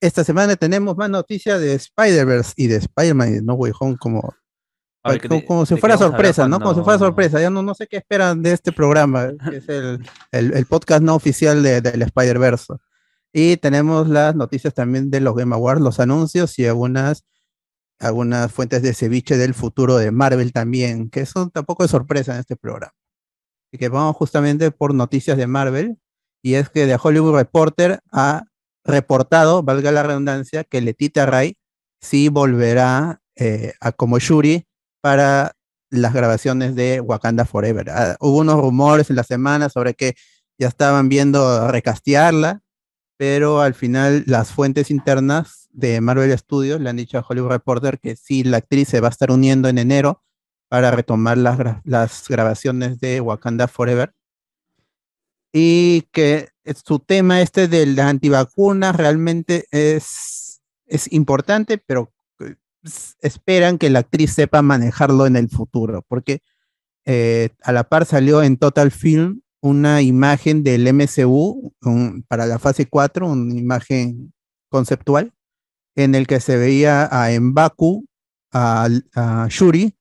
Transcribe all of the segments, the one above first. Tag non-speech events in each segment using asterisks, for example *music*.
esta semana tenemos más noticias de Spider-Verse y de Spider-Man y No Way Home como, como, si fuera sorpresa, ¿no? Como si fuera sorpresa. Ya no, no sé qué esperan de este programa, que es el, el, podcast no oficial del de, Spider-Verse. Y tenemos las noticias también de los Game Awards, los anuncios y algunas, algunas fuentes de ceviche del futuro de Marvel también, que son tampoco de sorpresa en este programa. Y que vamos justamente por noticias de Marvel. Y es que The Hollywood Reporter ha reportado, valga la redundancia, que Letita Ray sí volverá eh, a como Shuri para las grabaciones de Wakanda Forever. Ah, hubo unos rumores en la semana sobre que ya estaban viendo recastearla, pero al final las fuentes internas de Marvel Studios le han dicho a Hollywood Reporter que sí, la actriz se va a estar uniendo en enero para retomar las, las grabaciones de Wakanda Forever y que su tema este de las antivacunas realmente es, es importante, pero eh, esperan que la actriz sepa manejarlo en el futuro, porque eh, a la par salió en Total Film una imagen del MCU para la fase 4, una imagen conceptual, en el que se veía a Mbaku, a, a Shuri,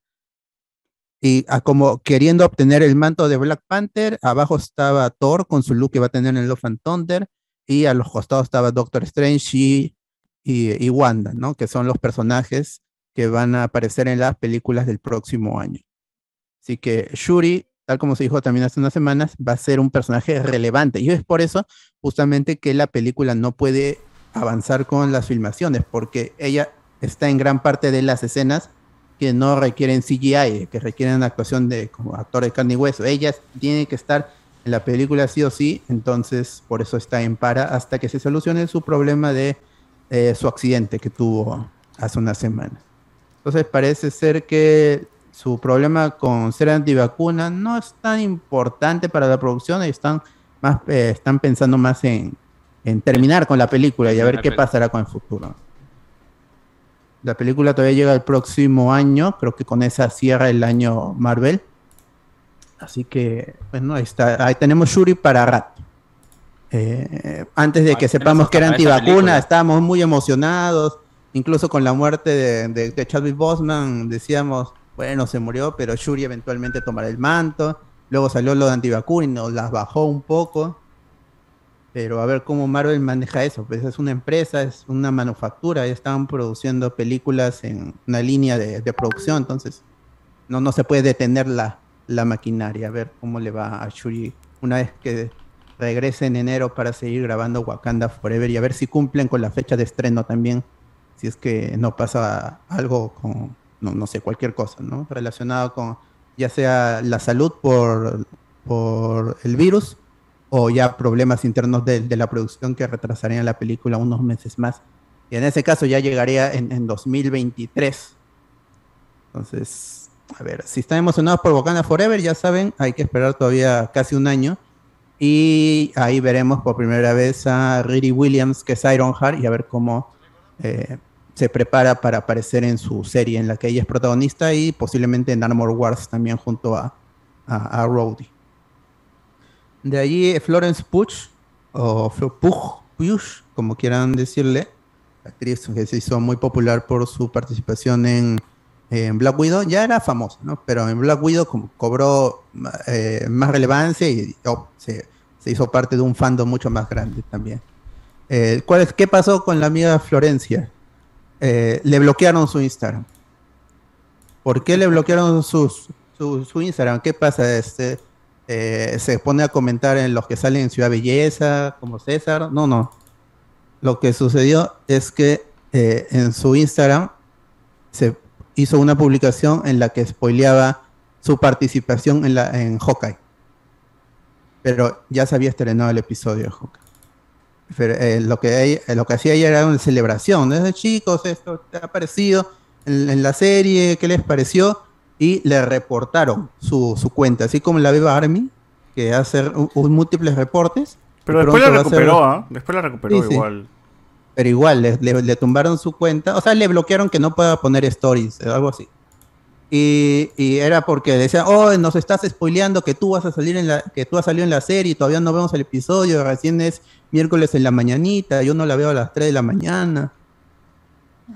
y como queriendo obtener el manto de Black Panther, abajo estaba Thor con su look que va a tener en Love and Thunder, y a los costados estaba Doctor Strange y, y, Wanda, ¿no? Que son los personajes que van a aparecer en las películas del próximo año. Así que Shuri, tal como se dijo también hace unas semanas, va a ser un personaje relevante. Y es por eso justamente que la película no puede avanzar con las filmaciones, porque ella está en gran parte de las escenas que no requieren CGI, que requieren actuación de como actor de carne y hueso. Ellas tienen que estar en la película sí o sí, entonces por eso está en para hasta que se solucione su problema de eh, su accidente que tuvo hace una semana. Entonces parece ser que su problema con ser antivacuna no es tan importante para la producción, y están, más, eh, están pensando más en, en terminar con la película y a ver qué pasará con el futuro. La película todavía llega el próximo año, creo que con esa cierra el año Marvel. Así que, bueno, ahí está. Ahí tenemos Shuri para rato. Eh, antes de que sepamos que era antivacuna, estábamos muy emocionados. Incluso con la muerte de, de, Chadwick Boseman, decíamos, bueno, se murió, pero Shuri eventualmente tomará el manto. Luego salió lo de antivacuna y nos las bajó un poco. Pero a ver cómo Marvel maneja eso. Pues es una empresa, es una manufactura, ya estaban produciendo películas en una línea de, producción, entonces no, no se puede detener la, la maquinaria. A ver cómo le va a Shuri una vez que regrese en enero para seguir grabando Wakanda Forever y a ver si cumplen con la fecha de estreno también, si es que no pasa algo con, no, no sé, cualquier cosa, ¿no? Relacionado con ya sea la salud por, por el virus o ya problemas internos de, la producción que retrasarían la película unos meses más. Y en ese caso ya llegaría en, 2023. Entonces, a ver, si están emocionados por Wakanda Forever, ya saben, hay que esperar todavía casi un año. Y ahí veremos por primera vez a Riri Williams, que es Ironheart, y a ver cómo eh, se prepara para aparecer en su serie en la que ella es protagonista y posiblemente en Armor Wars también junto a, a, a. De allí Florence Puch, o Puch, Puch, como quieran decirle, actriz que se hizo muy popular por su participación en, Black Widow, ya era famosa, ¿no? Pero en Black Widow cobró eh, más relevancia y oh, se, hizo parte de un fandom mucho más grande también. Eh, ¿cuál es, ¿Qué pasó con la amiga Florencia? Eh, le bloquearon su Instagram. ¿Por qué le bloquearon su, su Instagram? ¿Qué pasa? Este, eh, se pone a comentar en los que salen en Ciudad Belleza, como César. No, no. Lo que sucedió es que eh, en su Instagram se hizo una publicación en la que spoileaba su participación en, la, en Hawkeye. Pero ya se había estrenado el episodio de Hawkeye. Eh, lo, que, lo que hacía ella era una celebración. Desde chicos, esto te ha parecido en, en la serie, ¿qué les pareció? Y le reportaron su, su cuenta, así como la Viva Army, que hace múltiples reportes. Pero después la recuperó, ¿ah? Después la recuperó igual. Pero igual, le, le, tumbaron su cuenta, o sea, le bloquearon que no pueda poner stories, algo así. Y, era porque decían, oh, nos estás spoileando que tú vas a salir en la, que tú has salido en la serie y todavía no vemos el episodio, recién es miércoles en la mañanita, yo no la veo a las 3 de la mañana.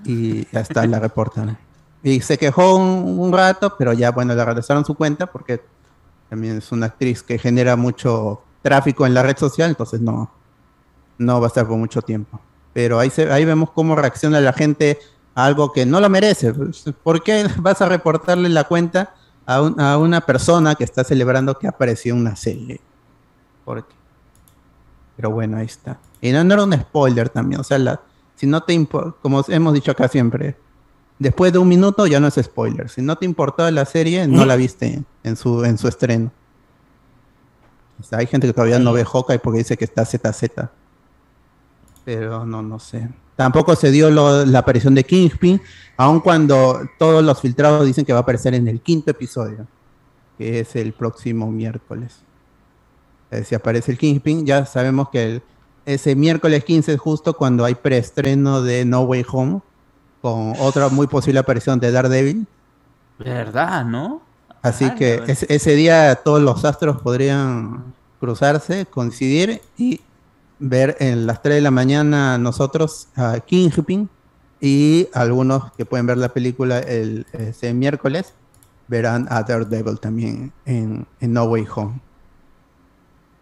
Y ya está, la reportan. Y se quejó un, rato, pero ya, bueno, le regresaron su cuenta porque también es una actriz que genera mucho tráfico en la red social, entonces no, no va a estar por mucho tiempo. Pero ahí, se, ahí vemos cómo reacciona la gente algo que no lo merece. ¿Por qué vas a reportarle la cuenta a, a una persona que está celebrando que apareció una serie? ¿Por qué? Pero bueno, ahí está. Y no, era un spoiler también. O sea, la, si no te como hemos dicho acá siempre, después de un minuto ya no es spoiler. Si no te importaba la serie, no la viste en su, en su estreno. O sea, hay gente que todavía no ve Hawkeye porque dice que está ZZ. Pero no, no sé. Tampoco se dio la aparición de Kingpin, aun cuando todos los filtrados dicen que va a aparecer en el quinto episodio, que es el próximo miércoles. Eh, si aparece el Kingpin, ya sabemos que ese miércoles 15 es justo cuando hay preestreno de No Way Home, con otra muy posible aparición de Daredevil. ¿Verdad, no? Así que ese día todos los astros podrían cruzarse, coincidir y ver en las 3 de la mañana nosotros a Kingpin y algunos que pueden ver la película el ese miércoles verán a Daredevil también en, No Way Home.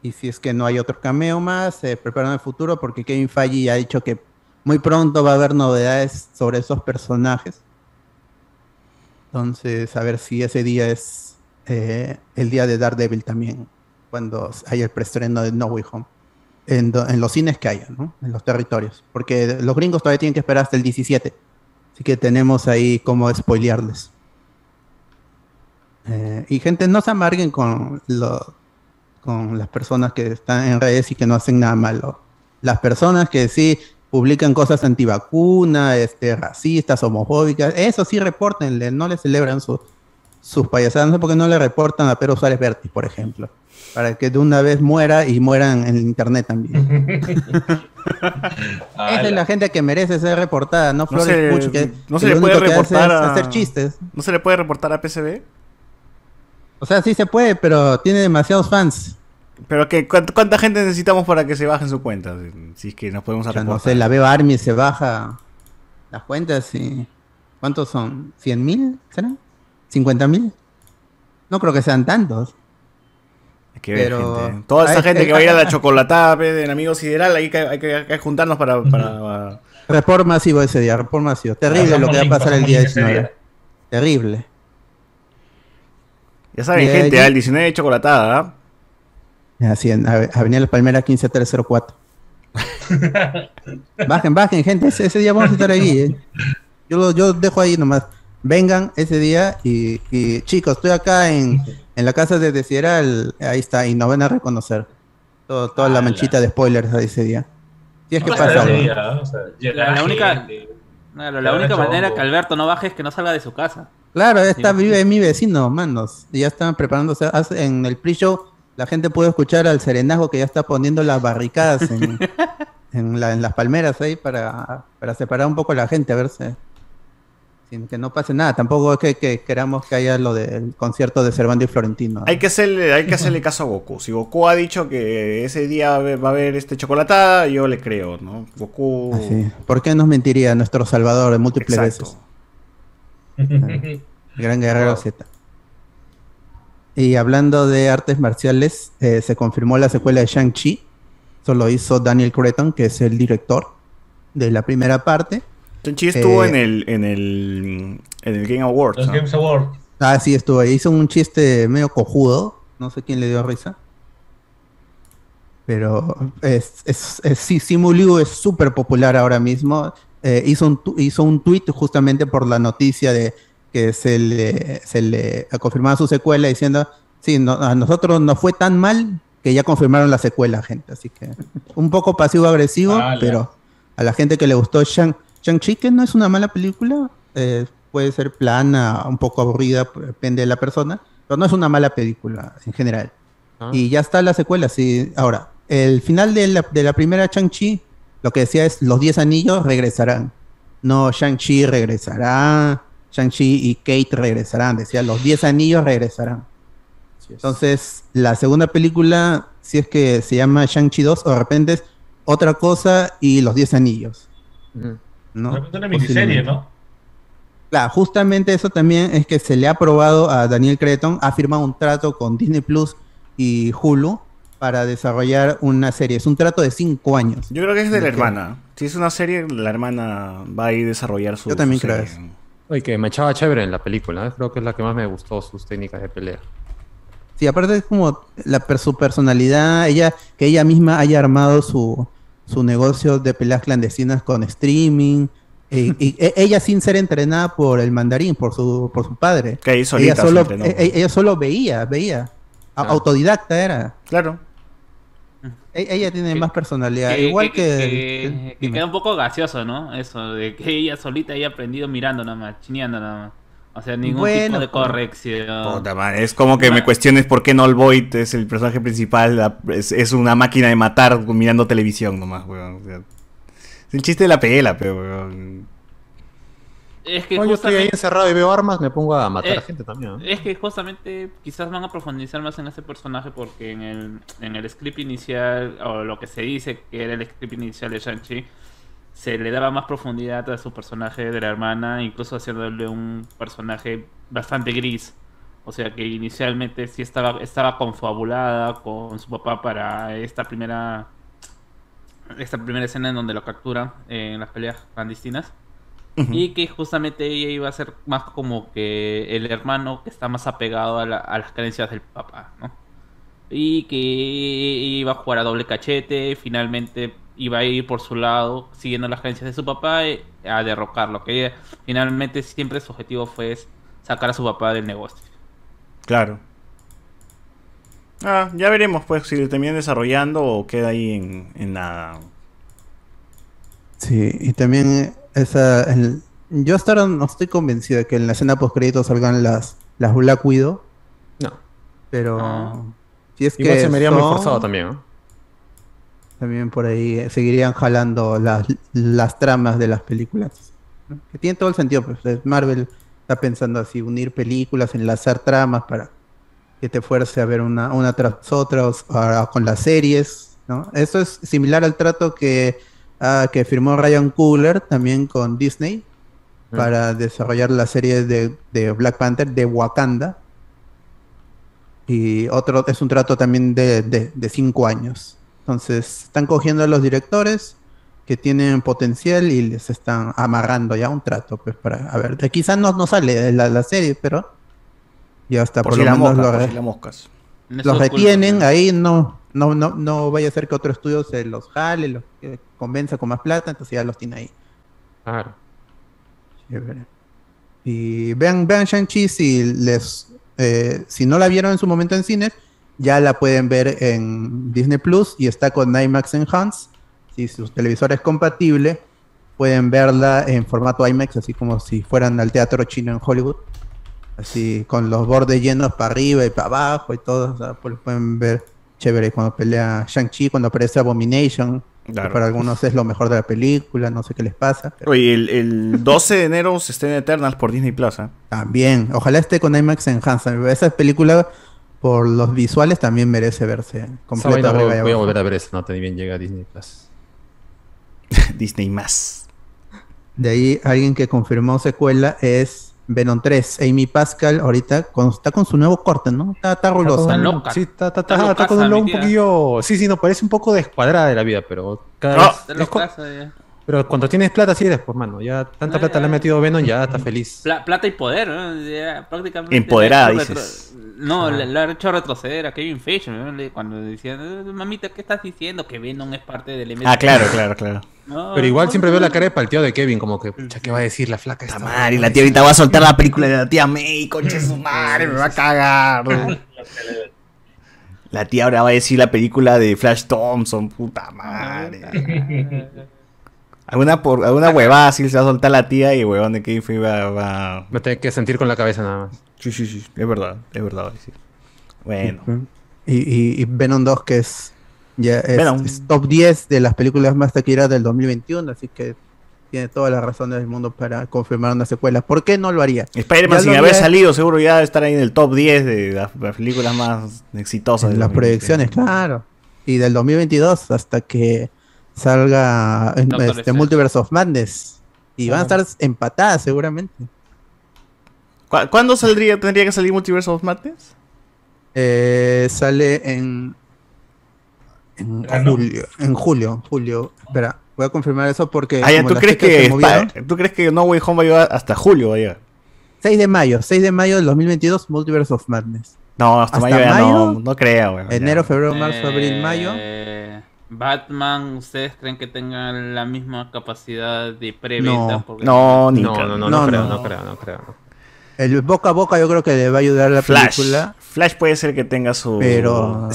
Y si es que no hay otro cameo más, se preparan el futuro porque Kevin Feige ha dicho que muy pronto va a haber novedades sobre esos personajes. Entonces, a ver si ese día es eh, el día de Daredevil también, cuando haya el preestreno de No Way Home en, los cines que haya, ¿no? En los territorios. Porque los gringos todavía tienen que esperar hasta el 17. Así que tenemos ahí como spoilearles. Eh, y gente, no se amarguen con las personas que están en redes y que no hacen nada malo. Las personas que sí publican cosas antivacunas, este, racistas, homofóbicas, eso sí reportenle, no le celebran sus payasadas. No sé por qué no le reportan a Pedro Suárez Vértiz, por ejemplo para que de una vez muera y mueran en el internet también. *laughs* Esa es la gente que merece ser reportada, no Flores no se, que, no se le puede reportar a, hacer chistes. ¿No se le puede reportar a PCB? O sea, sí se puede, pero tiene demasiados fans. Pero que ¿cuánta, gente necesitamos para que se bajen su cuenta? Si es que nos podemos reportar. No sé, la veo Army se baja las cuentas y... ¿Cuántos son? ¿100 mil? ¿Serán? ¿50 mil? No creo que sean tantos. Que Pero... Toda esa gente que va a ir a la *laughs* chocolatada de Amigos Sideral, hay que, hay que, juntarnos para, para... Report masivo ese día, report masivo. Terrible lo que va a pasar el día 19. Terrible. Ya saben, gente, el 19 de chocolatada. Así, en Avenida La Palmera 15304. *laughs* bajen, bajen, gente. Ese, día vamos a estar ahí. ¿eh? Yo, yo dejo ahí nomás. Vengan ese día y, y chicos, estoy acá en en la casa de Desideral, ahí está, y nos van a reconocer. toda la manchita de spoilers de ese día. Si es que pasa la, única, la única manera que Alberto no baje es que no salga de su casa. Claro, está, vive mi vecino, manos. Ya están preparándose. En el pre-show la gente puede escuchar al serenajo que ya está poniendo las barricadas en, *laughs* en, las palmeras ahí para, para separar un poco a la gente, a verse sin que no pase nada. Tampoco es que, queramos que haya lo del concierto de Cervantes y Florentino. Hay que hacerle, hay que hacerle caso a Goku. Si Goku ha dicho que ese día va a haber este chocolatada, yo le creo, ¿no? Goku. ¿Por qué nos mentiría nuestro Salvador de múltiples veces? Gran Guerrero Z. Y hablando de artes marciales, eh, se confirmó la secuela de Shang-Chi. Eso lo hizo Daniel Cretton, que es el director de la primera parte. Tenchi estuvo eh, en, el, en, el, en el Game Awards. Los Games Awards. Ah, sí, estuvo ahí. Hizo un chiste medio cojudo. No sé quién le dio risa. Pero es, es, es sí, Simu Liu es súper popular ahora mismo. Eh, hizo, un, hizo un tweet justamente por la noticia de que se le, se le ha confirmado su secuela diciendo, sí, a nosotros nos fue tan mal que ya confirmaron la secuela, gente. Así que un poco pasivo-agresivo, pero a la gente que le gustó Shang, Shang-Chi, que no es una mala película, eh, puede ser plana, un poco aburrida, depende de la persona, pero no es una mala película en general. Ah. Y ya está la secuela, sí. Ahora, el final de la, de la primera Shang-Chi, lo que decía es, los 10 anillos regresarán. No, Shang-Chi regresará, Shang-Chi y Kate regresarán, decía, los 10 anillos regresarán. Entonces, la segunda película, si es que se llama Shang-Chi 2, o de repente es otra cosa y los 10 anillos. ¿no? De una miniserie, ¿no? Claro, justamente eso también es que se le ha aprobado a Daniel Creton, ha firmado un trato con Disney Plus y Hulu para desarrollar una serie. Es un trato de cinco años. Yo creo que es de la hermana. Si es una serie, la hermana va a ir a desarrollar su. Yo también creo eso. Oye, que me echaba chévere en la película. ¿eh? Creo que es la que más me gustó sus técnicas de pelea. Sí, aparte es como la, su personalidad, ella, que ella misma haya armado su, su negocio de peleas clandestinas con streaming. y, *laughs* e, ella sin ser entrenada por el mandarín, por su, por su padre. Que ella, solo, e, ella solo veía, veía. Autodidacta era. Claro. E, ella tiene más personalidad, igual que... Que, queda un poco gaseoso, ¿no? Eso, de que ella solita haya aprendido mirando nada más, chineando nada más. O sea, ningún tipo de corrección. es como que me cuestiones por qué no Void es el personaje principal, es, una máquina de matar mirando televisión nomás, weón. es el chiste de la pela, pero weón. Es que yo estoy ahí encerrado y veo armas, me pongo a matar a eh, gente también. Es que justamente quizás van a profundizar más en ese personaje porque en el, en el script inicial, o lo que se dice que era el script inicial de Shang-Chi, se le daba más profundidad a su personaje de la hermana, incluso haciéndole un personaje bastante gris. O sea que inicialmente sí estaba, estaba confabulada con su papá para esta primera esta primera escena en donde lo capturan en las peleas clandestinas. Y que justamente ella iba a ser más como que el hermano que está más apegado a, las creencias del papá, ¿no? Y que iba a jugar a doble cachete, finalmente iba a ir por su lado, siguiendo las creencias de su papá, eh, a derrocarlo. Que ella, finalmente siempre su objetivo fue sacar a su papá del negocio. Claro. Ah, ya veremos pues si lo terminan desarrollando o queda ahí en, en nada. Sí, y también esa, yo hasta ahora no estoy convencido de que en la escena post crédito salgan las, las Black Widow. No. Pero ah. si es Igual que se me haría muy forzado también, También por ahí seguirían jalando las, las tramas de las películas. Que tiene todo el sentido, pues Marvel está pensando así, unir películas, enlazar tramas para que te fuerce a ver una, una tras otra o, con las series, ¿no? Eso es similar al trato que Ah, que firmó Ryan Coogler también con Disney mm. para desarrollar la serie de, Black Panther de Wakanda. Y otro es un trato también de, cinco años. Entonces, están cogiendo a los directores que tienen potencial y les están amarrando ya un trato, pues para, a ver, quizás no, no sale la, la serie, pero ya está, por, lo menos los retienen, ahí no, no, no, no vaya a ser que otro estudio se los jale, los convenza con más plata, entonces ya los tiene ahí. Claro. Y vean, vean Shang-Chi si les eh, si no la vieron en su momento en cine, ya la pueden ver en Disney Plus y está con IMAX Enhanced. Si su televisor es compatible, pueden verla en formato IMAX, así como si fueran al teatro chino en Hollywood. Así con los bordes llenos para arriba y para abajo y todo. O sea, pues pueden ver chévere cuando pelea Shang-Chi, cuando aparece Abomination. Para algunos es lo mejor de la película, no sé qué les pasa. Oye, el, 12 *laughs* de enero se esté en Eternals por Disney Plaza. ¿eh? También, ojalá esté con IMAX Enhanced. Esa película, por los visuales, también merece verse completa. Voy, voy a volver a ver eso, no, bien llega a Disney Plus. *laughs* Disney más. De ahí, alguien que confirmó secuela es Venom 3, Amy Pascal ahorita está con su nuevo corte, ¿no? Está, está rulosa. Está Sí, está, está, está, está con un un poquillo. Sí, sí, no, parece un poco descuadrada de la vida, pero cada vez. Pero cuando tienes plata, sí después, mano. Ya tanta plata le ha metido Venom, ya está feliz. plata y poder, ¿no? prácticamente. Empoderada, dices. No, le, ha hecho retroceder a Kevin Feige, Cuando decían, eh, mamita, ¿qué estás diciendo? Que Venom es parte del MCU. Ah, claro, claro, claro. Pero igual siempre veo la cara de palteado de Kevin, como que, pucha, ¿qué va a decir la flaca esta? Madre, la tía ahorita va a soltar la película de la tía May, concha su madre, me va a cagar. *laughs* La tía ahora va a decir la película de Flash Thompson, puta madre. Alguna, por, alguna huevada así se va a soltar la tía y huevón de Feige va, va... Me tengo que sentir con la cabeza nada más. Sí, sí, sí, es verdad, es verdad. Bueno. Y, y, Venom 2, que es ya es, top 10 de las películas más taquilleras del 2021, así que tiene todas las razones del mundo para confirmar una secuela. ¿Por qué no lo haría? Spider-Man sin haber salido, seguro ya debe estar ahí en el top 10 de las, películas más exitosas. de las proyecciones, claro. Y del 2022 hasta que salga este Multiverse of Madness. Y van a estar empatadas seguramente. ¿Cuándo saldría, tendría que salir Multiverse of Madness? Eh, sale en, en julio. En julio, julio. Espera, voy a confirmar eso porque. Ah, ¿tú, crees que ¿tú crees que No Way Home va a llegar hasta julio? Va a llegar? 6 de mayo, 6 de mayo del 2022, Multiverse of Madness. No, hasta, mayo, no, no creo, Enero, febrero, marzo, abril, eh, mayo. Batman, ¿ustedes creen que tengan la misma capacidad de preventa? No, no, no, no, no, creo, no creo, no creo. El boca a boca yo creo que le va a ayudar a la Flash. película. Flash puede ser que tenga su... Pero...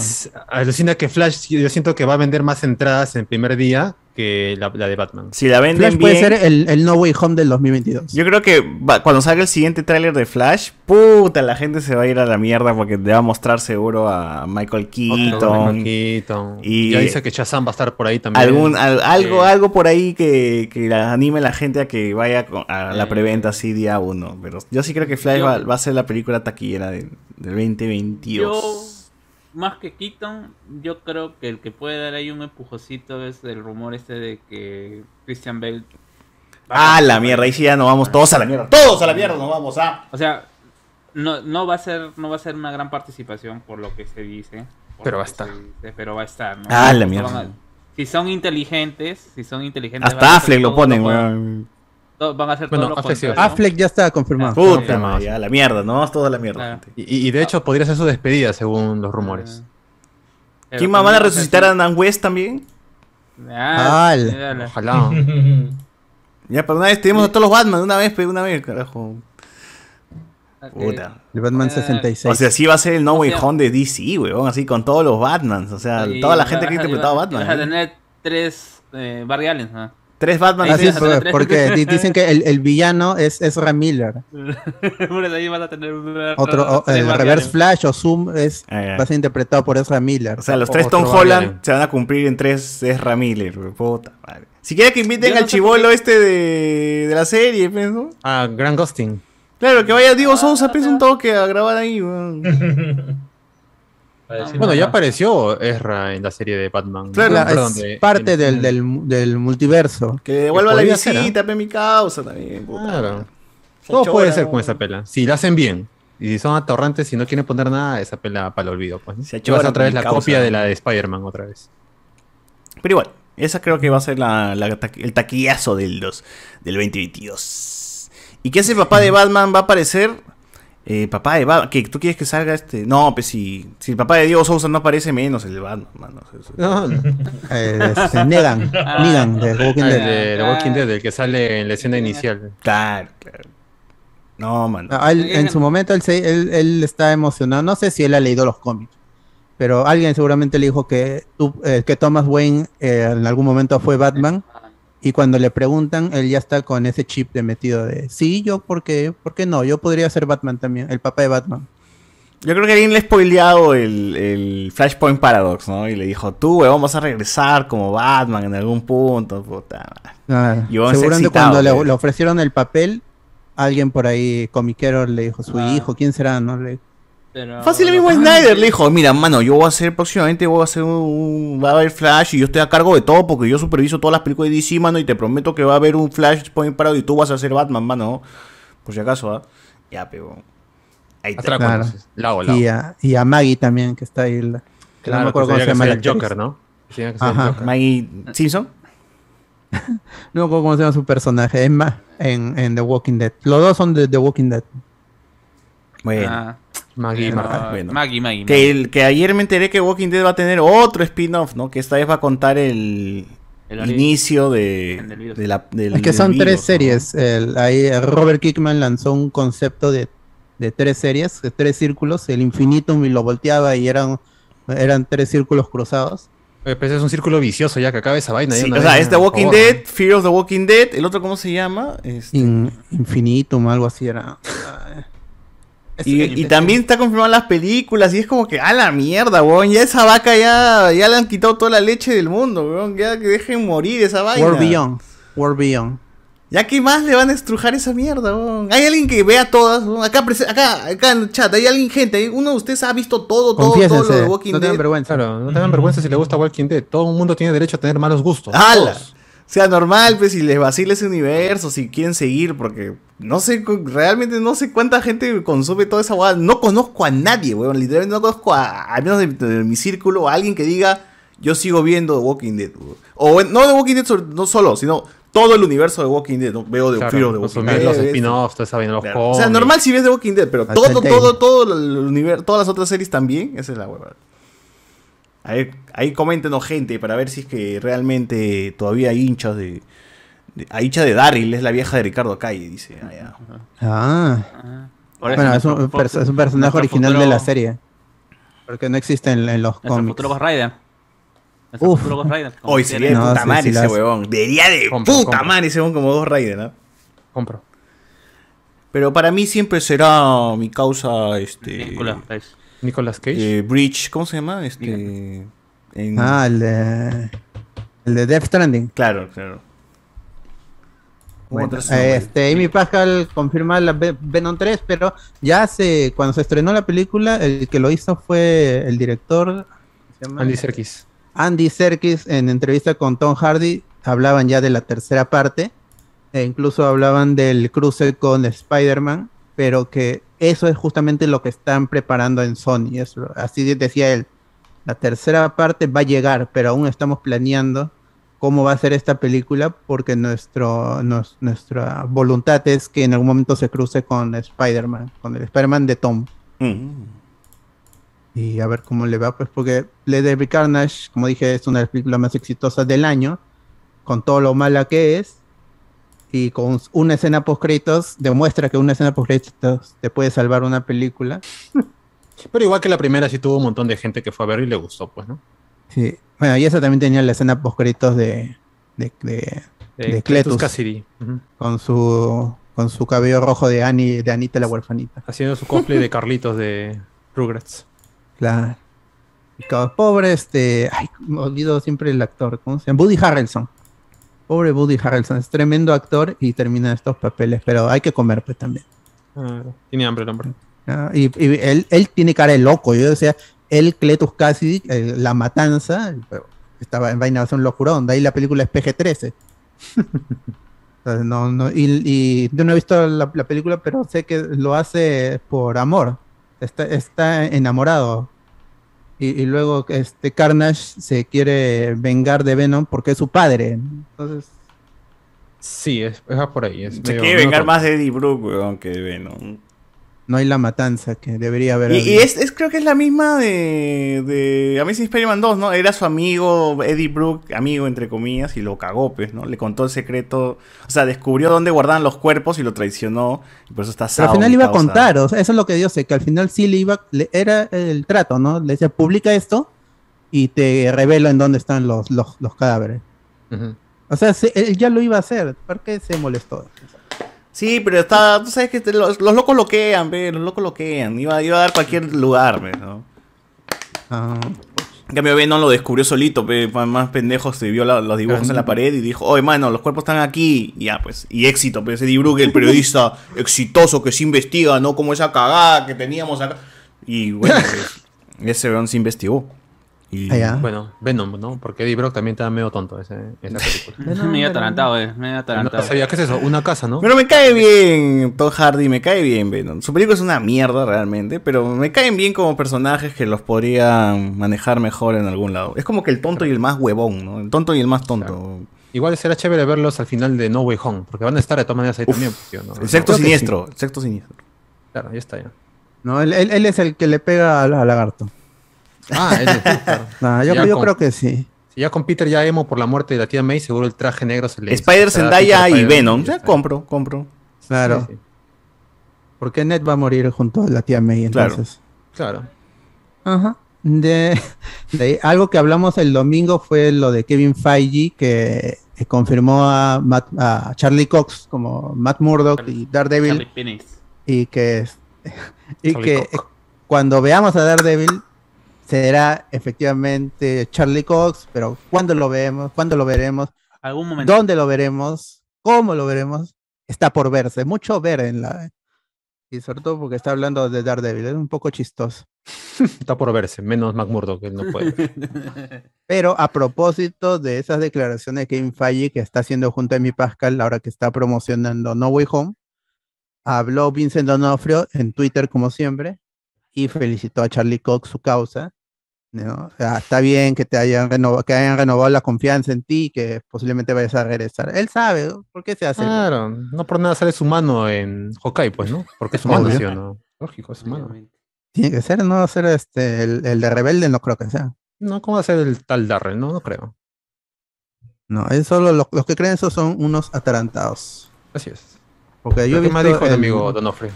Alucina que Flash, yo siento que va a vender más entradas en primer día que la, de Batman. Si la venden Flash puede ser el, No Way Home del 2022. Yo creo que cuando salga el siguiente tráiler de Flash, puta, la gente se va a ir a la mierda porque le va a mostrar seguro a Michael Keaton. Y ya dice que Shazam va a estar por ahí también. Algún, algo, algo por ahí que, que anime a la gente a que vaya a la preventa así día uno. Pero yo sí creo que Flash va, a ser la película taquillera del, del 2022 más que Keaton, yo creo que el que puede dar ahí un empujocito es el rumor este de que Christian Bale. Ah, la mierda, ahí sí ya nos vamos todos a la mierda. Todos a la mierda nos vamos a. O sea, no, no va a ser, no va a ser una gran participación por lo que se dice. Pero va a estar. pero va a estar, ¿no? Ah, la mierda. si son inteligentes, si son inteligentes. Hasta Affleck lo ponen, weón van a ser bueno, Affleck, Affleck ya está confirmado. Puta, ya la mierda, ¿no? Vamos toda la mierda. Y, de hecho podría ser su despedida según los rumores. ¿Quién más van a resucitar a Dan West también? Ah, Ojalá. *laughs* ya, pero una vez tenemos a todos los Batman, una vez, pero una vez, carajo. Puta. El Batman 66. O sea, sí va a ser el No Way Home de DC, weón, así con todos los Batmans. O sea, toda la gente que ha interpretado a Batman. Vas a ¿eh? tener tres eh, Barry Allen, ¿no? Tres Batman. Así es, porque dicen que el, el, villano es Ezra Miller. *laughs* ahí van a tener Otro, el Reverse Flash o Zoom es, ah, va a ser interpretado por Ezra Miller. O sea, los tres Tom Holland se van a cumplir en tres Ezra Miller. Puta madre. Si quiere que inviten al chivolo este de, de, la serie, pues, ¿no? Ah, Grand Ghosting. Claro, que vaya Diego Sousa, pues un toque a grabar ahí, *laughs* bueno, ya apareció Ezra en la serie de Batman. Claro, es parte del, del, multiverso. Que devuelva la visita, pe mi causa también. Claro. Todo puede ser con esa pela. Si la hacen bien. Y si son atorrantes, si no quieren poner nada, esa pela para el olvido. Pues, Se otra vez la copia de la de Spider-Man otra vez. Pero igual, esa creo que va a ser la, el taquillazo del, del 2022. ¿Y qué hace el papá de Batman? Va a aparecer eh, papá de Batman, que tú quieres que salga este. No, pues si, si el papá de Diego Sousa no aparece, menos el de Batman. No, no. Eh, este, Negan, Negan, de Walking Dead. De, Walking Dead, el que sale en la escena inicial. Claro, claro. No, man. Ah, en su momento él, él, él, está emocionado. No sé si él ha leído los cómics, pero alguien seguramente le dijo que, tú, eh, que Thomas Wayne eh, en algún momento fue Batman y cuando le preguntan, él ya está con ese chip de metido de, sí, yo, ¿por qué? ¿Por qué no? Yo podría ser Batman también, el papá de Batman. Yo creo que alguien le ha spoileado el, Flashpoint Paradox, ¿no? Y le dijo, tú, güey, vamos a regresar como Batman en algún punto, puta. Ah, seguramente cuando le, ofrecieron el papel, alguien por ahí, comiquero, le dijo, su ah. hijo, ¿quién será? ¿No? Le, Fácil el mismo Snyder le dijo, mira, mano, yo voy a hacer próximamente, voy a hacer un, va a haber Flash y yo estoy a cargo de todo porque yo superviso todas las películas de DC, mano, y te prometo que va a haber un Flash Point parado y tú vas a ser Batman, mano, por si acaso, ¿ah? Ya, pero ahí está. Claro. Y, a, y a Maggie también, que está ahí. La, claro, no me acuerdo cómo se llama el Joker, ¿no? Maggie Simpson. *laughs* no me acuerdo cómo se llama su personaje, Emma, en, en The Walking Dead. Los dos son de The Walking Dead. Bueno. Ah. Maggie, Maggie, Maggie, Que, que ayer me enteré que Walking Dead va a tener otro spin-off, ¿no? Que esta vez va a contar el, inicio de, la, Es que son tres series. ahí Robert Kickman lanzó un concepto de, tres series, de tres círculos. El infinitum y lo volteaba y eran, eran tres círculos cruzados. Pues es un círculo vicioso ya que acaba esa vaina. o sea, es The Walking Dead, Fear of the Walking Dead. El otro, ¿cómo se llama? Este... infinitum, algo así era. Y, también está confirmado las películas y es como que, a la mierda, weón, ya esa vaca ya, ya le han quitado toda la leche del mundo, weón, ya que dejen morir esa vaina. War Beyond, War Beyond. ¿Ya qué más le van a estrujar esa mierda? Hay alguien que vea todas. Acá, acá, acá en el chat, hay alguien, gente. Uno de ustedes ha visto todo, todo, todo lo de Walking no Dead. Vergüenza. Claro, no tengan vergüenza si le gusta Walking Dead. Todo el mundo tiene derecho a tener malos gustos. ¡Hala! O sea, normal, pues si les vacila ese universo, si quieren seguir, porque no sé, realmente no sé cuánta gente consume toda esa guada. No conozco a nadie, weón. Literalmente no conozco a, al menos de, mi círculo, a alguien que diga, yo sigo viendo The Walking Dead. O no The Walking Dead no solo, sino todo el universo de Walking Dead. Veo de claro, de Walking Dead. Los spin-offs, toda esa los O sea, normal si ves The Walking Dead, pero todo, todo, todo el universo, todas las otras series también, esa es la huevada. Ahí, ahí coméntenos gente para ver si es que realmente todavía hay hinchas de, a hincha de Daryl, es la vieja de Ricardo Calle, dice. Ah. ah. Bueno, es un, es un personaje original de la serie. Porque no existe en, en los cómics. futuro Ghost Rider. Uf. Hoy sería de puta madre ese huevón. Debería de puta madre ese huevón como Ghost Rider, ¿no? Compro. Pero para mí siempre será mi causa, este... Nicolas Cage. Nicolas Cage. Eh, Bridge, ¿cómo se llama? Este... Ah, el de... El de Death Stranding. Claro, claro. Bueno, este, Amy Pascal confirma la Venom 3, pero ya hace, cuando se estrenó la película, el que lo hizo fue el director Andy Serkis. Andy Serkis, en entrevista con Tom Hardy, hablaban ya de la tercera parte, e incluso hablaban del cruce con Spider-Man, pero que eso es justamente lo que están preparando en Sony. así decía él, la tercera parte va a llegar, pero aún estamos planeando cómo va a ser esta película, porque nuestro, nuestra voluntad es que en algún momento se cruce con Spider-Man, con el Spider-Man de Tom. Mm. Y a ver cómo le va, pues porque Lady Carnage, como dije, es una de las películas más exitosas del año, con todo lo mala que es, y con una escena post créditos demuestra que una escena post créditos te puede salvar una película. *laughs* Pero igual que la primera sí tuvo un montón de gente que fue a ver y le gustó, pues, ¿no? Sí. Bueno, y esa también tenía la escena post de, de, de, de, Cletus, con su con su cabello rojo de Annie, de Anita la huerfanita. Haciendo su cosplay de Carlitos de Rugrats. Claro. Pobre este, ay, me olvido siempre el actor, ¿cómo se llama? Woody Harrelson. Pobre Woody Harrelson, es tremendo actor y termina estos papeles, pero hay que comer pues también. Ah, tiene hambre el hombre. Ah, y, él, él, tiene cara de loco, yo decía, el Cletus Cassidy, La Matanza, estaba en vaina de un locurón, de ahí la película es PG-13. *laughs* no, no, y, yo no he visto la, película, pero sé que lo hace por amor. Está, está enamorado. Y, luego este Carnage se quiere vengar de Venom porque es su padre. Entonces. Sí, es, por ahí. se quiere vengar más de Eddie Brooke, que de Venom no hay la matanza que debería haber. Y, es, creo que es la misma de, de Amazing Spider-Man 2, ¿no? Era su amigo Eddie Brooke, amigo entre comillas, y lo cagó, pues, ¿no? Le contó el secreto, o sea, descubrió dónde guardaban los cuerpos y lo traicionó, y por eso está Pero al final iba a contar, o sea, eso es lo que Dios sé, que al final sí le iba, era el trato, ¿no? Le decía, publica esto y te revelo en dónde están los, los, cadáveres. O sea, él ya lo iba a hacer, ¿por qué se molestó? Sí, pero está, tú sabes que los, locos loquean, ve, los locos loquean. Iba, iba a dar cualquier lugar, ve, ¿no? Ah. En cambio, Venom lo descubrió solito, ve, más pendejos se vio los dibujos en la pared y dijo, oye, mano, los cuerpos están aquí. Y ya, pues, y éxito, pero ese Brooke, el periodista *laughs* exitoso que se investiga, ¿no? Como esa cagada que teníamos acá. Y bueno, pues, *laughs* ese Venom se investigó. Ah, bueno, Venom, ¿no? Porque Eddie Brock también estaba medio tonto esa película. *laughs* medio atarantado, eh. Medio atarantado. No sabía qué es eso, una casa, ¿no? Pero me cae bien Tom Hardy, me cae bien Venom. Su película es una mierda realmente, pero me caen bien como personajes que los podría manejar mejor en algún lado. Es como que el tonto y el más huevón, ¿no? El tonto y el más tonto. Igual será chévere verlos al final de No Way Home, porque van a estar de todas maneras ahí también. ¿no? El sexto siniestro, el sexto siniestro. Claro, ahí está ya. No, él, él, es el que le pega al lagarto. Ah, es *laughs* yo, creo que sí. Si ya con Peter ya emo por la muerte de la tía May, seguro el traje negro se le. Spider Zendaya y Venom. Ya compro, compro. Claro. Porque Ned va a morir junto a la tía May entonces. Claro. Ajá. De, algo que hablamos el domingo fue lo de Kevin Feige que, confirmó a, a, Charlie Cox como Matt Murdock y Daredevil y que *laughs* y que cuando veamos a Daredevil será efectivamente Charlie Cox, pero ¿cuándo lo vemos? ¿Cuándo lo veremos? ¿Algún momento? ¿Dónde lo veremos? ¿Cómo lo veremos? Está por verse, mucho ver en la... Y sobre todo porque está hablando de Daredevil, es un poco chistoso. *laughs* Está por verse, menos McMurdo que él no puede. *laughs* Pero a propósito de esas declaraciones de Kevin Feige que está haciendo junto a mi Pascal, ahora que está promocionando No Way Home, habló Vincent Donofrio en Twitter como siempre y felicitó a Charlie Cox su causa. ¿No? está bien que te hayan, renovado, que hayan renovado la confianza en ti, que posiblemente vayas a regresar. Él sabe, ¿por qué se hace? Claro, no por nada sale su mano en Hawkeye, pues, ¿no? Porque es humano, ¿sí no? Lógico, es humano. Tiene que ser, no ser este, el, de rebelde, no creo que sea. No, ¿cómo va a ser el tal Darrell? No, no creo. No, es solo los, que creen eso son unos atarantados. Así es. Porque yo vi más dijo el amigo Donofrio?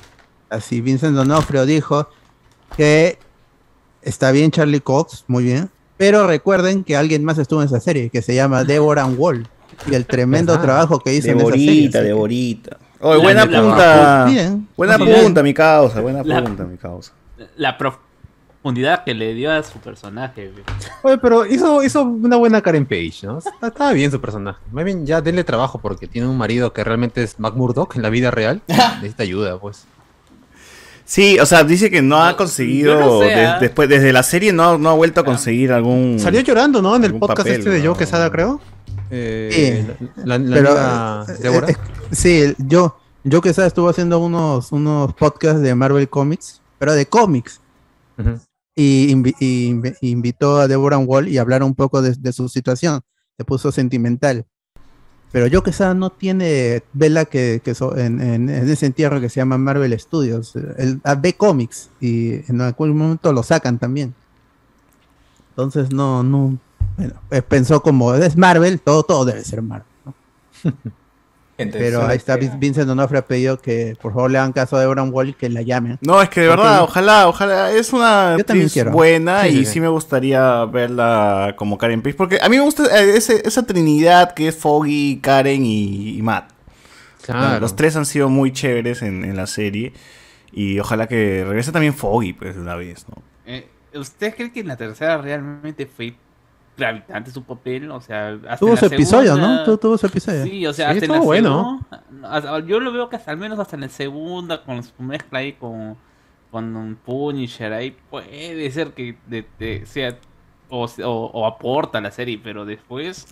Así, Vincent Donofrio dijo que está bien Charlie Cox, muy bien, pero recuerden que alguien más estuvo en esa serie, que se llama Deborah Wall, y el tremendo trabajo que hizo en esa serie. Deborita, Oye, buena punta. Buena punta, mi causa, buena punta, mi causa la profundidad que le dio a su personaje. Oye, pero hizo, hizo una buena Karen Page, ¿no? Estaba bien su personaje. Más bien, ya denle trabajo porque tiene un marido que realmente es Mac Murdock en la vida real. *laughs* Necesita ayuda, pues. Sí, o sea, dice que no ha conseguido, ¿ah? después, desde la serie no, no ha vuelto a conseguir algún... Salió llorando, ¿no? En el podcast este de Joe Quesada, creo. Eh, sí, la, la pero, eh, eh, sí, yo, Joe Quesada estuvo haciendo unos, unos podcasts de Marvel Comics pero de cómics. y, invitó a Deborah Wall y hablaron un poco de, su situación. Se puso sentimental. Pero yo que no tiene vela que, en, ese entierro que se llama Marvel Studios. Ve cómics y en algún momento lo sacan también. Entonces no, no, bueno, eh, pensó como es Marvel, todo, todo debe ser Marvel. *laughs* Pero ahí está Vincent Donofre ha pedido que por favor le hagan caso a Deborah Wall y que la llamen. No, es que de verdad, ojalá, ojalá, es una actriz buena y sí, me gustaría verla como Karen Page, porque a mí me gusta eh, esa trinidad que es Foggy, Karen y, Matt. Claro. los tres han sido muy chéveres en, la serie y ojalá que regrese también Foggy pues de una vez, ¿no? Eh, ¿Usted cree que en la tercera realmente fue gravitante su papel, o sea, hasta tuvo su episodio, ¿no? Tuvo, su episodio. Sí, o sea, hasta en la bueno. yo lo veo que hasta al menos hasta en la segunda, con su mezcla ahí con, con un Punisher ahí, puede ser que sea o, o, aporta la serie, pero después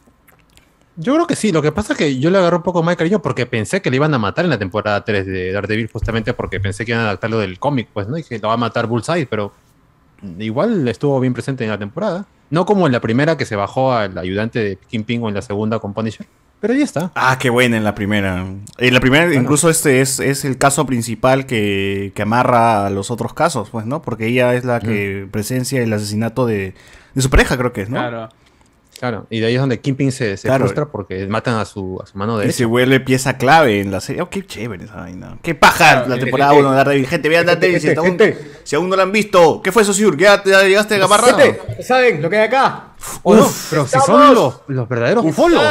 yo creo que sí, lo que pasa es que yo le agarré un poco más de cariño porque pensé que le iban a matar en la temporada 3 de Daredevil justamente porque pensé que iban a adaptarlo del cómic, pues, ¿no? Y que lo va a matar Bullseye, pero igual estuvo bien presente en la temporada. No como en la primera que se bajó al ayudante de Kingpin o en la segunda con Punisher. Pero ahí está. Ah, qué buena en la primera. En la primera, incluso este es, es, el caso principal que, que, amarra a los otros casos, pues, ¿no? Porque ella es la que presencia el asesinato de, de su pareja, creo que es, ¿no? Claro. Claro, y de ahí es donde Kingpin se, se frustra porque matan a su, a su mano derecha. Y se vuelve pieza clave en la serie. Oh, qué chévere esa vaina. Qué paja la temporada 1 de Daredevil. Gente, vean Daredevil si, aún, si aún no la han visto. ¿Qué fue eso, Siur? ¿Ya, ya llegaste a Gamarra? ¿Saben lo que hay acá? pero si son los, los verdaderos folos.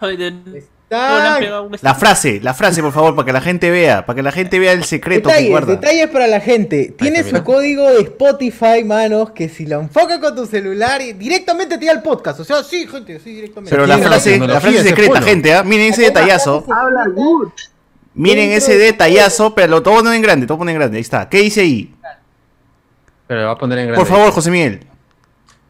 *laughs* La frase, la frase, por favor, para que la gente vea, para que la gente vea el secreto detalles, que guarda. Detalles para la gente. Tienes su código de Spotify, manos, que si lo enfoca con tu celular, directamente te da el podcast. O sea, sí, gente, sí, directamente. Pero la frase, la frase secreta, gente, ¿eh? miren ese detallazo. Miren ese detallazo, pero lo todo en grande, todo pone en grande. Ahí está. ¿Qué dice ahí? Pero lo va a poner en grande. Por favor, José Miguel.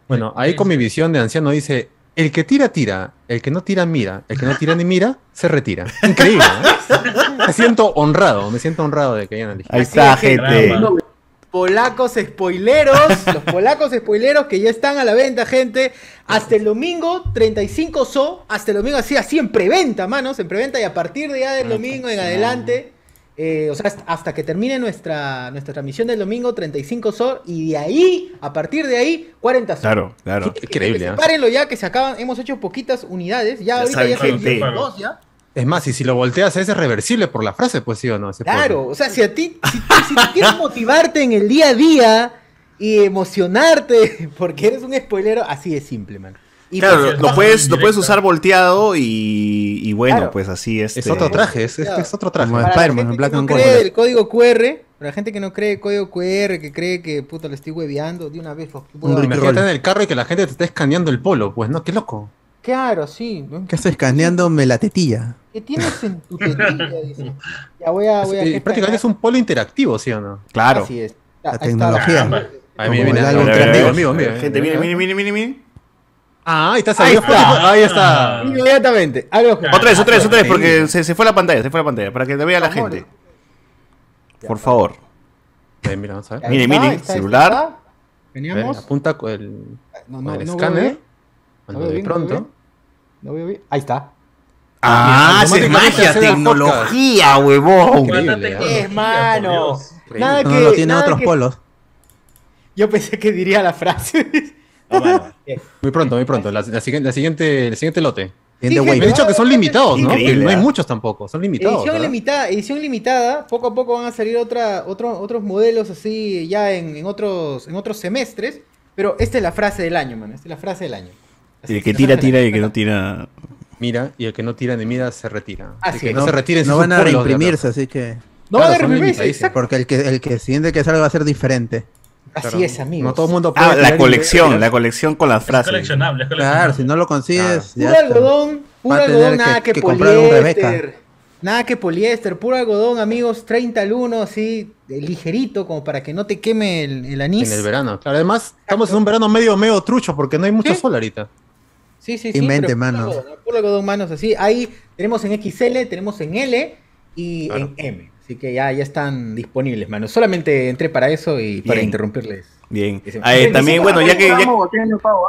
Bueno, ahí con mi visión de anciano dice el que tira, tira. El que no tira, mira. El que no tira ni mira, se retira. Increíble. ¿eh? Me siento honrado. Me siento honrado de que hayan elegido. Ahí está, gente. Polacos spoileros. los polacos spoileros que ya están a la venta, gente. Hasta el domingo, 35 so. Hasta el domingo, así, así en preventa, manos. En preventa. Y a partir de ya del ah, domingo en adelante eh, o sea, hasta que termine nuestra, nuestra transmisión del domingo, 35 SOR, y de ahí, a partir de ahí, 40 SOR. Claro, claro. Increíble. ¿eh? ya, que se acaban, hemos hecho poquitas unidades, ya ahorita ya se dos ya. Es más, y si lo volteas es reversible por la frase, pues sí o no. claro, o sea, si a ti, si, si quieres motivarte en el día a día y emocionarte *laughs* porque eres un spoilero, así es simple, man claro, pues, lo, puedes, lo puedes usar volteado y, bueno, pues así es. Es este, otro traje, es, otro traje. Como Spider-Man, Black and cree el código QR, para la gente que no cree el código QR, que cree que puta le estoy hueveando, de una vez. Imagínate en el carro y que la gente te esté escaneando el polo, pues no, qué loco. Claro, sí. ¿Qué estoy escaneándome la tetilla? ¿Qué tienes en tu tetilla? Dice. Ya voy a. Voy a eh, prácticamente es un polo interactivo, ¿sí o no? Claro. Así es. La tecnología. Ahí viene, viene, amigo, amigo, amigo. Gente, miren, miren, miren, miren. Ah, ahí está, Ahí está. Ahí está. *laughs* Inmediatamente. Algo que- Otra vez, otra vez, otra vez, porque se, se fue la pantalla, se fue la pantalla, para que te vea la gente. Por favor. Ahí, mira, vamos a ver. Ahí Mire, está, mire, ahí está, ahí celular. Veníamos. apunta con el, No, con no, el no escáner. Cuando No de no pronto. No veo bien. Ahí está. Ah, es magia, tecnología, huevón. Es mano. Increíble. Nada No, que. no tiene nada otros que- polos. Yo pensé que diría la frase. No. *laughs* Muy pronto, muy pronto. La, la siguiente, la siguiente, el siguiente lote. Sí, Me han wave. dicho que son limitados, ¿no? Que no hay muchos tampoco, son limitados. Edición ¿verdad? limitada, edición limitada, poco a poco van a salir otra, otro- otros modelos así ya en, en otros, en otros semestres, pero esta es la frase del año, mano, esta es la frase del año. Así Y el que tira, tira y el que no tira. Mira, y el que no tira ni mira se retira. Así que es. no, se retiren No van a de reimprimirse, así que. No Claro, van a exacto. Porque el que, el que siguiente que salga va a ser diferente. Así Claro. es, amigos. No todo el mundo puede Ah, la colección, la colección con las Es frases. coleccionable, es Claro, coleccionable. si no lo consigues. Puro algodón, puro algodón, nada que, que poliéster. Nada que poliéster, puro algodón, amigos, 30 al 1, así, ligerito, como para que no te queme el, el anís. En el verano. Claro, además, estamos en un verano medio, medio trucho porque no hay mucho ¿Sí? sol ahorita. Sí, sí, sí. Invente, pero mano. Puro algodón, puro algodón, manos, así. Ahí tenemos en XL, tenemos en L y Claro. en M. Así que ya, ya están disponibles, manos. Solamente entré para eso y para Bien. interrumpirles. Bien. Ah, eh, también, bueno, ya que, ya,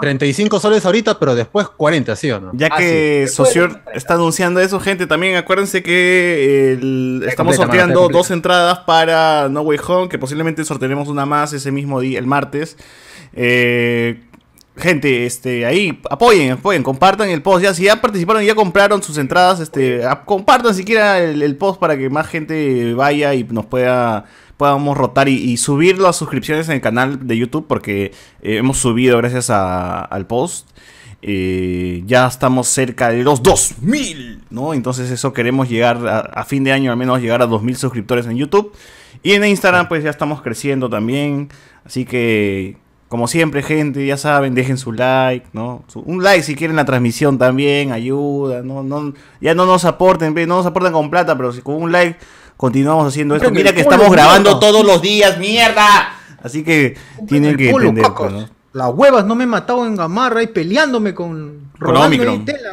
35 soles ahorita, pero después 40, ¿sí o no? ya Ah, que sí. Socior está anunciando eso, gente, también acuérdense que el- estamos completa, mano, sorteando dos entradas para No Way Home, que posiblemente sortearemos una más ese mismo día, el martes. Eh, gente, este, ahí apoyen, apoyen, compartan el post. Ya si ya participaron y ya compraron sus entradas, este, a- compartan siquiera el, el post para que más gente vaya y nos pueda podamos rotar y, y subir las suscripciones en el canal de YouTube porque eh, hemos subido gracias a- al post. Eh, ya estamos cerca de los 2000, ¿no? Entonces eso queremos llegar a, a fin de año al menos llegar a 2000 suscriptores en YouTube. Y en Instagram pues ya estamos creciendo también. Así que como siempre gente, ya saben, dejen su like, ¿no? Su- un like si quieren la transmisión también, ayuda, ¿no? no ya no nos aporten, no nos aportan con plata, pero si con un like continuamos haciendo esto. Mira que estamos grabando mierda. todos los días, mierda. Así que tienen que entender, pues, ¿no? Las huevas no me he matado en gamarra y peleándome con. Con robando Omicron. mi tela.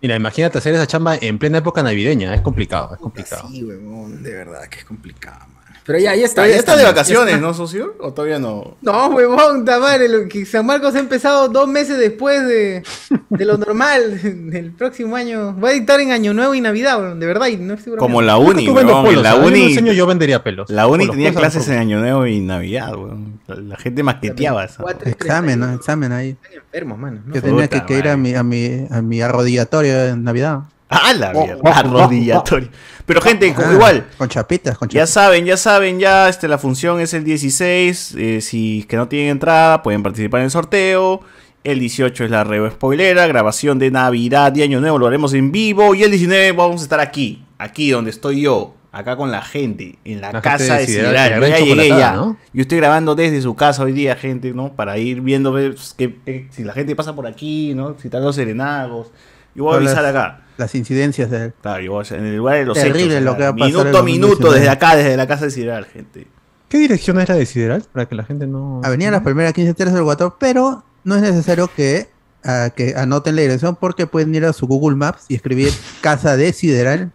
Mira, imagínate hacer esa chamba en plena época navideña. Es complicado, es complicado. Sí, weón, de verdad que es complicado. Pero ya, ya está. Está, ya ya está de vacaciones, está. ¿no, socio? ¿O todavía no? No, huevón, tamare, lo que San Marcos ha empezado dos meses después de, de lo normal. *laughs* El próximo año. Va a dictar en Año Nuevo y Navidad, weón, de verdad. Y no estoy Como la uni, weón, polos, la uni, enseño, yo vendería pelos. la uni Polos, tenía clases en Año Nuevo y Navidad, weón. La, la gente maqueteaba eso. Cuatro, Examen, ¿no? Examen ahí. Enfermos, mano. ¿no? Yo tenía que, que ir a madre. mi, a mi, a mi arrodillatorio en Navidad. *laughs* Ah, la mierda, arrodillatorio. Pero gente, Ah, igual, Con chapitas, con Ya chapitas. saben, ya saben, ya este, la función es el 16. eh, si que no tienen entrada, pueden participar en el sorteo. El 18 es la reo spoilera, grabación de Navidad y Año Nuevo, lo haremos en vivo. Y el 19 vamos a estar aquí, aquí donde estoy yo, acá con la gente, en la, La casa de de Sideral, ya llegué ya. ¿no? Yo estoy grabando desde su casa hoy día, gente, ¿no? Para ir viendo pues, que, que- si la gente pasa por aquí, ¿no? Si están los serenagos. Yo voy a avisar las- acá. Las incidencias de Claro, yo voy a- en el lugar de los Terrible hechos, lo que va a pasar Minuto a minuto 2019. desde acá, desde la casa de Sideral, gente. ¿Qué dirección es la de Sideral? Para que la gente no. Avenida Las Primeras 15 Terras del Guatón, pero no es necesario que, ah, que anoten la dirección porque pueden ir a su Google Maps y escribir *laughs* Casa de Sideral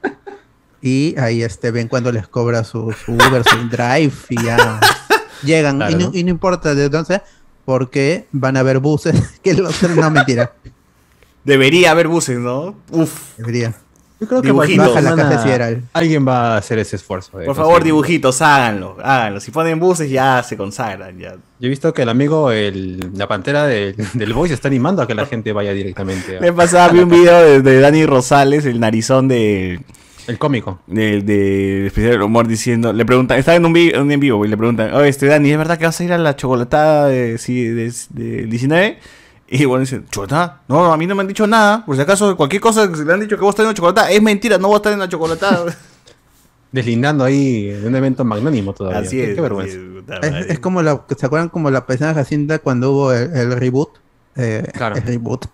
y ahí este, ven cuando les cobra su, su Uber, su Drive y ya llegan. Claro, y, no, ¿no? y no importa de dónde sea, porque van a haber buses *laughs* que los... No, mentira. Debería haber buses, ¿no? Uf. Debería. Yo creo que Dibujitos. Baja la casa de. Alguien va a hacer ese esfuerzo. de Por favor, dibujitos, háganlo, háganlo. Si ponen buses ya se consagran, ya. Yo he visto que el amigo, el, la pantera del, del Voice, está animando a que la gente vaya directamente *laughs* Me pasaba, vi un video de, de Dani Rosales, el narizón de, el cómico. de, de Especial del Humor, diciendo, le preguntan, estaba en un, vi- en un en vivo y le preguntan, oye, este Dani, ¿es verdad que vas a ir a la chocolatada de, sí, de, del 19? Y bueno, dice, ¿chocolatada? No, a mí no me han dicho nada. Por si acaso, cualquier cosa que se le han dicho que vos estás en la chocolatada, es mentira, no vos estás en la chocolatada. *laughs* Deslindando ahí de un evento magnánimo todavía. así qué, es. qué vergüenza. así es, Es, como la, ¿se acuerdan como la paisana Jacinta cuando hubo el, el reboot? eh, el reboot,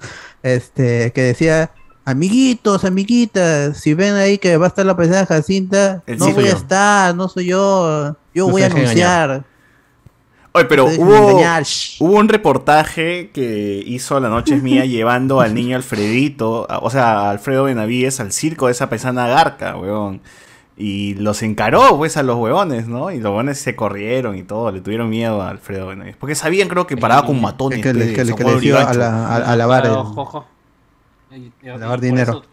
este, que decía, amiguitos, amiguitas, si ven ahí que va a estar la presencia de Jacinta, no voy a estar, no soy yo, yo voy a anunciar. Oye, pero hubo, hubo un reportaje que hizo La Noche es Mía *laughs* llevando al niño Alfredito, o sea, Alfredo Benavides al circo de esa paisana Garca, weón. Y los encaró, pues, a los huevones, ¿no? Y los huevones se corrieron y todo, le tuvieron miedo a Alfredo Benavides. Porque sabían, creo que paraba con matones. Que, le, que, dio a, la, a, lavar, a lavar dinero.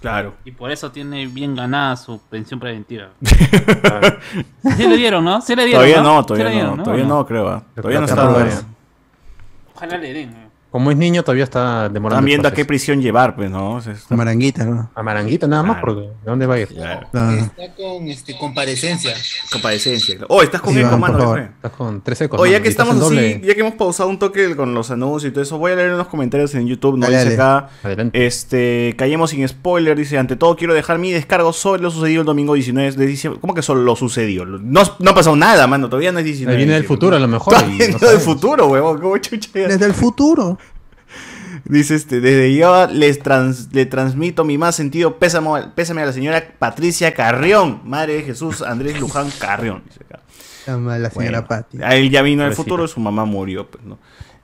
Claro. Y por eso tiene bien ganada su pensión preventiva. *laughs* sí le dieron, ¿no? Sí le dieron. Todavía no, todavía no, Todavía no, creo. Todavía no está. Ojalá le den. Como es niño, todavía está demorando. Están viendo a qué prisión llevar, pues, ¿no? A Maranguita, ¿no? A Maranguita nada más, porque ¿de dónde va a ir? Está con este, comparecencia. Comparecencia. Oh, estás con Iván, mano. Estás con tres ecos. Oh, ya que estamos así, ya que hemos pausado un toque con los anuncios y todo eso, voy a leer unos comentarios en YouTube, ¿no? dice acá. Adelante. Este, cayemos sin spoiler, dice, ante todo quiero dejar mi descargo sobre lo sucedido el domingo 19 de diciembre. ¿Cómo que solo lo sucedió? No, no ha pasado nada, mano, todavía no es 19. viene del futuro a lo mejor. Viene del futuro, huevón, ¿cómo chucha? Desde el futuro. Dice este, desde yo les le transmito mi más sentido pésame, pésame a la señora Patricia Carrión, madre de Jesús Andrés Luján Carrión. Dice acá. La señora Pati. A él ya vino el futuro, su mamá murió, pues, ¿no?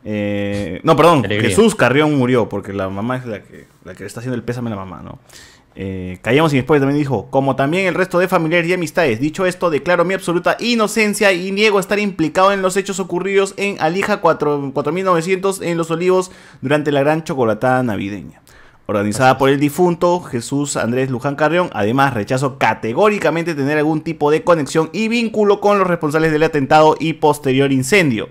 Eh, no, perdón, Jesús Carrión murió, porque la mamá es la que, la que le está haciendo el pésame a la mamá, ¿no? Eh, callamos y después también dijo, como también el resto de familiares y amistades. Dicho esto, declaro mi absoluta inocencia y niego estar implicado en los hechos ocurridos en Alija 4900 en Los Olivos durante la gran chocolatada navideña. Organizada por el difunto Jesús Andrés Luján Carrión, además rechazo categóricamente tener algún tipo de conexión y vínculo con los responsables del atentado y posterior incendio.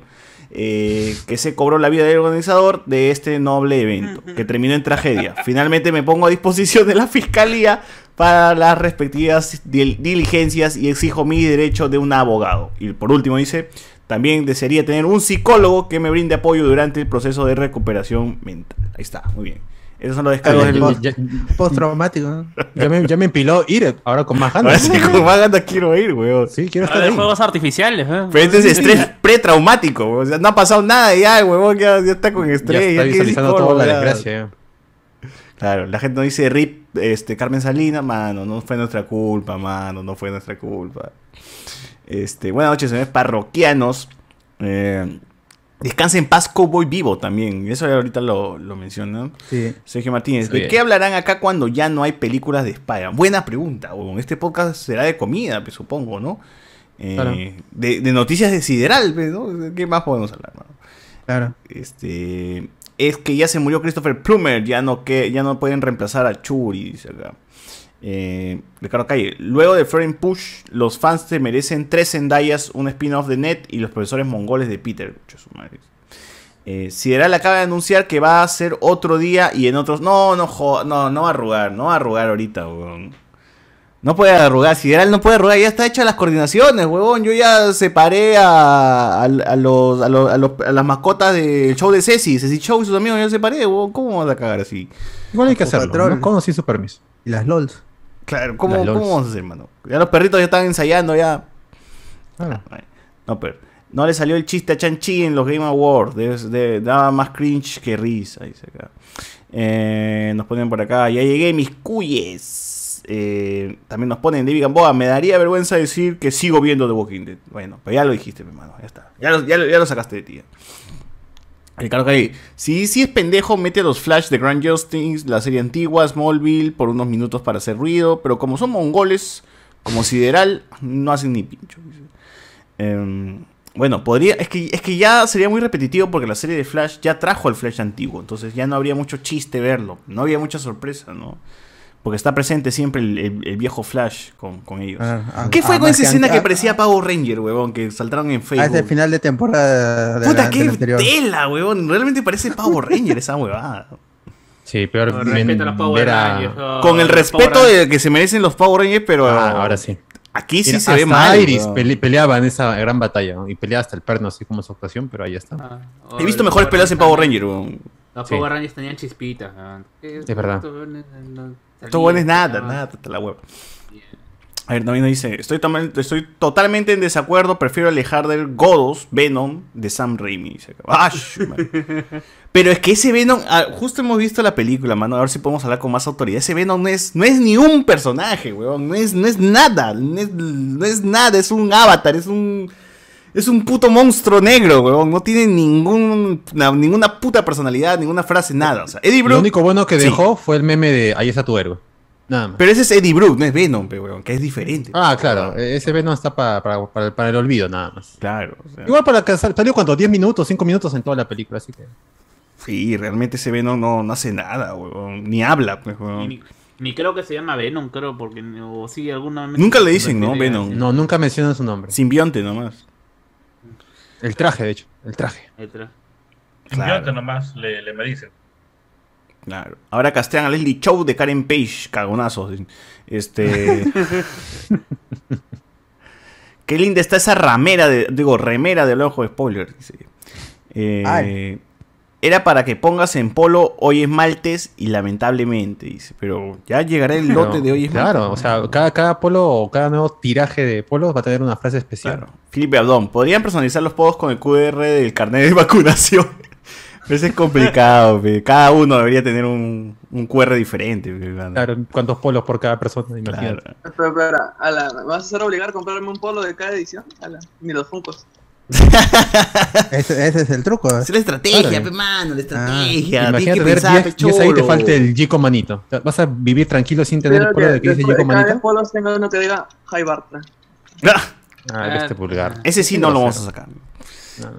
Eh, que se cobró la vida del organizador de este noble evento, que terminó en tragedia. Finalmente me pongo a disposición de la fiscalía para las respectivas diligencias y exijo mi derecho de un abogado. Y por último dice, también desearía tener un psicólogo que me brinde apoyo durante el proceso de recuperación mental. Ahí está, muy bien. Esos son los descargos del post-traumático. Ya, me, ya me empiló ir ahora con más ganas. sí, con más ganas quiero ir, weón. Sí, quiero estar ahí. juegos artificiales, ¿eh? Pero este es estrés pretraumático, O sea, no ha pasado nada ya, weón. Ya, ya está con estrés. Ya está visualizando toda la desgracia. Claro, la gente no dice RIP este, Carmen Salina, mano, no fue nuestra culpa, mano, no fue nuestra culpa. Este, buenas noches, señores parroquianos. Eh, Descansa en paz, Cowboy Vivo también. Eso ahorita lo, lo mencionan. Sí. Sergio Martínez. ¿De qué hablarán acá cuando ya no hay películas de spider Buena pregunta. Este podcast será de comida, pues, supongo, ¿no? Eh, de, noticias de Sideral, pues, ¿no? ¿Qué más podemos hablar? Claro. Este, es que ya se murió Christopher Plummer. Ya no, que, ya no pueden reemplazar a Churi, dice acá. Eh, Ricardo Calle. Luego de Florent Push, los fans se merecen tres Zendayas, un spin-off de Net y los profesores mongoles de Peter. Eh, Sideral acaba de anunciar que va a ser otro día y en otros. No, no, no, no va a arrugar, no va a arrugar ahorita, weón. No puede arrugar, Sideral no puede arrugar, ya está hecha las coordinaciones, huevón. Yo ya separé a, a, los, a, las mascotas del show de Ceci. Ceci Show y sus amigos, ya separé, huevón. ¿Cómo vas a cagar así? Igual hay que hacerlo, ¿no? Con su permiso. Y las LOLs. Claro, ¿cómo, vamos a hacer, mano? Ya los perritos ya están ensayando ya. Ah. No, pero no le salió el chiste a Chanchi en los Game Awards. De, daba más cringe que risa. Dice acá. Eh, nos ponen por acá. Ya llegué, mis cuyes. Eh, también nos ponen David Gamboa. Me daría vergüenza decir que sigo viendo The Walking Dead. Bueno, pero ya lo dijiste, mi hermano. Ya está. Ya lo, ya, lo sacaste de ti. Ricardo Calle, si, si es pendejo, mete los Flash de Grand Justice, la serie antigua, Smallville, por unos minutos para hacer ruido, pero como son mongoles, como sideral, no hacen ni pincho. Em, bueno, podría, es que, es que ya sería muy repetitivo porque la serie de Flash ya trajo el Flash antiguo, entonces ya no habría mucho chiste verlo, no había mucha sorpresa, ¿no? Porque está presente siempre el, viejo Flash con, ellos. Ah, ah, ¿Qué fue ah, con esa escena que parecía Power Ranger, huevón? Que saltaron en Facebook. Ah, es el final de temporada. De Puta, qué tela, huevón. Realmente parece Power Ranger esa huevada. Sí, peor con, Power Rangers, con el respeto de que se merecen los Power Rangers, pero. ahora sí. Aquí sí se ve mal. Iris peleaba en esa gran batalla y peleaba hasta el perno, así como su actuación, pero ahí está. He visto mejores peleas en Power Ranger, huevón. Los Power Rangers tenían chispitas. Es verdad. Esto bueno es nada, nada, la hueva. A ver, también dice, estoy, estoy totalmente en desacuerdo, prefiero alejar del Godos, Venom, de Sam Raimi. *laughs* Pero es que ese Venom, ah, justo hemos visto la película, mano, a ver si podemos hablar con más autoridad. Ese Venom no es, no es ni un personaje, weón, no es, no es nada, no es, no es nada, es un avatar, es un... Es un puto monstruo negro, weón. No tiene ningún, ninguna puta personalidad, ninguna frase, nada. O sea, Eddie Lo único bueno que dejó fue el meme de Ahí está tu héroe. Pero ese es Eddie Brooke, no es Venom, weón, que es diferente. Ah, claro, ese Venom está para, para, el olvido nada más. Claro. Igual para que salió cuánto, 10 minutos, 5 minutos en toda la película, así que. Sí, realmente ese Venom no, no hace nada, weón, ni habla, pues, Ni, creo que se llama Venom, creo, porque o sí, alguna Nunca le dicen, ¿no? Venom. No, nunca mencionan su nombre. Simbionte nomás. El traje, de hecho, el traje. El traje. Simbionte nomás le, le me dicen. Claro. Ahora castean a Leslie Chow de Karen Page, cagonazos. Este. *laughs* Qué linda está esa ramera de. Digo, remera del ojo de spoiler. Eh, era para que pongas en polo hoy es martes y lamentablemente, dice. Pero ya llegará el lote de hoy es Claro, o sea, cada, cada polo o cada nuevo tiraje de polos va a tener una frase especial. Claro. Felipe Abdón, ¿podrían personalizar los polos con el QR del carnet de vacunación? *laughs* Eso es complicado, cada uno debería tener un, un QR diferente. Claro, ¿cuántos polos por cada persona? Imagínate. Pero, espera, ¿vas a ser obligado a comprarme un polo de cada edición? ni los funcos. *laughs* ese, ese, es el truco. Es la estrategia, pe, mano, la estrategia. Ah, imagínate ver 10 ahí te falta el Gico Manito. ¿Vas a vivir tranquilo sin tener el polo de que dice Gico Manito? Cada polos tengo uno que diga High Bartra. *laughs* Ah, este pulgar. Ese sí no lo vamos a sacar.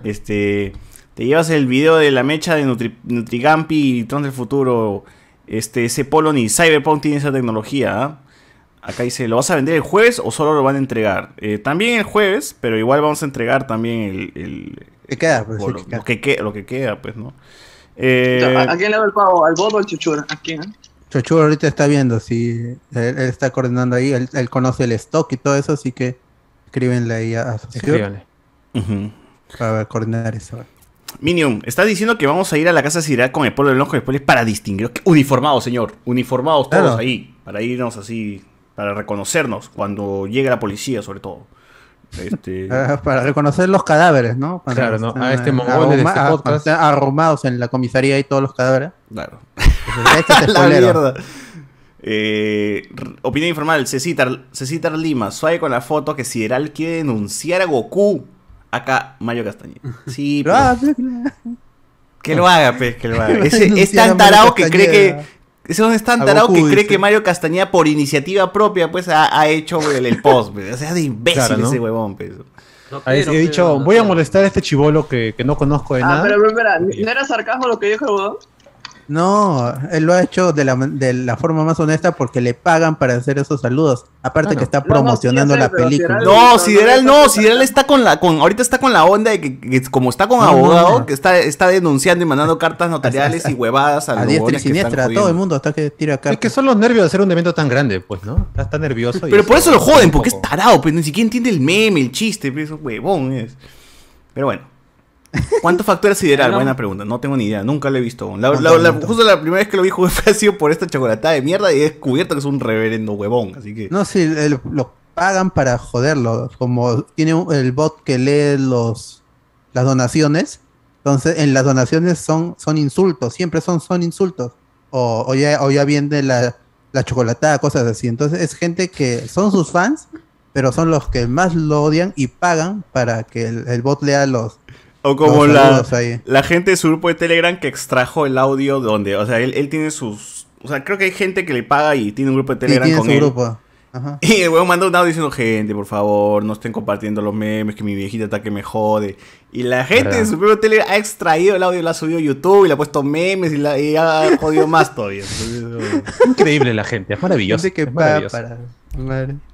Este. Te llevas el video de la mecha de Nutrigampi y Tron del Futuro. Este, ese Polo ni Cyberpunk tiene esa tecnología. ¿ah? Acá dice, ¿lo vas a vender el jueves o solo lo van a entregar? Eh, también el jueves, pero igual vamos a entregar también el... el ¿Qué queda? Pues, lo, que lo, que queda, pues, ¿no? Eh, ¿A quién le da el pago? ¿Al bot o al Chuchura? ¿A quién? Chuchura ahorita está viendo, si él, está coordinando ahí, él, conoce el stock y todo eso, así que escríbenle ahí a su Escríbanle. Para coordinar eso. Minium, estás diciendo que vamos a ir a la casa sideral con el pueblo del ojo después para distinguir. Uniformados, señor. Uniformados todos ahí. Para irnos así. Para reconocernos cuando llegue la policía, sobre todo. Este... *laughs* Para, reconocer los cadáveres, ¿no? claro, ¿no? A este mongol de este podcast. Arrumados en la comisaría y todos los cadáveres. Claro. *laughs* la mierda. Eh, opinión informal, Cecitar, Cecitar Lima, suave con la foto que Sideral quiere denunciar a Goku acá Mario Castañeda. Sí, *laughs* que lo haga, pues, que lo haga. es tan tarado que cree que. Ese es tan tarado que cree que Mario Castañeda, por iniciativa propia, pues ha, hecho el, post. Pues. O sea, de imbécil ese huevón, pues. he dicho, voy a molestar a este chivolo que, que no conozco de ah, nada. Pero, pero, espera, ¿no era sarcasmo lo que dijo el huevón? No, él lo ha hecho de la, de la forma más honesta porque le pagan para hacer esos saludos. Aparte que está promocionando la película. No, Sideral no, Sideral está con la, con, ahorita está con la onda de que, como está con abogado, que está, está denunciando y mandando cartas notariales y huevadas a, a diestra y siniestra, a todo el mundo hasta que tira cartas. Es que son los nervios de hacer un evento tan grande, pues, ¿no? Está, nervioso. Pero por eso lo joden, porque es tarado, pues ni siquiera entiende el meme, el chiste, pues, huevón es. Pero bueno. ¿Cuánto factura Sideral? Buena pregunta. No tengo ni idea. Nunca lo he visto. justo la primera vez que lo vi fue sido por esta chocolatada de mierda y he descubierto que es un reverendo huevón. Así que. No, sí, lo pagan para joderlo. Como tiene el bot que lee los las donaciones. Entonces, en las donaciones son, son insultos. Siempre son, son insultos. O, o, ya, o ya viene la, la chocolatada, cosas así. Entonces, es gente que son sus fans, pero son los que más lo odian y pagan para que el bot lea los o como la, la gente de su grupo de Telegram que extrajo el audio donde, o sea, él, él tiene sus... O sea, creo que hay gente que le paga y tiene un grupo de Telegram con él. Grupo. *laughs* Y el weón manda un audio diciendo, gente, por favor, no estén compartiendo los memes, que mi viejita está que me jode. Y la gente de su propio Telegram ha extraído el audio, lo ha subido a YouTube y le ha puesto memes y, la, y ha jodido más todavía. *laughs* Increíble la gente, es maravilloso. que es maravilloso.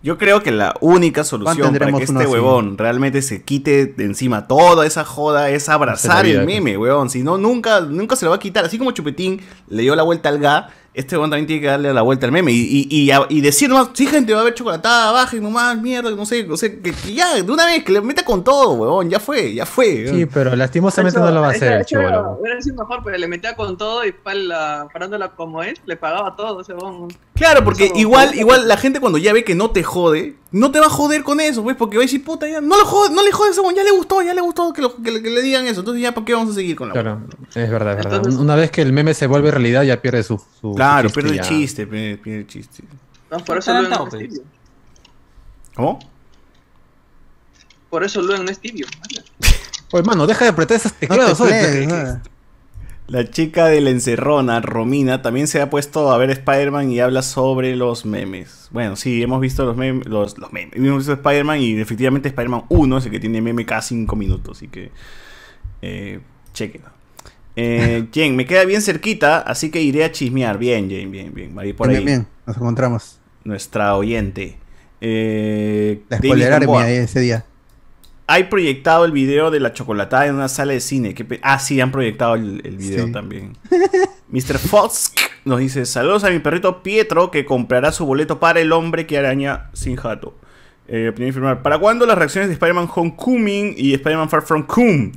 Yo creo que la única solución para que este huevón realmente se quite de encima toda esa joda es abrazar el meme, huevón. Si no, nunca, nunca se lo va a quitar. Así como Chupetín le dio la vuelta al GA este weón también tiene que darle la vuelta al meme y, y, y, decir nomás, sí, gente, va a haber chocolatada, bajen nomás, mierda, no sé, no sé, que, ya, de una vez, que le meta con todo, weón, ya fue, ya fue. Sí, pero lastimosamente no lo va a hacer chivolo. Hubiera sido mejor, pero le metía con todo y para parándola como es, le pagaba todo ese weón. Claro, porque igual, igual la gente cuando ya ve que no te jode, no te va a joder con eso, pues, porque va a decir, puta, ya, no, lo jode, no le jodes a ya le gustó, ya le gustó que, que, le digan eso. Entonces, ya, ¿por qué vamos a seguir con la Claro, es verdad, es verdad. Una vez que el meme se vuelve realidad, ya pierde su. claro, pierde el chiste, pierde, el chiste. No, por eso no es tibio. ¿Cómo? Por eso Luego no es tibio. Oye, mano, deja de apretar esas teclados. La chica de la encerrona, Romina, también se ha puesto a ver Spider-Man y habla sobre los memes. Bueno, sí, hemos visto los memes, los, memes. Hemos visto Spider-Man y efectivamente Spider-Man 1 es el que tiene meme cada 5 minutos, así que eh, chequenlo. Eh, *laughs* Jen, me queda bien cerquita, así que iré a chismear. Bien, Jen, bien, bien. por bien, bien, nos encontramos. Nuestra oyente. Eh, La ese día hay proyectado el video de la chocolatada en una sala de cine. ah, sí, han proyectado el, video también. *laughs* Mr. Fox nos dice: Saludos a mi perrito Pietro que comprará su boleto para el hombre que araña sin jato. Eh, opinión informar. ¿Para cuándo las reacciones de Spider-Man Homecoming y Spider-Man Far From Home?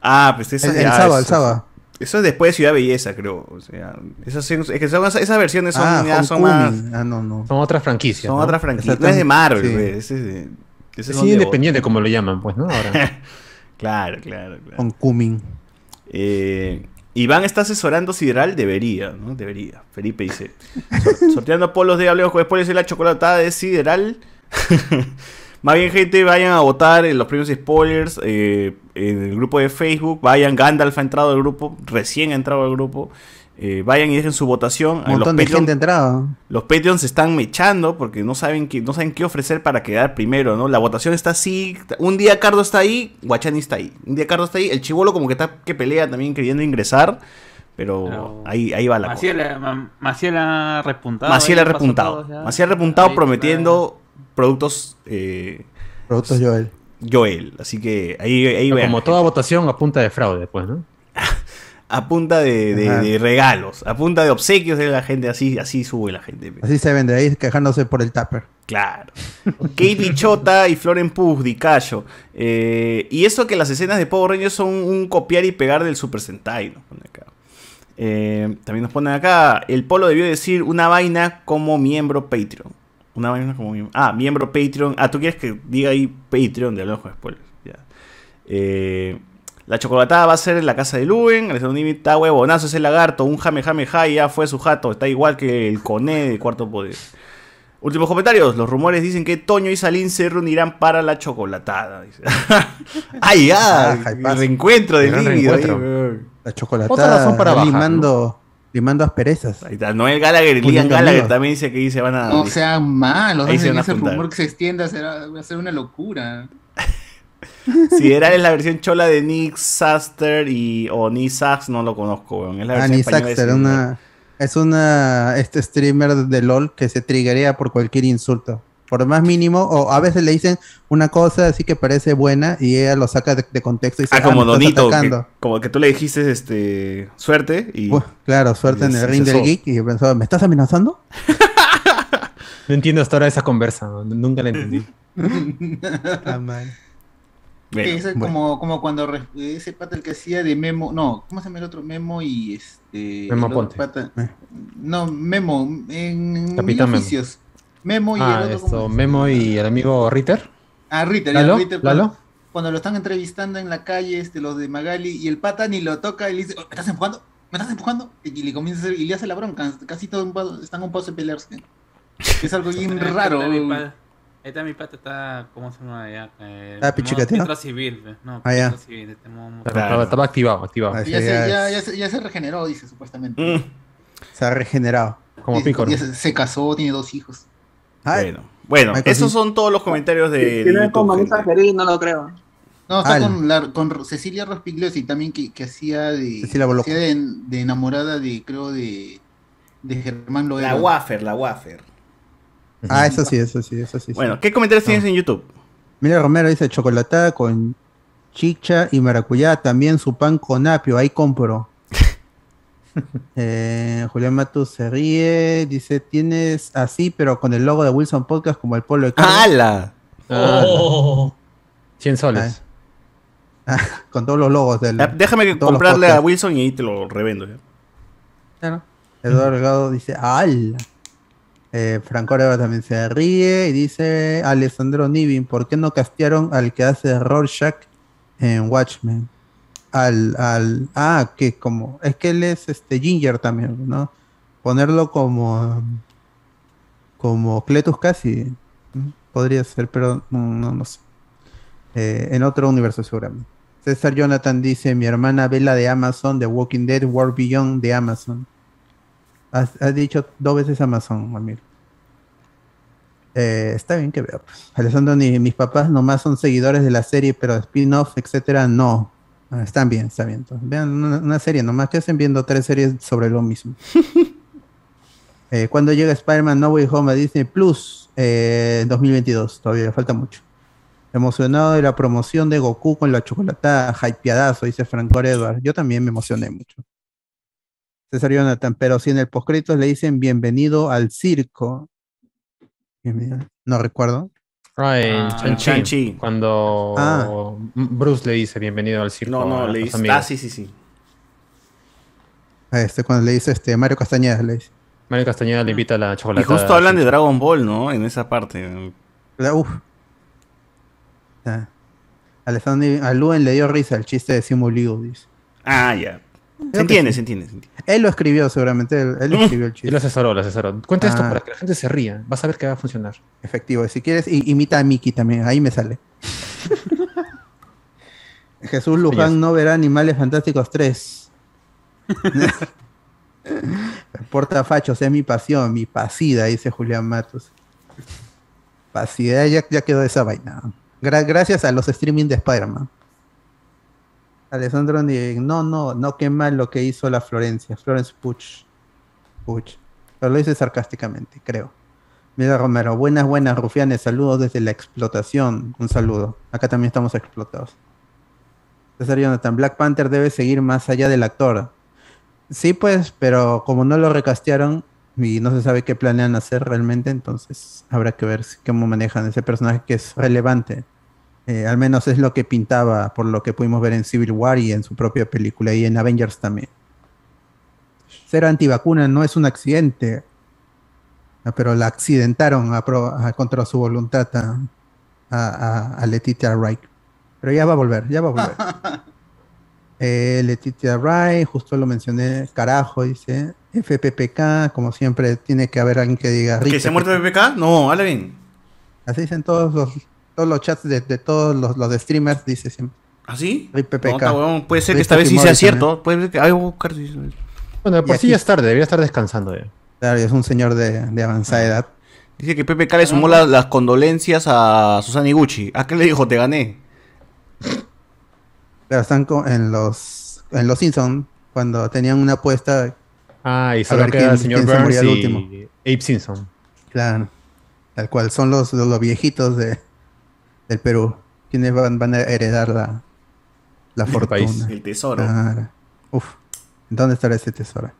Ah, pues eso el, el sábado, el sábado. Eso es después de Ciudad Belleza, creo. O sea, esas, es que esas versiones son, ah, son más. Ah, no, no. Son otras franquicias. Son otras franquicias. No es de Marvel, sí. es de, sí, independiente, como lo llaman, pues, ¿no? Ahora. *laughs* claro, claro, claro. Con Cumming. Eh, Iván está asesorando Sideral, debería, ¿no? Debería. Felipe dice. sorteando polos de Hablemos con spoilers y la chocolatada de Sideral. *laughs* Más bien, gente, vayan a votar en los premios spoilers eh, en el grupo de Facebook. Vayan, Gandalf ha entrado al grupo, recién ha entrado al grupo. Eh, vayan y dejen su votación. Un montón de gente entrado. Los Patreons se están mechando porque no saben, qué, no saben qué ofrecer para quedar primero, ¿no? La votación está así. Un día Cardo está ahí, Guachani está ahí. Un día Cardo está ahí, el chivolo como que está que pelea también queriendo ingresar. Pero, ahí, ahí va la cosa. Maciel ha repuntado. Maciel ha repuntado. Maciel ha repuntado prometiendo productos. Eh, productos Joel. Joel. Así que ahí, ahí Como toda votación a punta de fraude, pues, ¿no? *laughs* a punta de, regalos, a punta de obsequios de la gente, así, así sube la gente. Así se vende, ahí quejándose por el tupper. Claro. Kate Bichota y Floren Pug, Dicayo. Eh, y eso que las escenas de Power Rangers son un copiar y pegar del Super Sentai, nos pone acá. Eh, también nos ponen acá, el Polo debió decir una vaina como miembro Patreon. Una vaina como miembro. Ah, miembro Patreon. Ah, tú quieres que diga ahí Patreon de Hablamos con Ya. Eh, la chocolatada va a ser en la casa de Luen. El Nimi está huevonazo ese lagarto. Un jame jame jai ya fue su jato. Está igual que el coné de cuarto poder. Últimos comentarios. Los rumores dicen que Toño y Salín se reunirán para la chocolatada. *laughs* ¡Ay, ya! Ah, el reencuentro de Limi. La chocolatada. razón para limando, limando asperezas. Ahí está. Noel Gallagher y Liam Gallagher también dice que se van a. No sean malos. Ese rumor que se extienda será, va a ser una locura. *laughs* Si era es la versión chola de Nick Saster y o Nick Sax, no lo conozco, weón. Es la ah, versión Nick una, es una este streamer de LOL que se triggería por cualquier insulto. Por más mínimo, o a veces le dicen una cosa así que parece buena y ella lo saca de, contexto y se Ah, como ah, Donito, como que tú le dijiste este suerte y. claro, suerte en el ring del geek y yo pensaba, ¿me estás amenazando? *laughs* no entiendo hasta ahora esa conversa, nunca la entendí. *laughs* ah, es como, como cuando ese pata el que hacía de Memo, no, ¿cómo se llama el otro? Memo y este. Memo Ponte. Eh. No, Memo, en Capitán Memo. y ah, el otro. Memo y el amigo Ritter. Ah, Ritter, ¿Lalo? Ritter cuando, cuando, lo están entrevistando en la calle, este, los de Magali, y el pata ni lo toca y le dice, oh, ¿me estás empujando? ¿Me estás empujando? Y, le comienza a hacer, y le hace la bronca, casi todos están un paso de pelearse. Es algo *laughs* bien raro está mi pata, está. ¿Cómo se llama ya? Eh, ah, pichicateado. civil, no, ah, ya. civil. Este estaba, activado, activado. Ah, ya, se, ya, ya, se, ya, se, regeneró, dice supuestamente. Mm. Se ha regenerado. Como pico. Se, se, casó, tiene dos hijos. bueno, bueno esos son todos los comentarios de. Si no es con Vanessa Jerez, no lo creo. No, está con, la, con Cecilia Rospigliosi también que, que hacía de, hacía de, de, enamorada de, creo, de, de Germán Loera. La Wafer, la Wafer. Ah, eso sí, eso sí, eso sí. Bueno, ¿qué comentarios tienes en YouTube? Mira, Romero dice chocolatada con chicha y maracuyá, también su pan con apio, ahí compro. *laughs* eh, Julián Matus se ríe, dice, tienes así, pero con el logo de Wilson Podcast como el polo de Carlos. ¡Hala! Oh. 100 soles. *laughs* Ah, con todos los logos del. Déjame comprarle a Wilson y ahí te lo revendo. Claro. Eduardo Delgado dice, ¡Hala! Eh, Franco Areva también se ríe y dice Alessandro Nivin, ¿por qué no castearon al que hace Rorschach en Watchmen? Al, al, ah, que como, es que él es este Ginger también, ¿no? Ponerlo como, como Cletus casi, podría ser, pero no, no, sé. Eh, en otro universo seguramente. César Jonathan dice, mi hermana Vela de Amazon, de Walking Dead, World Beyond de Amazon. Has, dicho dos veces Amazon, amigo. Eh, está bien que vea. Pues. Alessandro, ni mis papás nomás son seguidores de la serie, pero spin-off, etcétera, no. Ah, están bien, está bien. vean una, serie nomás que hacen viendo tres series sobre lo mismo. *laughs* eh, cuando llega Spider-Man No Way Home a Disney Plus eh, 2022, todavía falta mucho. Emocionado de la promoción de Goku con la chocolatada, hypeadazo, dice Franco Edward. Yo también me emocioné mucho. César Jonathan, pero si en el postcrédito le dicen bienvenido al circo. No recuerdo. Ah, en Chanchi. Cuando ah. Bruce le dice bienvenido al circo. No, no, le dice. Ah, sí, sí, sí. Este, cuando le dice este, Mario Castañeda, le dice. Mario Castañeda le invita a la chocolate. Y justo hablan de Dragon Ball, ¿no? En esa parte. Uf. Alessandro a Luen le dio risa el chiste de Simu Liu, dice. Ah, ya. Se entiende, se entiende, Él lo escribió seguramente, él, escribió el chiste. Él lo asesoró, lo asesoró. Cuenta esto ah. para que la gente se ría. Vas a ver que va a funcionar. Efectivo. Si quieres, imita a Mickey también. Ahí me sale. *laughs* Jesús Luján no verá Animales Fantásticos 3. *laughs* Portafachos es mi pasión, mi pasida, dice Julián Matos. Pasida, ya, ya quedó esa vaina. gracias a los streaming de Spider-Man. Alessandro no, no, no, qué mal lo que hizo la Florencia, Florence Puch. Puch. Pero lo hice sarcásticamente, creo. Mira Romero, buenas, buenas, rufianes, saludos desde la explotación. Un saludo. Acá también estamos explotados. César Jonathan, Black Panther debe seguir más allá del actor. Sí, pues, pero como no lo recastearon y no se sabe qué planean hacer realmente, entonces habrá que ver cómo manejan ese personaje que es relevante. Eh, al menos es lo que pintaba por lo que pudimos ver en Civil War y en su propia película y en Avengers también. Ser antivacuna no es un accidente, ah, pero la accidentaron contra su voluntad a, a, Letitia Wright. Pero ya va a volver, ya va a volver. *laughs* eh, Letitia Wright, justo lo mencioné, carajo, dice. FPPK, como siempre, tiene que haber alguien que diga. ¿Que se ha muerto FPPK? No, habla bien. Así dicen todos los todos los chats de, todos los, los de streamers dice siempre. ¿Ah, sí? puede ser que esta vez sí sea cierto. Puede ser que hay buscar. Bueno, por sí ya es tarde, debería estar descansando ya. Claro, es un señor de, de avanzada edad. Dice que Pepe le sumó las condolencias a Susana Iguchi. ¿A qué le dijo? Te gané. Pero están en los en los Simpsons cuando tenían una apuesta. Ah, y solo queda el señor Burns y último. Abe Simpson. Claro. Tal cual son los, los viejitos de, del Perú. ¿Quiénes van, a heredar la, la fortuna? El tesoro. Uf, ¿dónde estará ese tesoro?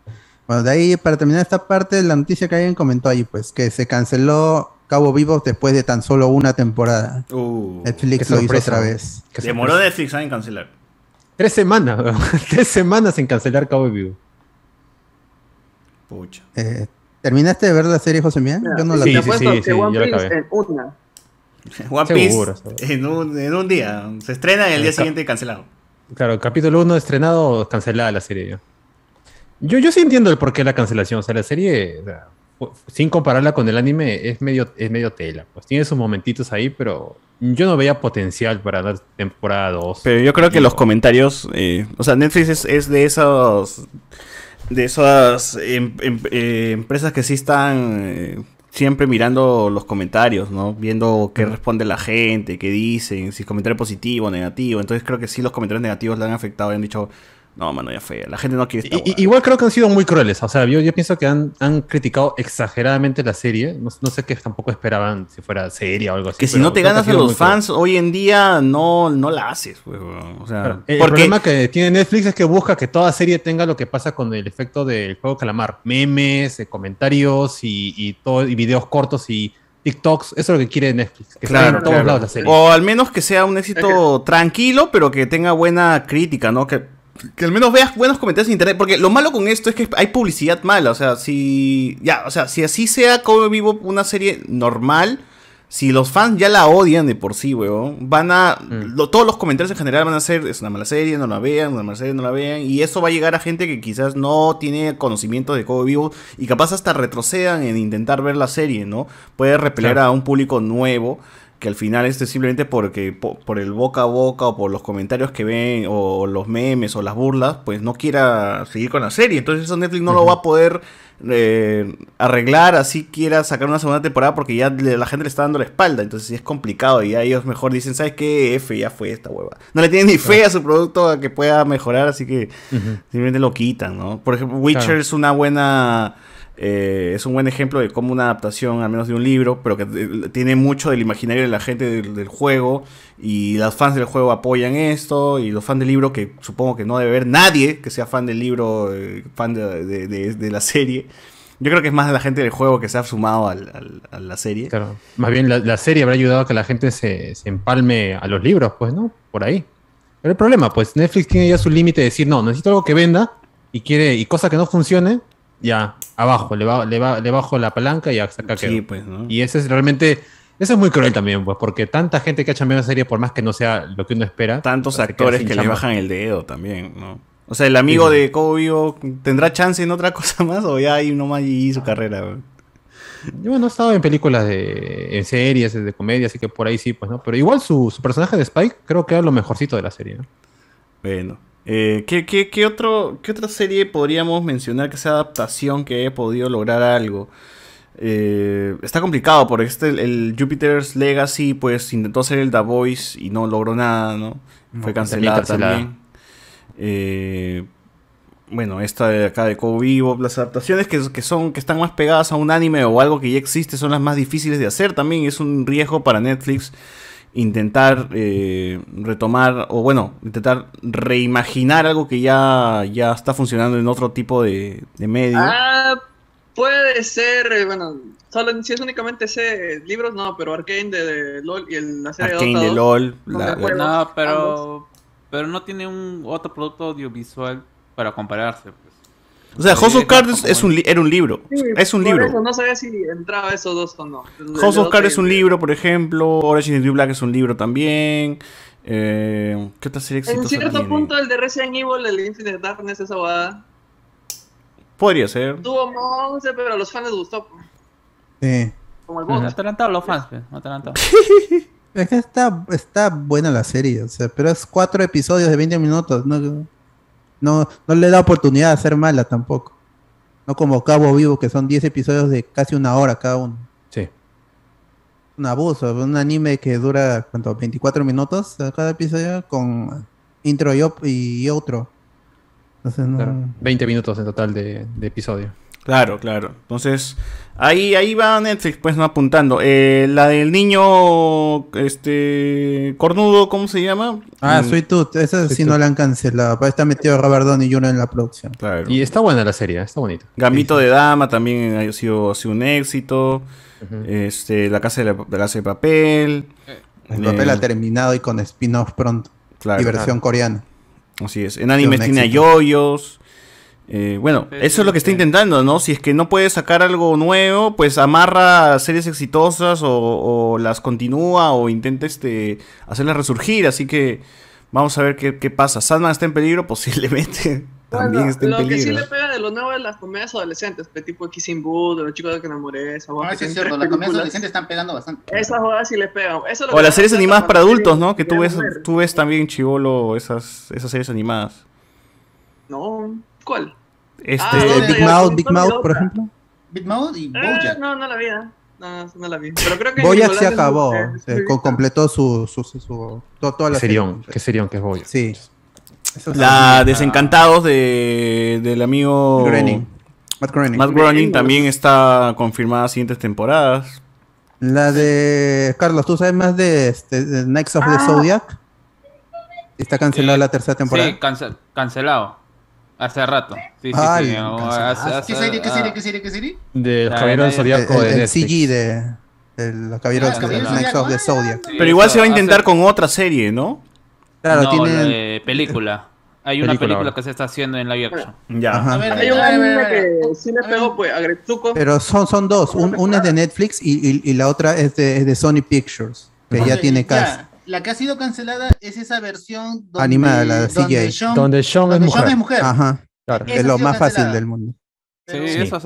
Bueno, de ahí, para terminar esta parte, la noticia que alguien comentó ahí, pues, que se canceló Cabo Vivo después de tan solo una temporada. Uh, Netflix lo hizo otra vez. Demoró Netflix en cancelar. Tres semanas, *laughs* tres semanas en cancelar Cabo Vivo. Pucha. Eh, ¿Terminaste de ver la serie, José Mía? Yo no la vi. Sí, sí, sí, sí, yo la acabé. *laughs* One Piece en, un, en un día. Se estrena y el día siguiente cancelado. Claro, capítulo 1 estrenado, cancelada la serie. Yo, yo sí entiendo el porqué de la cancelación. O sea, la serie, sin compararla con el anime, es medio, es medio tela. Pues tiene sus momentitos ahí, pero yo no veía potencial para dar temporada 2. Pero yo creo que los comentarios, eh, o sea, Netflix es, es de esos de esas em, em, eh, empresas que sí están eh, siempre mirando los comentarios, ¿no? Viendo qué responde la gente, qué dicen, si es comentario positivo o negativo. Entonces creo que sí los comentarios negativos le han afectado y han dicho, no, mano, ya fue. La gente no quiere estar. igual creo que han sido muy crueles. O sea, yo, yo pienso que han, han, criticado exageradamente la serie. No, sé qué tampoco esperaban si fuera serie o algo así. Que si no te ganas a los fans hoy en día, no, no la haces. O sea, el problema que tiene Netflix es que busca que toda serie tenga lo que pasa con el efecto del juego calamar: memes, eh, comentarios y, y, todo, y videos cortos y. TikToks, eso es lo que quiere Netflix, que claro, en todos lados la serie. O al menos que sea un éxito tranquilo, pero que tenga buena crítica, ¿no? Que que al menos veas buenos comentarios en internet. Porque lo malo con esto es que hay publicidad mala. O sea, si. Ya, o sea, si así sea como vivo una serie normal. Si los fans ya la odian de por sí, weón, van a. Mm. todos los comentarios en general van a ser: es una mala serie, no la vean, una mala serie, no la vean. Y eso va a llegar a gente que quizás no tiene conocimiento de cómo vivo y capaz hasta retrocedan en intentar ver la serie, ¿no? Puede repeler a un público nuevo que al final es simplemente porque por, el boca a boca o por los comentarios que ven o los memes o las burlas, pues no quiera seguir con la serie. Entonces eso Netflix no lo va a poder eh, arreglar así quiera sacar una segunda temporada porque ya la gente le está dando la espalda. Entonces es complicado y ya ellos mejor dicen, ¿sabes qué? F ya fue esta hueva. No le tienen ni fe a su producto a que pueda mejorar, así que simplemente lo quitan, ¿no? Por ejemplo, Witcher es una buena eh, es un buen ejemplo de cómo una adaptación, al menos de un libro, pero que eh, tiene mucho del imaginario de la gente del, juego y los fans del juego apoyan esto y los fans del libro, que supongo que no debe haber nadie que sea fan del libro, eh, fan de, la serie. Yo creo que es más de la gente del juego que se ha sumado a la serie. Claro. Más bien la, serie habrá ayudado a que la gente se, se empalme a los libros, pues, ¿no? Por ahí. Pero el problema, pues Netflix tiene ya su límite de decir, no, necesito algo que venda y quiere, y cosa que no funcione, ya, abajo, le, va, le, va, le bajo la palanca y hasta acá sí, pues, ¿no? Y ese es realmente, eso es muy cruel también, pues, porque tanta gente que ha cambiado la serie, por más que no sea lo que uno espera. Tantos actores que le bajan el dedo también, ¿no? O sea, el amigo de Kobe tendrá chance en otra *laughs* cosa más o ya hay más y su carrera, Yo no he estado en películas de en series, de comedia, así que por ahí sí, pues, ¿no? Pero igual su, su personaje de Spike creo que era lo mejorcito de la serie, ¿no? Bueno. Eh, ¿qué, qué, otro, ¿Qué otra serie podríamos mencionar que sea adaptación que haya podido lograr algo? Eh, está complicado porque este, el, Jupiter's Legacy pues intentó hacer el The Voice y no logró nada, ¿no? Fue cancelada también. Eh, bueno, esta de acá de Cobo Vivo, las adaptaciones que, que, son, que están más pegadas a un anime o algo que ya existe son las más difíciles de hacer también. Es un riesgo para Netflix intentar eh, retomar o bueno, intentar reimaginar algo que ya, ya está funcionando en otro tipo de, medio. Ah, puede ser, eh, bueno, solo si es únicamente ese libros, no, pero Arkane de, LOL y la serie Arkane de, LOL. no, pero, pero no tiene un otro producto audiovisual para compararse. O sea, House of Cards es un era un libro. es un libro. no sabía si entraba esos dos o no. House of Cards es un libro, por ejemplo. Orange is the New Black es un libro también. Eh, ¿Qué otra serie En cierto punto, el de Resident Evil, el Infinite Darkness, esa boda. Podría ser. Tuvo monce, pero a los fans les gustó. Sí. Como el bot. atalantado los fans, no atalantado. *laughs* es que está, está buena la serie, o sea, pero es cuatro episodios de 20 minutos. ¿no? No, no le da oportunidad de hacer mala tampoco. No como Cabo Vivo, que son 10 episodios de casi una hora cada uno. Sí. Un abuso, un anime que dura, ¿cuánto? 24 minutos cada episodio con intro y, otro. 20 minutos en total de episodio. Claro, claro. Entonces, ahí, ahí va Netflix, pues, no apuntando. Eh, la del niño, este, cornudo, ¿cómo se llama? Ah, mm. Sweet Tooth. Esa sí no la han cancelado. Está metido Robert y Jr. en la producción. Claro. Y está buena la serie, está bonita. Gambito de Dama también ha sido, sido un éxito. Este, la casa de la, casa de papel. El papel ha eh, terminado y con spin-off pronto. Claro, y versión coreana. Así es. En anime tiene a yoyos. Eh, bueno, eso es lo que está intentando, ¿no? Si es que no puede sacar algo nuevo, pues amarra series exitosas o, las continúa o intenta este, hacerlas resurgir. Así que vamos a ver qué, pasa. Sandman está en peligro, posiblemente. *laughs* También está en lo peligro. Lo que sí le pega de lo nuevo es las comedias adolescentes, tipo Kissing Boo, de los chicos de que enamoré, esa No, es cierto, las comedias adolescentes están pegando bastante. Esas jugadas sí le pegan. o las series animadas para adultos, ¿no? Que tú ves, tú ves también, Chivolo, esas, esas series animadas. No, ¿cuál? Este, ah, Big Mouth, Big Mouth, por ejemplo. Big Mouth y eh, Bojack. no, no la vi. ¿eh? No, no la vi. Pero creo que Bojack se acabó. Se completó su, su, su, toda la serie. ¿Qué serie que es Bojack? Sí. la Desencantados de, del amigo Groening. Matt Groening. Matt Groening también está confirmada siguientes temporadas. La de Carlos, ¿tú sabes más de, este, de Knights of the ah. Zodiac? Está cancelada la tercera temporada. Sí, cancelado. Hace rato. Sí, sí, sí. ¿Qué serie, qué serie, qué serie, qué serie? De Caballero del Zodíaco de El CG de el Caballero del Zodíaco de Zodiac. Pero igual se va a intentar con otra serie, ¿no? Claro, tiene película. Hay una película, que se está haciendo en live action. Ya. Hay un anime que sí le pegó, pues, a Gretsuko. Pero son, son dos. Un, una es de Netflix y, y, y la otra es de, de, Sony Pictures, que ya tiene cast. La que ha sido cancelada es esa versión donde, animada, la de donde Sean, donde Sean, donde es, mujer. Sean es mujer. Ajá. Claro, es lo más cancelada. fácil del mundo. Sí, sí. eso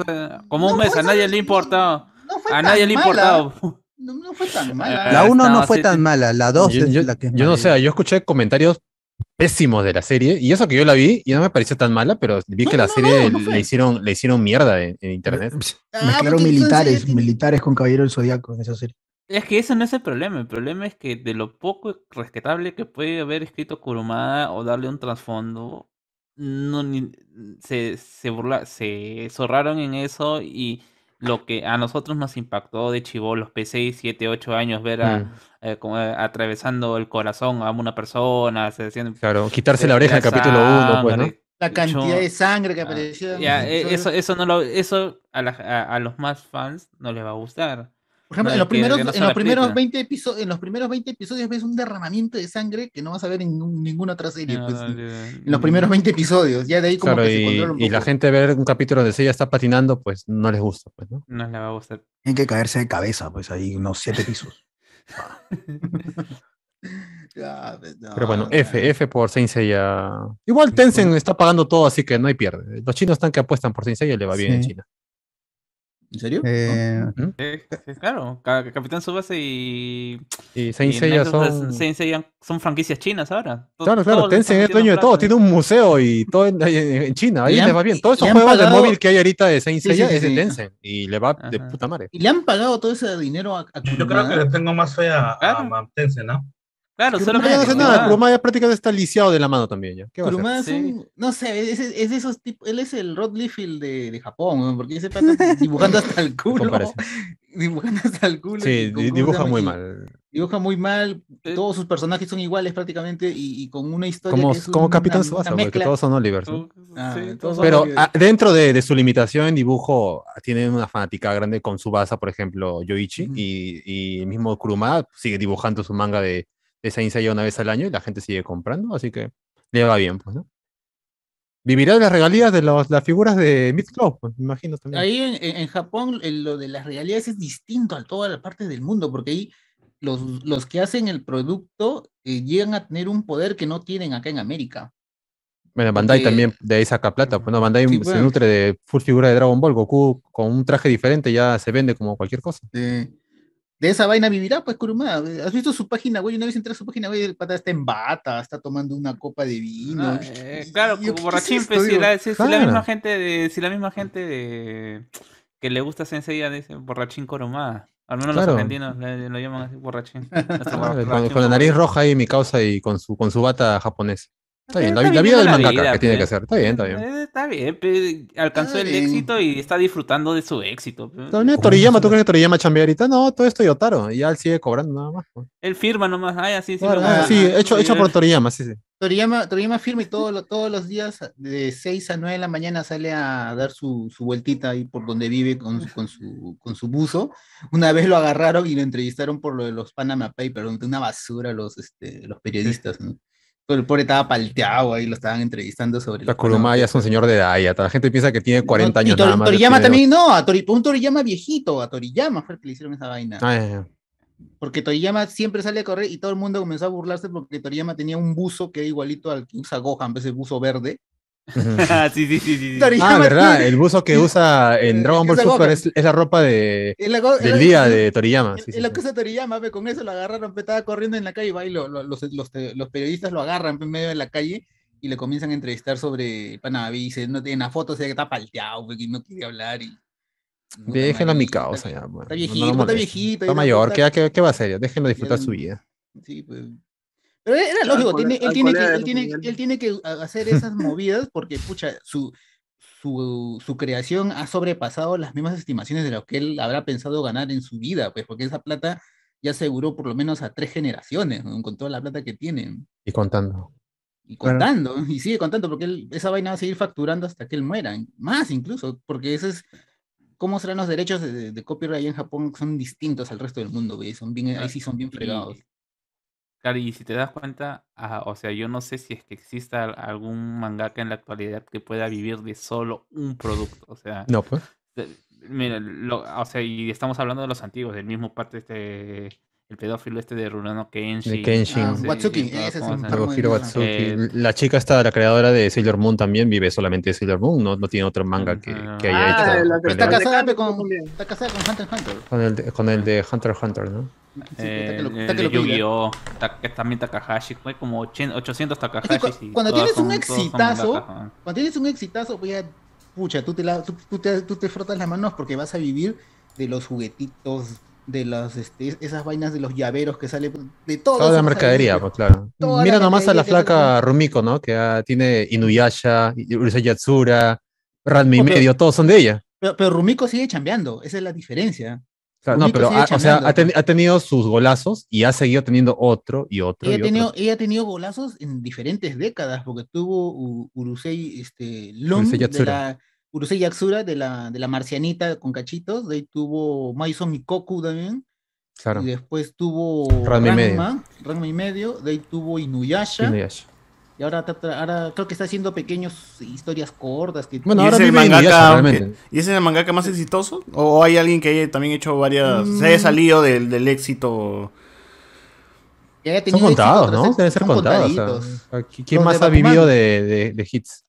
como un mes, a nadie le importa. a nadie le importaba. No, no, fue tan mala. La 1 no fue tan mala, la 2 es la que es Yo no sé, yo escuché comentarios pésimos de la serie y eso que yo la vi y no me pareció tan mala, pero vi que la serie le hicieron le hicieron mierda en, en internet. Ah, Mezclaron militares, militares con Caballero del Zodíaco en esa serie. Es que eso no es el problema, el problema es que de lo poco rescatable que puede haber escrito Kurumada o darle un trasfondo, no ni, se, se burla, se zorraron en eso y lo que a nosotros nos impactó de chivolos, P6, 7, 8 años, ver a, mm. eh, como, eh, atravesando el corazón a una persona, se decían, claro, quitarse la oreja en capítulo 1, pues, ¿no? La cantidad de sangre que apareció. Ya, eso, eso, no lo, eso a, la, a, a, los más fans no les va a gustar. Por ejemplo, no, en los primeros, no en los primeros 20 episodios, en los primeros 20 episodios ves un derramamiento de sangre que no vas a ver en un, ninguna otra serie. Pues, en los primeros 20 episodios. Ya de ahí como claro, que y, se controla un y poco. la gente ver un capítulo donde ella está patinando, pues no les gusta, pues, ¿no? No les va a gustar. Hay que caerse de cabeza, pues ahí unos 7 pisos. *laughs* Pues, Pero bueno. F, F por Saint Seiya. Igual Tencent está pagando todo, así que no hay pierde. Los chinos están que apuestan por Saint Seiya y le va bien Sí. en China. ¿En serio? Eh, ¿Mm? Sí, sí, claro, Ca- Capitán Subasa y. Y Saint Seiya son... Saint Seiya son franquicias chinas ahora. Claro, claro, Tencent es dueño de todo, tiene un museo y todo en, China, ahí Le va bien. Todos esos juegos de móvil que hay ahorita de Saint Sí, Seiya sí, es de sí. Tencent y le va de puta madre. ¿Y le han pagado todo ese dinero a, a Yo creo que le tengo más fe a, a, a Tencent, ¿no? Claro, solo Kurumada que no hace nada, Kurumada ya prácticamente está lisiado de la mano también ya. ¿Qué va a hacer? Es Sí. un, no sé, es, es de esos tipos, él es el Rod Liefeld de, de Japón, ¿no? porque ese pata dibujando hasta el *laughs* culo, *laughs* dibujando hasta el culo. Sí, y con- di- ¿cómo se dibuja muy Y mal. Dibuja muy mal, Eh. todos sus personajes son iguales prácticamente y, y con una historia Como, que es como una- Capitán Subasa, porque mezcla. todos son Olivers. ¿no? Ah, Sí, todos son Pero Olivers. ah, dentro de, de su limitación en dibujo, tiene una fanática grande con Subasa, por ejemplo, Yoichi, y, y el mismo Kurumada sigue dibujando su manga de, de Saint Seiya una vez al año y la gente sigue comprando, así que le va bien, pues, ¿no? Vivirá de las regalías de los- las figuras de Club, pues, me imagino también. Ahí en, en- Japón el- lo de las realidades es distinto a todas las partes del mundo, porque ahí los, los que hacen el producto eh, llegan a tener un poder que no tienen acá en América. Bueno, Bandai porque- también de ahí saca plata. Pues no, Bandai Sí, se bueno. nutre de full figura de Dragon Ball. Goku con un traje diferente ya se vende como cualquier cosa. De, de esa vaina vivirá, pues Kurumada. ¿Has visto su página web? Una vez entré a su página web, el pata está en bata, está tomando una copa de vino. Ah, eh, claro, Y yo, como ¿qué es borrachín, pues, si la, si- si la misma gente de, si la misma gente de que le gusta Sensei dice borrachín Kurumada. Al menos Claro. los argentinos le- lo llaman así borrachín. *laughs* Con, con la nariz roja ahí, mi causa, y con su, con su bata japonesa. Está bien, la, Está vi- la vida del la mangaka vida, que tiene que pues. hacer. Está bien, está bien. Eh, Está bien, pe, alcanzó el Está bien. éxito y está disfrutando de su éxito. También Toriyama, ¿tú crees que Toriyama chambea ahorita? No, todo esto Yotaro. Y ya él sigue cobrando nada más. pues. Él firma nomás, ay, así, sí, ah, sí, hecho, hecho por Toriyama, sí, sí. Toriyama, Toriyama firma y todo todos los días de 6 a 9 de la mañana sale a dar su, su vueltita ahí por donde vive con su, con, su, con su buzo. Una vez lo agarraron y lo entrevistaron por lo de los Panama Papers, una basura los, este, los periodistas. ¿no? El pobre estaba palteado ahí, lo estaban entrevistando sobre La Panama es un señor de edad ya. La gente piensa que tiene 40 No, y años Tor- nada más. Toriyama también, no, a Tori- un Toriyama viejito, a Toriyama fue el que le hicieron esa vaina. Ah. Porque Toriyama siempre sale a correr y todo el mundo comenzó a burlarse porque Toriyama tenía un buzo que era igualito al que usa Gohan, ese buzo verde. *laughs* Ah, sí, sí, sí, sí. Toriyama Ah, verdad, tiene- el buzo que usa en Eh, Dragon Ball Super es, es la ropa de, la del día de Toriyama. es- sí, es sí, la sí. cosa de Toriyama, pe, con eso lo agarraron, pe, estaba corriendo en la calle, va, y lo- lo- los, los, los periodistas lo agarran pe, en medio de la calle y le comienzan a entrevistar sobre Panamá. Y dice, no tiene una foto, se ve que está palteado, que no quiere hablar. Y, Déjenlo a mi causa está- ya. bueno, Está no viejito, está viejito. Está mayor, ¿qué, qué, qué va a hacer? Déjenlo disfrutar Ya su vida. Sí, pues. Pero era lógico, tiene, él, tiene que, él, tiene, él tiene que hacer esas movidas porque, pucha, su, su, su creación ha sobrepasado las mismas estimaciones de lo que él habrá pensado ganar en su vida, pues, porque esa plata ya aseguró por lo menos a tres generaciones, ¿no? con toda la plata que tienen. Y contando. Y Claro. contando, y sigue contando, porque él- esa vaina va a seguir facturando hasta que él muera, más incluso, porque ese es cómo serán los derechos de, de- de copyright en Japón, son distintos al resto del mundo, güey, son bien, ahí sí son bien fregados. Claro, y si te das cuenta, ah, o sea, yo no sé si es que exista algún mangaka en la actualidad que pueda vivir de solo un producto. O sea, No, pues. mira, lo- o sea, y estamos hablando de los antiguos, del mismo parte este, el pedófilo este de Rurouni Kenshin. De Kenshin. Ah, Watsuki, ese es un. Watsuki. Eh, La chica esta, la creadora de Sailor Moon también vive solamente de Sailor Moon, no, no tiene otro manga que, que haya Ah, hecho. la que Está casada, con, está casada con Hunter x Hunter. con, el de, con el de Hunter x Hunter, ¿no? Sí, Eh, está que lo- el está que de lo pilla. Yu-Gi-Oh! también Takahashi, fue como 80 800 Es que Takahashis. cu- y cuando tienes un son- exitazo, cuando tienes un exitazo, pues ya, pucha, tú te, la- tú, tú te, tú te frotas las manos porque vas a vivir de los juguetitos, de las, este, esas vainas de los llaveros que sale de todo. Toda la mercadería, pues claro. Toda Mira nomás a la que flaca Rumiko, ¿no? Que ah, tiene Inuyasha, Urusei Yatsura, Ranma y medio, todos son de ella. Pero, pero Rumiko sigue chambeando, esa es la diferencia. No, pero ha- o sea, ha, ten- ha tenido sus golazos y ha seguido teniendo otro y otro Ella y ha, tenido, otro. ella ha tenido golazos en diferentes décadas, porque tuvo Urusei este, Lum, Urusei de Yatsura. la, Urusei Yatsura de la, de la marcianita con cachitos, de ahí tuvo Maizo Mikoku también, Claro. y después tuvo Ranma y medio. Ranma y medio, de ahí tuvo Inuyasha, Inuyasha. Y ahora, creo que está haciendo pequeños historias cortas. Que Bueno, ¿Y ahora es el mangaka, Inuyasha, realmente. ¿Y ese es el mangaka más exitoso? ¿O hay alguien que haya también hecho varias... se Mm. haya salido del, del éxito? que Son éxito contados, ¿no? Deben ser son contados. o sea, contaditos. ¿qui- ¿Quién Los más de ha vivido de, de, de hits?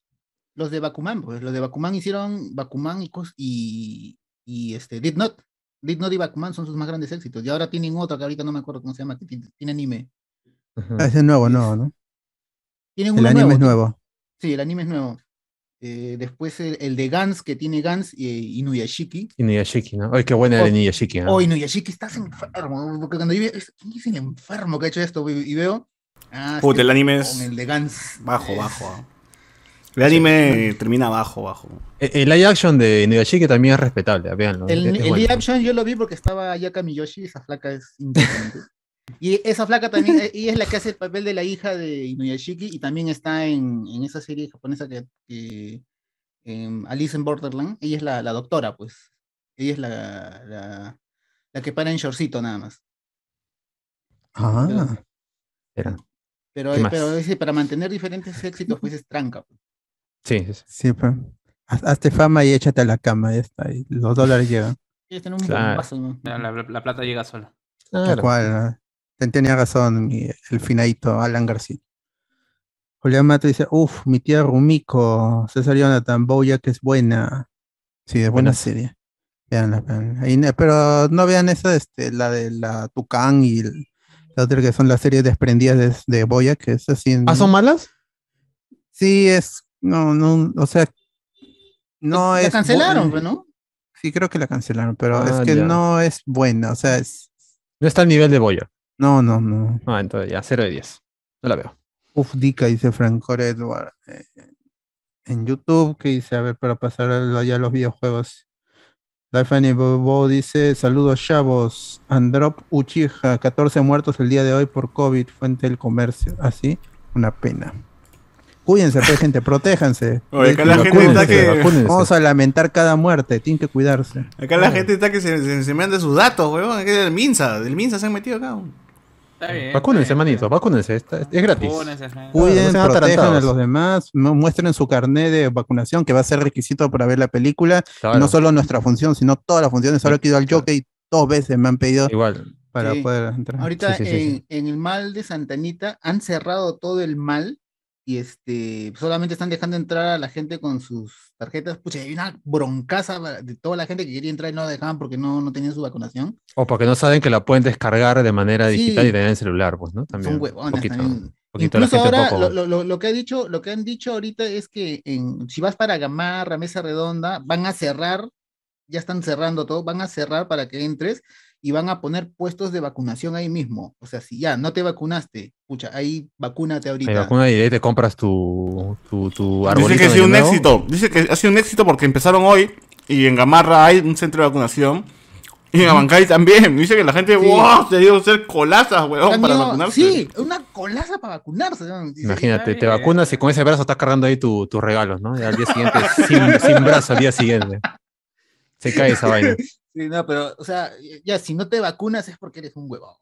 Los de Bakuman, pues los de Bakuman hicieron Bakuman y, y, y este, Did Not. Did Not y Bakuman son sus más grandes éxitos. Y ahora tienen otro que ahorita no me acuerdo cómo se llama, que tiene, tiene anime. Ah, ese es nuevo, nuevo, ¿no? Tienen El anime es nuevo. Sí, el anime es nuevo. Eh, después el, el de Gans, que tiene Gans y Inuyashiki. Inuyashiki, ¿no? Ay, qué buena era Oh, Inuyashiki. ¿no? Oh, Inuyashiki, estás enfermo. Porque cuando yo veo, ¿quién es el enfermo que ha hecho esto? Y, veo. Ah, Puta, este el anime con es el de Gans. bajo, Es- bajo. El anime termina bajo, bajo. El, el live action de Inuyashiki también es respetable, véanlo. El, bueno. live action yo lo vi porque estaba Yaka Miyoshi, esa flaca es impresionante. *laughs* y esa flaca también, *laughs* eh, ella es la que hace el papel de la hija de Inuyashiki y también está en, en esa serie japonesa que, que, em, Alice in Borderland, ella es la, la doctora, pues. Ella es la, la, la que para en shortcito nada más. Ah, Era. Pero, pero ese, para mantener diferentes éxitos, pues es tranca. pues. Sí, sí, sí. sí, pues. Haz- Hazte fama y échate a la cama, ya está. y los dólares llegan. Un Claro. bombazo, ¿no? La, la- la plata llega sola. Tal Claro. cual. Tenía razón mi- el finadito Alan García. Julián Mato dice, uff, mi tía Rumiko, César Jonathan, que es buena. Sí, es buena Buenas. serie. Veanla, veanla. Pero no vean esa, este, la de la Tucán y el- la otra que son las series desprendidas de, de Boya, que es así. ¿Ah, son malas? Sí, es, no, no, o sea, no La es. bu- cancelaron, pues, ¿no? Sí, creo que la cancelaron, pero Ah, es que ya. no es buena, o sea, es, No está al nivel de Boya. No, no, no. Ah, entonces ya, 0 de 10. No la veo. Uf, Dica, dice Franco Edward. eh, en YouTube, que dice, a ver, para pasar allá a los videojuegos. Life Bobo dice, saludos chavos. Androp Uchiha, 14 muertos el día de hoy por COVID, fuente del comercio. Así, una pena. Cuídense, pues, gente, protéjanse. *laughs* Oye, acá la gente está que- vacúnense. Vamos a lamentar cada muerte, tienen que cuidarse. Acá la gente está que se, se, se manda sus datos, weón. Del Minsa, del Minsa se han metido acá. weón. Está bien. Vacúnense, manito, vacúnense. está- es gratis. Vacúnense, gente. Cuiden, no sean protejan a atarantados. los demás, mu- muestren su carnet de vacunación, que va a ser requisito para ver la película. Claro. No solo nuestra función, sino todas las funciones. Ahora que he ido al jockey dos veces me han pedido Igual. para Sí. poder entrar. Ahorita Sí, sí, sí, en, sí. en el mal de Santanita han cerrado todo el mal y este solamente están dejando entrar a la gente con sus tarjetas. Pucha, hay una broncaza de toda la gente que quería entrar y no la dejaban porque no, no tenían su vacunación. O porque no saben que la pueden descargar de manera Sí. digital y tener en el celular, pues, ¿no? También. Son huevones poquito, también. poquito la Incluso ahora poco- lo, lo- lo- lo que ha dicho, lo que han dicho ahorita es que en, si vas para Gamarra, Mesa Redonda, van a cerrar, ya están cerrando todo, van a cerrar para que entres y van a poner puestos de vacunación ahí mismo. O sea, si ya no te vacunaste, pucha, ahí vacúnate ahorita. Hay vacuna y ahí te compras tu, tu, tu Dice que ha sido un Nuevo. éxito. Dice que ha sido un éxito porque empezaron hoy y en Gamarra hay un centro de vacunación. Y en Abancay también. Dice que la gente, Sí. wow, se dio a hacer colazas, weón, para vacunarse. Sí, una colaza para vacunarse. Imagínate, te vacunas y con ese brazo estás cargando ahí tu- tus regalos, ¿no? Y al día siguiente, *laughs* sin, sin brazo, al día siguiente. Se cae esa vaina. *laughs* Sí, no, pero, o sea, ya si no te vacunas es porque eres un huevón.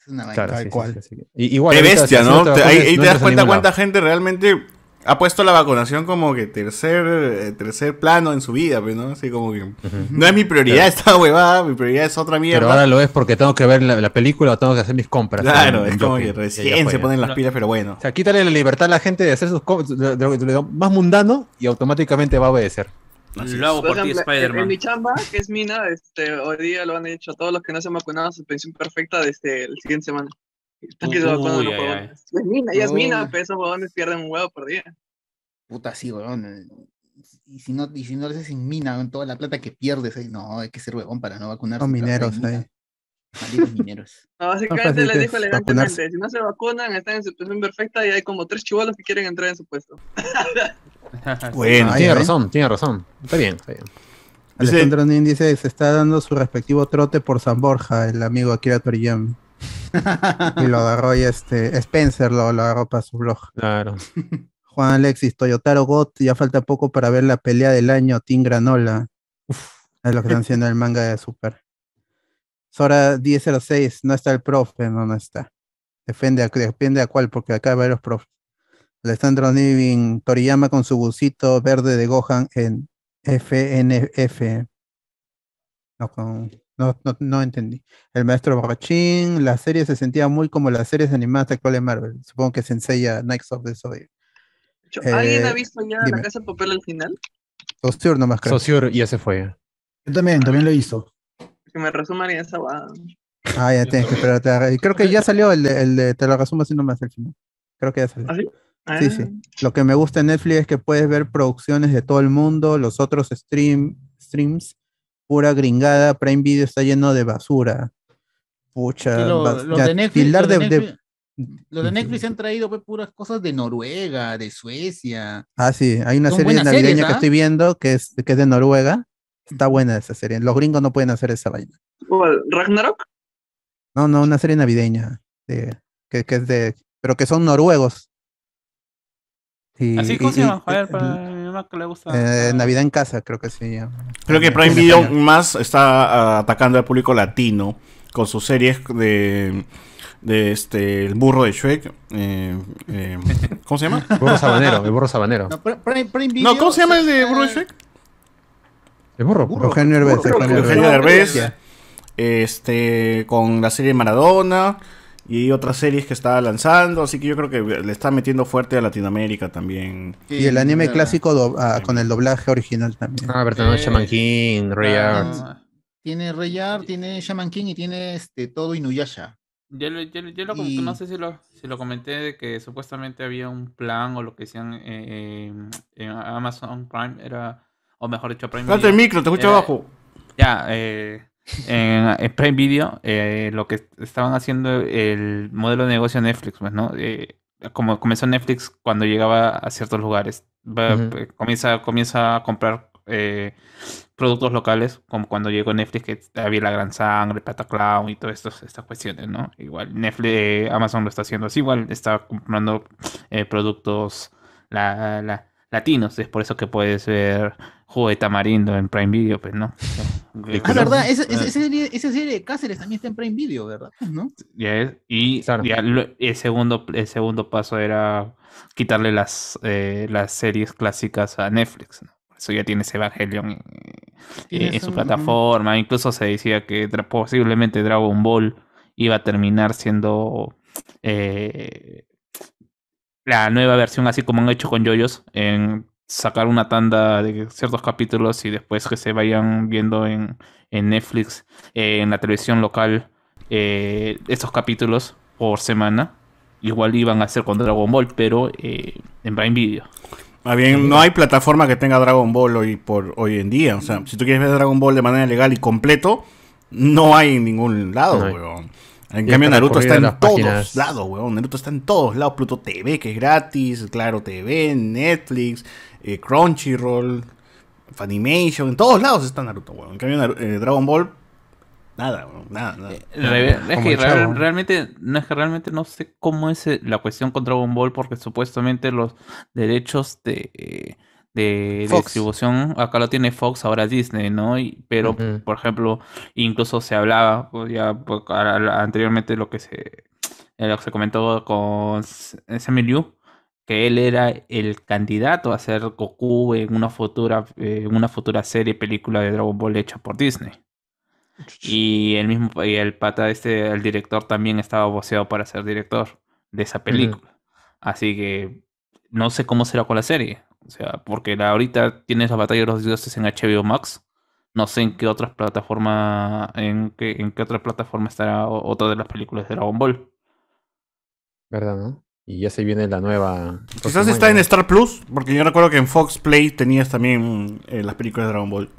Es una vaina. Claro, sí, cual. sí. Y- igual, Qué ahorita, bestia, si ¿no? te Te- vacunas, ahí ahí no te das cuenta cuánta lado. gente realmente ha puesto la vacunación como que tercer, eh, tercer plano en su vida, pues, ¿no? Así como que no es mi prioridad esta huevada, mi prioridad es otra mierda. Pero ahora lo es porque tengo que ver la, la película o tengo que hacer mis compras. Claro, en- es en como que recién se ponen las pilas, pero bueno. O sea, quítale la libertad a la gente de hacer sus compras más mundano y automáticamente va a obedecer. Así Lo hago Por por ti, ejemplo, en, Spider-Man. mi chamba, que es mina, este, hoy día lo han hecho a todos los que no se han vacunado suspensión perfecta desde el siguiente semana. Están que se vacunan los huevones. Es mina, ya es mina, pero esos huevones pierden un huevo por día. Puta, sí, weón. eh, Y si no, y si no le haces en mina, con toda la plata que pierdes ahí, no, hay que ser huevón para no vacunarse. Son mineros ahí. Malditos mineros. *laughs* No, básicamente fácil les dijo elegantemente, vacunarse. si no se vacunan, están en suspensión perfecta y hay como tres chivolos que quieren entrar en su puesto. *laughs* *laughs* Bueno, tiene razón, tiene razón. Está bien, está bien. Dice- Alejandro Nin dice, se está dando su respectivo trote por San Borja, el amigo Akira Toriyama. *laughs* y lo agarró y este, Spencer lo, lo agarró para su blog. Claro. Juan Alexis, Toyotaro Got, ya falta poco para ver la pelea del año, Team Granola. Uf, es lo que están haciendo en el manga de Super. Sora 1006, no está el profe, no, no está. Depende a, depende a cuál, porque acá hay varios profes. Alessandro Nivin, Toriyama con su busito verde de Gohan en FNF. No, con- no, no, no entendí. El maestro borrachín, la serie se sentía muy como las series animadas actuales de Marvel. Supongo que se enseña Knights of the. Cho- ¿Alguien Eh, ha visto ya dime. la casa de papel al final? Saussure nomás creo. Saussure y ese fue. Yo también, también lo visto. Que me resuman en esa guada. Ah, ya tienes que esperarte. Creo que ya salió el de, el de- te lo resumo así nomás el final. Creo que ya salió. ¿Ah, sí? Sí, Ah. sí. Lo que me gusta en Netflix es que puedes ver producciones de todo el mundo, los otros stream, streams, pura gringada. Prime Video está lleno de basura. Pucha. Lo- bas- los ya, de Netflix, los de de- de- Netflix- los de Netflix han traído pues, puras cosas de Noruega, de Suecia. Ah, sí, hay una Son serie navideña series, que ¿ah? estoy viendo que es, que es de Noruega. Está buena esa serie. Los gringos no pueden hacer esa vaina. ¿Ragnarok? No, no, una serie navideña. de- que, que es de. Pero que son noruegos. Y- Así como y- se llama, y- joder, para mi mamá que le gusta. eh, Navidad en casa, creo que se llama. Creo que Prime Video más está ah, atacando al público latino con sus series de, de este el burro de Shrek. eh, eh, ¿Cómo se llama? El *laughs* burro sabanero, el burro sabanero. No, Pri- Prime, Prime Video No, ¿cómo se llama el de burro de Shrek? El burro. Burro. Eugenio Derbez, Eugenio. Derbez. Este, con la serie Maradona y otras series que está lanzando. Así que yo creo que le está metiendo fuerte a Latinoamérica también. Y el anime clásico do- ah, con el doblaje original también. Ah, verdad, no, Eh, Shaman King, Ray Ah, Art. Tiene Rayar, tiene Shaman King y tiene este, todo Inuyasha. Yo, lo- yo, lo- yo lo, Y- no sé si lo, si lo comenté de que supuestamente había un plan o lo que decían eh, en Amazon Prime era, o mejor dicho, Prime Date el micro, te escucho Era- abajo. Ya, eh, en, en Prime Video, eh, lo que estaban haciendo el modelo de negocio de Netflix, pues, ¿no? Eh, como comenzó Netflix cuando llegaba a ciertos lugares, va- eh, comienza, comienza a comprar eh, productos locales, como cuando llegó Netflix, que había la gran sangre, Pataclown y todas estas cuestiones, ¿no? Igual Netflix, eh, Amazon lo está haciendo así, igual está comprando eh, productos la, la- latinos, es por eso que puedes ver Jugo de Tamarindo en Prime Video, pues, ¿no? *laughs* Ah, Claro. verdad, esa, esa- esa serie, esa serie de Cáceres también está en Prime Video, ¿verdad? ¿No? Ya es, y Claro. ya lo- el, segundo, el segundo paso era quitarle las, eh, las series clásicas a Netflix. ¿no? Por eso ya tienes Evangelion en, Tienes en su un- plataforma. Incluso se decía que posiblemente Dragon Ball iba a terminar siendo eh, la nueva versión, así como han hecho con Yoyos, en sacar una tanda de ciertos capítulos y después que se vayan viendo en, en Netflix, eh, en la televisión local, eh, estos capítulos por semana. Igual iban a hacer con Dragon Ball, pero eh, en Prime Video. Más bien, no hay plataforma que tenga Dragon Ball hoy por hoy en día. O sea, si tú quieres ver Dragon Ball de manera legal y completo, no hay en ningún lado, No weón. En Y cambio, Naruto está en todos páginas. lados, weón. Naruto está en todos lados. Pluto TV, que es gratis. Claro TV, Netflix, eh, Crunchyroll, Funimation. En todos lados está Naruto, weón. En cambio, Naru- eh, Dragon Ball, nada, weón. Nada, nada. Re- es que real- realmente no es que realmente no sé cómo es eh, la cuestión con Dragon Ball porque supuestamente los derechos de, eh, de, distribución, acá lo tiene Fox, ahora Disney, ¿no? pero, por ejemplo, incluso se hablaba, pues, ya pues, anteriormente lo que se, lo que se comentó con Samuel Liu, que él era el candidato a ser Goku en una futura, en una futura serie, película de Dragon Ball hecha por Disney. Y el mismo, y el pata este, el director también estaba voceado para ser director de esa película. Así que no sé cómo será con la serie. O sea, porque ahorita tienes la batalla de los dioses en HBO Max. No sé en qué otras plataformas, en qué, en qué otra plataforma estará otra de las películas de Dragon Ball. ¿Verdad, no? Y ya se viene la nueva. Quizás está en Star Plus, porque yo recuerdo que en Fox Play tenías también eh, las películas de Dragon Ball.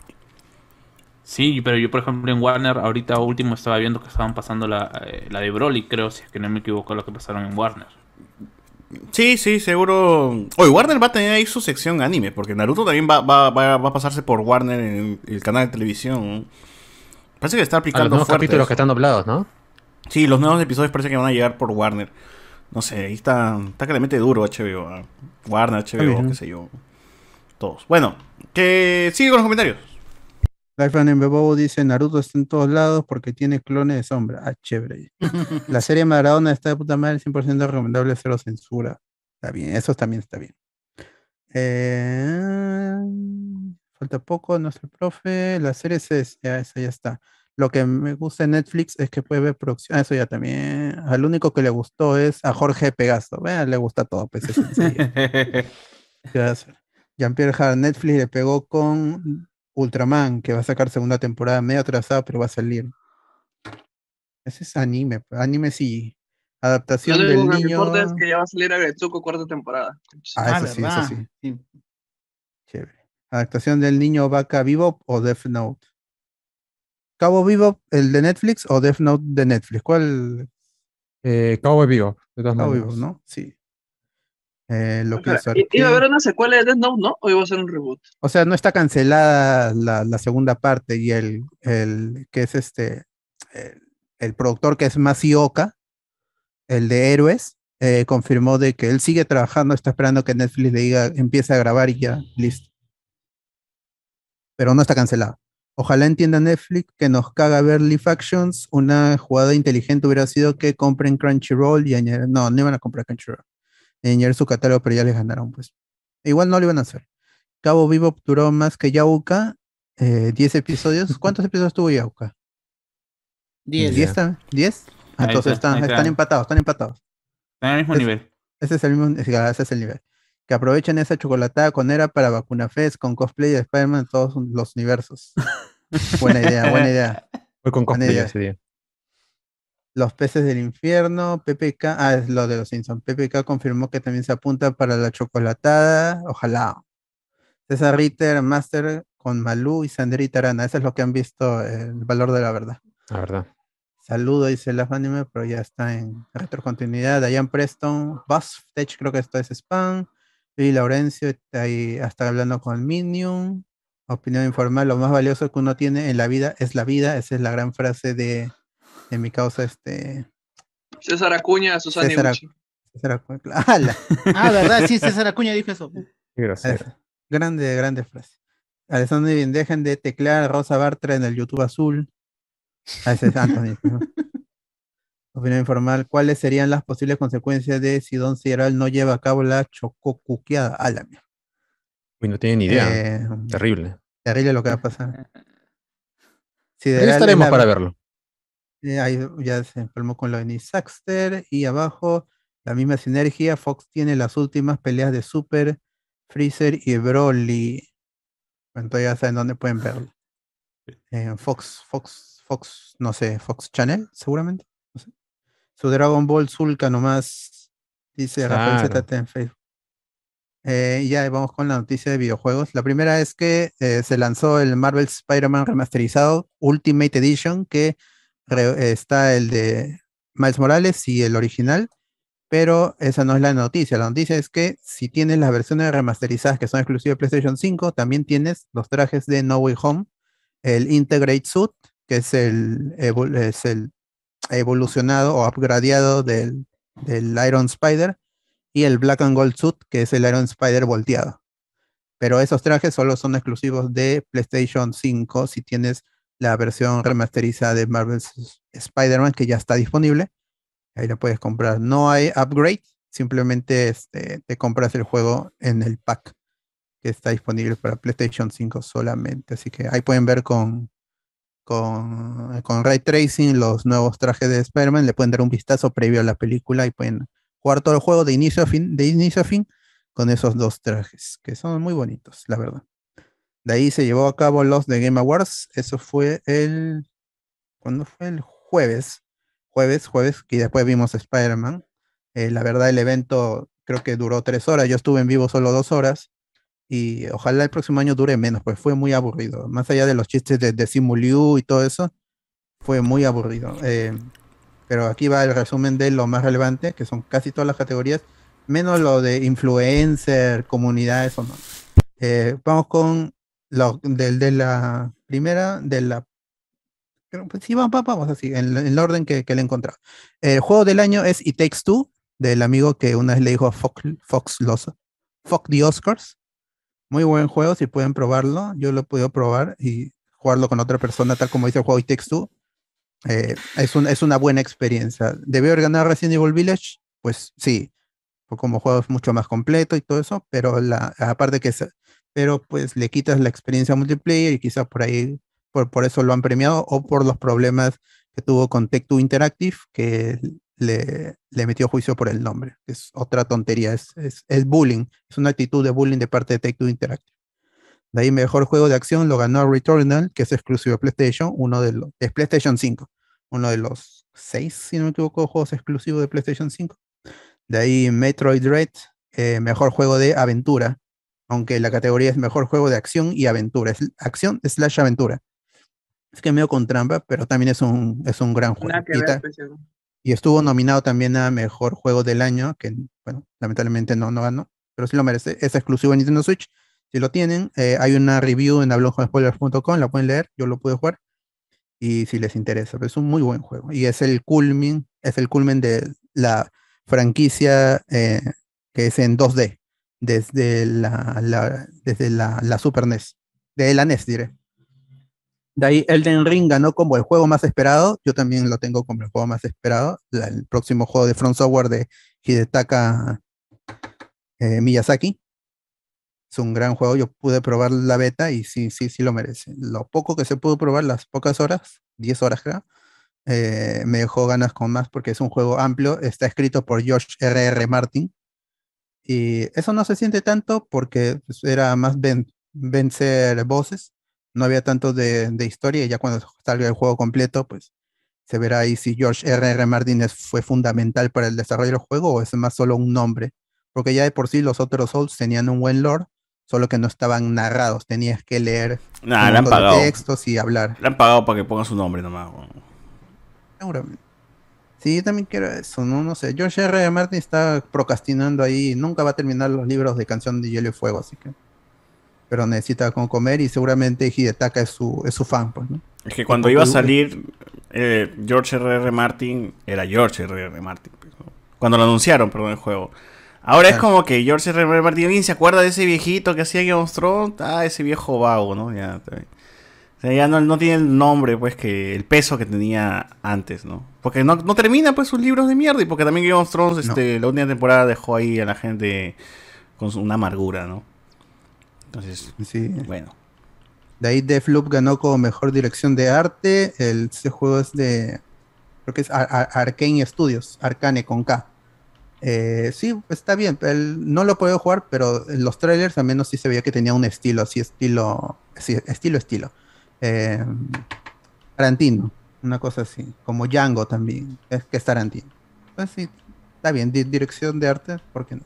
Sí, pero yo, por ejemplo, en Warner, ahorita último estaba viendo que estaban pasando la, eh, la de Broly, creo, si es que no me equivoco, lo que pasaron en Warner. Sí, sí, seguro. Oye, Warner va a tener ahí su sección anime, porque Naruto también va, va, va, a pasarse por Warner en el canal de televisión. Parece que está aplicando. los nuevos capítulos que están doblados, ¿no? Sí, los nuevos episodios parece que van a llegar por Warner. No sé, ahí está, está que le mete duro HBO. Warner, HBO, qué sé yo. Todos. Bueno, que sigue con los comentarios. Life en Bebobo dice Naruto está en todos lados porque tiene clones de sombra. Ah, chévere. *laughs* La serie Maradona está de puta madre, 100% recomendable, cero censura. Está bien, eso también está bien. Eh, falta poco, no el profe. La serie es, ya, esa ya está. Lo que me gusta en Netflix es que puede ver producción. Ah, eso ya también. Al único que le gustó es a Jorge Pegaso. Vean, le gusta todo. Pues, *laughs* Jean-Pierre Hart, Netflix le pegó con Ultraman, que va a sacar segunda temporada medio atrasada, pero va a salir. Ese es anime, pues, anime sí. Adaptación del niño. Lo que importa es que ya va a salir Agretsuko cuarta temporada. Ah, eso sí, eso sí. Chévere. Adaptación del niño Vaca Vivo o Death Note. Cabo Vivo, el de Netflix o Death Note de Netflix. ¿Cuál? Eh, Cabo Vivo. Cabo Vivo, ¿no? Sí. Eh, lo que ¿Iba a haber una secuela de Death Note, no? ¿O iba a ser un reboot? O sea, no está cancelada la, segunda parte y el, el que es este, el, productor que es Masioka, el de Héroes, eh, confirmó de que él sigue trabajando, está esperando que Netflix le diga, empiece a grabar y ya, listo. Pero no está cancelado. Ojalá entienda Netflix que nos caga ver Live Actions. Una jugada inteligente hubiera sido que compren Crunchyroll y añadir. No, no iban a comprar Crunchyroll añadir su catálogo, pero ya les ganaron, pues. Igual no lo iban a hacer. Cabo Vivo duró más que Yauka, 10 eh, episodios. *laughs* ¿Cuántos episodios tuvo Yauka? 10. ¿10? ¿10? entonces están, están empatados, están empatados. Están al mismo nivel. Ese es el mismo, ese es el nivel. Que aprovechen esa chocolatada con era para Vacuna Fest, con cosplay de Spider-Man en todos los universos. *laughs* buena idea, buena idea. Fue con cosplay ese día. Los peces del infierno, PPK, ah, es lo de los Simpsons. PPK confirmó que también se apunta para la chocolatada. Ojalá. César Ritter, Master con Malú y Sandrita Arana. Eso es lo que han visto, el valor de la verdad. La verdad. Saludo, dice la anime, pero ya está en retrocontinuidad. Diane Preston, Buzz Tech, creo que esto es spam. Y Laurencio está ahí hasta hablando con Minion. Opinión informal, lo más valioso que uno tiene en la vida es la vida. Esa es la gran frase de en mi causa, este. César Acuña, Susana César, César Acuña. *laughs* ah, verdad, sí, César Acuña dijo eso. Grande, grande frase. Alessandro bien, dejen de teclear Rosa Bartra en el YouTube azul. A ese es Anthony. Opinión informal. ¿Cuáles serían las posibles consecuencias de si Don Ciral no lleva a cabo la chococuqueada? A la mierda. Uy, no tienen ni idea. Eh, terrible. Terrible lo que va a pasar. Si estaremos para verlo. Eh, ahí ya se empalmó con lo de Saxter. Y abajo, la misma sinergia. Fox tiene las últimas peleas de Super, Freezer y Broly. Entonces ya saben dónde pueden verlo. *laughs* Eh, Fox, Fox, Fox, no sé, Fox Channel, seguramente. Su Dragon Ball Zulka nomás, dice Rafael ZT en Facebook. Eh, ya vamos con la noticia de videojuegos. La primera es que se lanzó el Marvel Spider-Man remasterizado Ultimate Edition, que está el de Miles Morales y el original, pero esa no es la noticia. La noticia es que si tienes las versiones remasterizadas que son exclusivas de PlayStation 5, también tienes los trajes de No Way Home, el Integrate Suit, que es el, es el evolucionado o upgradeado del, del Iron Spider, y el Black and Gold Suit, que es el Iron Spider volteado. pero esos trajes solo son exclusivos de PlayStation 5 si tienes la versión remasterizada de Marvel's Spider-Man que ya está disponible. Ahí la puedes comprar. No hay upgrade, simplemente este, te compras el juego en el pack que está disponible para PlayStation 5 solamente. Así que ahí pueden ver con, con, con Ray Tracing los nuevos trajes de Spider-Man. Le pueden dar un vistazo previo a la película y pueden jugar todo el juego de inicio a fin, de inicio a fin con esos dos trajes, que son muy bonitos, la verdad. De ahí se llevó a cabo los de Game Awards. Eso fue el. ¿Cuándo fue? El jueves. Jueves, jueves, que después vimos Spider-Man. Eh, la verdad, el evento creo que duró tres horas. Yo estuve en vivo solo dos horas. Y ojalá el próximo año dure menos, pues fue muy aburrido. Más allá de los chistes de, de Simuliu y todo eso, fue muy aburrido. Eh, pero aquí va el resumen de lo más relevante, que son casi todas las categorías, menos lo de influencer, comunidad, eso no. Eh, vamos con lo, del de la primera, de la pues sí, vamos, vamos así, en, el orden que, que le he encontrado. El juego del año es It Takes Two, del amigo que una vez le dijo a Fox, Fox los Fox the Oscars. Muy buen juego, si pueden probarlo. Yo lo he podido probar y jugarlo con otra persona, tal como dice el juego It Takes Two. Eh, es, un, es una buena experiencia. ¿Debió haber ganado Resident Evil Village? Pues sí, como juego es mucho más completo y todo eso, pero la, aparte que pero pues le quitas la experiencia multiplayer y quizás por ahí, por, por eso lo han premiado o por los problemas que tuvo con Tech2 Interactive, que le, le metió juicio por el nombre. Es otra tontería, es, es, bullying, es una actitud de bullying de parte de Tech2 Interactive. De ahí mejor juego de acción lo ganó Returnal, que es exclusivo de PlayStation, uno de los, es PlayStation 5, uno de los seis, si no me equivoco, juegos exclusivos de PlayStation 5. De ahí Metroid Dread, eh, mejor juego de aventura, aunque la categoría es mejor juego de acción y aventura, es acción slash aventura. Es que medio con trampa, pero también es un, es un gran juego. Y, estuvo nominado también a mejor juego del año, que bueno, lamentablemente no, no ganó, pero sí lo merece. Es exclusivo en Nintendo Switch. Si lo tienen, eh, hay una review en hablonjospoilers.com, la pueden leer, yo lo pude jugar. Y si les interesa, es un muy buen juego. Y es el culmin, es el culmen de la franquicia eh, que es en 2D, desde la, desde la, Super NES, de la NES diré. De ahí Elden Ring ganó como el juego más esperado, yo también lo tengo como el juego más esperado, el próximo juego de Front Software de Hidetaka eh, Miyazaki. Es un gran juego, yo pude probar la beta y sí, sí, sí lo merece. Lo poco que se pudo probar, las pocas horas, 10 horas creo, eh, me dejó ganas con más porque es un juego amplio, está escrito por George R.R. R. Martin. Y eso no se siente tanto porque pues, era más vencer voces, no había tanto de, historia y ya cuando salga el juego completo, pues se verá ahí si George R.R. R. Martin fue fundamental para el desarrollo del juego o es más solo un nombre. Porque ya de por sí los otros Souls tenían un buen lore, solo que no estaban narrados, tenías que leer textos y hablar. Le han pagado para que ponga su nombre nomás. Seguramente. Sí, yo también quiero eso, ¿no? No sé. George R. Martin está procrastinando ahí. Nunca va a terminar los libros de Canción de Hielo y Fuego, así que. Pero necesita con comer y seguramente Hidetaka es su, es su fan, pues, ¿no? Es que cuando iba a salir eh, George R. R. Martin, era George R. R. Martin. Pues, cuando lo anunciaron, perdón, el juego. Ahora es como que George R. R. Martin, ¿alguien se acuerda de ese viejito que hacía Game of Thrones? Ah, ese viejo vago, ¿no? Ya, está bien ya no, tiene el nombre, pues, que el peso que tenía antes, ¿no? Porque no, termina, pues, sus libros de mierda. Y porque también Game of Thrones, este, la última temporada dejó ahí a la gente con una amargura, ¿no? Entonces, sí. bueno. De ahí Deathloop ganó como mejor dirección de arte. El, ese juego es de. Creo que es Arcane Studios, Arcane con K. Eh, sí, está bien. no lo puedo jugar, pero en los trailers al menos sí se veía que tenía un estilo, así estilo. Sí, estilo, estilo eh, Tarantino, una cosa así, como Django también, es que es Tarantino. Pues sí, está bien, dirección de arte, ¿por qué no?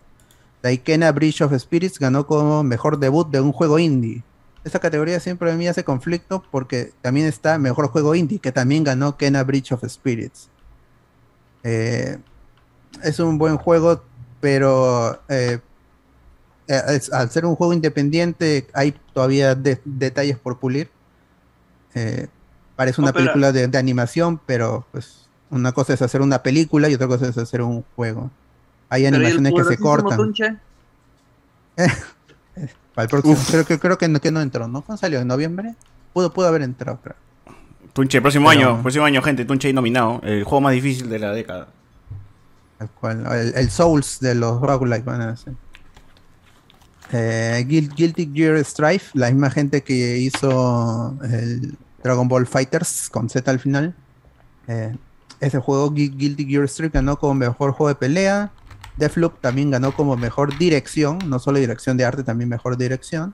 Daikena Bridge of Spirits ganó como mejor debut de un juego indie. Esta categoría siempre a mí hace conflicto porque también está mejor juego indie, que también ganó Kena Bridge of Spirits. Eh, es un buen juego, pero eh, eh, al ser un juego independiente hay todavía detalles por pulir. Eh, parece una película de, animación, pero pues una cosa es hacer una película y otra cosa es hacer un juego. Hay animaciones que se cortan. *laughs* Para el próximo, creo, que, creo que, no, que no entró, ¿no? ¿Cuándo salió? ¿En noviembre? Pudo, pudo haber entrado, pero... Tunche, próximo año, próximo año, gente, Tunche nominado. El juego más difícil de la década. El, cual, el, Souls de los roguelike van a. Eh, Guilty Gear Strife, la misma gente que hizo el Dragon Ball Fighters con Z al final. Eh, ese juego, Guilty Gear Strife, ganó como mejor juego de pelea. Deathloop también ganó como mejor dirección, no solo dirección de arte, también mejor dirección.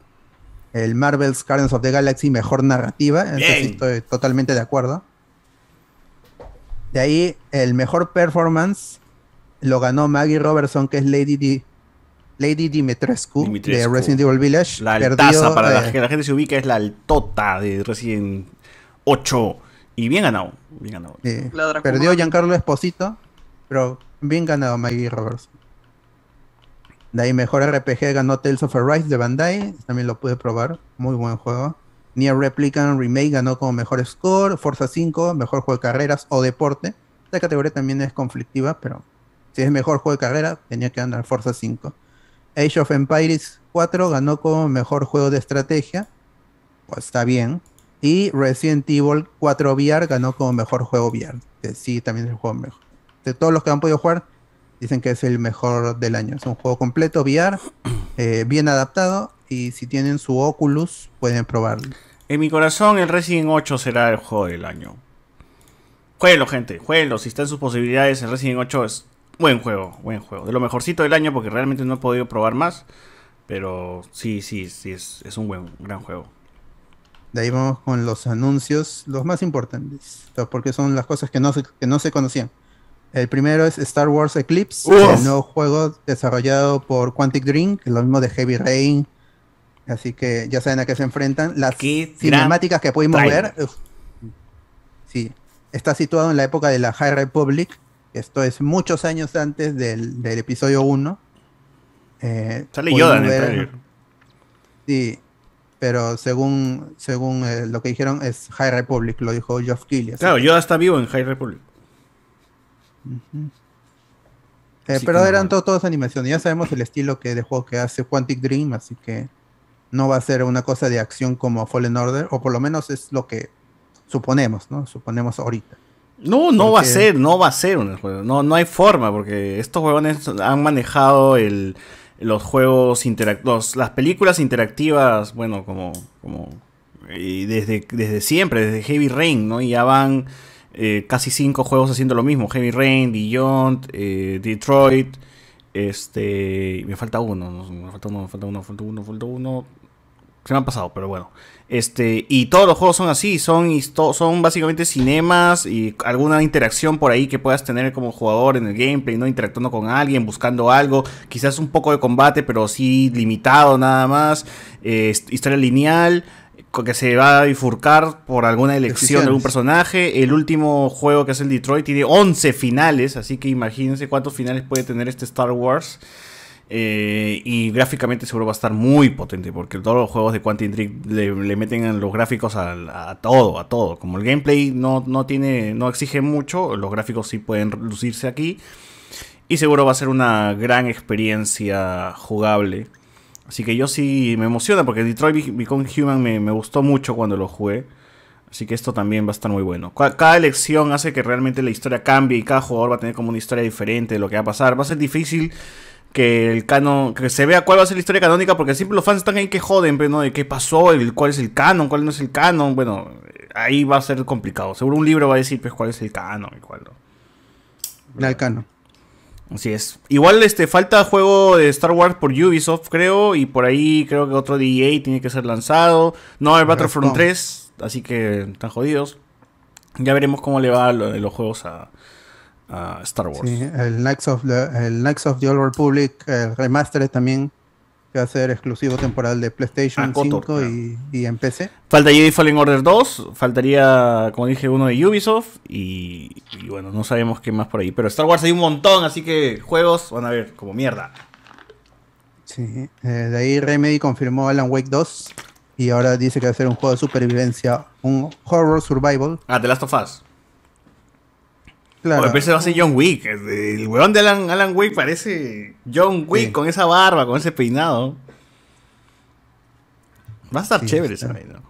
El Marvel's Guardians of the Galaxy, mejor narrativa. estoy totalmente de acuerdo. De ahí, el mejor performance lo ganó Maggie Robertson, que es Lady D. Lady Dimitrescu, de Resident Evil Village. La altaza, para la, eh, que la gente se ubica, es la altota de Resident 8. Y bien ganado. Bien ganado. perdió Giancarlo Esposito, pero bien ganado Maggie Robertson. De ahí mejor RPG ganó Tales of Arise de Bandai, también lo pude probar, muy buen juego. Nier Replicant Remake ganó como mejor score, Forza 5, mejor juego de carreras o deporte. Esta categoría también es conflictiva, pero si es mejor juego de carrera, tenía que ganar Forza 5. Age of Empires 4 ganó como mejor juego de estrategia, pues está bien. Y Resident Evil 4 VR ganó como mejor juego VR, que sí, también es el juego mejor. De todos los que han podido jugar, Dicen que es el mejor del año. Es un juego completo, VR, eh, bien adaptado. Y si tienen su Oculus, pueden probarlo. En mi corazón, el Resident 8 será el juego del año. Jueguenlo, gente, jueguenlo. Si está en sus posibilidades, el Resident 8 es buen juego, buen juego. De lo mejorcito del año, porque realmente no he podido probar más. Pero sí, sí, sí, es, es un buen, gran juego. De ahí vamos con los anuncios, los más importantes. Porque son las cosas que no que no se conocían. El primero es Star Wars Eclipse, el nuevo juego desarrollado por Quantic Dream, lo mismo de Heavy Rain. Así que ya saben a qué se enfrentan. Las cinemáticas que pudimos ver. sí, está situado en la época de la High Republic. Esto es muchos años antes del, episodio 1. Eh, Sale Yoda en el Sí, pero según, según eh, lo que dijeron es High Republic, lo dijo Geoff Keighley. Claro, Yoda está vivo en High Republic. Eh, pero eran todo, todas animaciones. Ya sabemos el estilo que de juego que hace Quantic Dream, así que no va a ser una cosa de acción como Fallen Order, o por lo menos es lo que suponemos, ¿no? Suponemos ahorita. No, no va a ser, no va a ser un juego. No, no hay forma, porque estos juegos han manejado el, los juegos interactivos, las películas interactivas, bueno, como, como desde, desde siempre, desde Heavy Rain, ¿no? Y ya van eh, casi cinco juegos haciendo lo mismo. Heavy Rain, Beyond, eh, Detroit. Este. Me falta uno. Me falta uno, me falta uno, me falta uno, falta uno. Se me han pasado, pero bueno. Este. Y todos los juegos son así. Son, son básicamente cinemas y alguna interacción por ahí que puedas tener como jugador en el gameplay, ¿no? Interactuando con alguien, buscando algo. Quizás un poco de combate, pero sí limitado nada más. Eh, historia lineal que se va a bifurcar por alguna elección de algún personaje. El último juego que es el Detroit tiene 11 finales, así que imagínense cuántos finales puede tener este Star Wars. Eh, y gráficamente seguro va a estar muy potente, porque todos los juegos de Quantum Dream le, meten los gráficos a, todo, a todo. Como el gameplay no, no, tiene, no exige mucho, los gráficos sí pueden lucirse aquí. Y seguro va a ser una gran experiencia jugable. Así que yo sí me emociona porque Detroit Become Human me, gustó mucho cuando lo jugué. Así que esto también va a estar muy bueno. Cada elección hace que realmente la historia cambie y cada jugador va a tener como una historia diferente de lo que va a pasar. Va a ser difícil que el canon, que se vea cuál va a ser la historia canónica, porque siempre los fans están ahí que joden, pero no de qué pasó, el, cuál es el canon, cuál no es el canon. Bueno, ahí va a ser complicado. Seguro un libro va a decir pues cuál es el canon y cuál no. El canon. Así es. Igual este falta juego de Star Wars por Ubisoft, creo, y por ahí creo que otro de EA tiene que ser lanzado. No hay Battlefront 3, así que están jodidos. Ya veremos cómo le va lo de los juegos a, Star Wars. Sí, el Knights of the, el Knights of the Old Republic, el remaster también va a ser exclusivo temporal de PlayStation 5 ah, y, en PC. Falta Jedi Fallen Order 2, faltaría, como dije, uno de Ubisoft y, bueno, no sabemos qué más por ahí. Pero Star Wars hay un montón, así que juegos van a ver como mierda. Sí, eh, de ahí Remedy confirmó Alan Wake 2 y ahora dice que va a ser un juego de supervivencia, un horror survival. Ah, The Last of Us. Claro. va a ser John Wick. El weón de Alan, Alan Wick parece John Wick con esa barba, con ese peinado. Va a estar chévere esa vaina.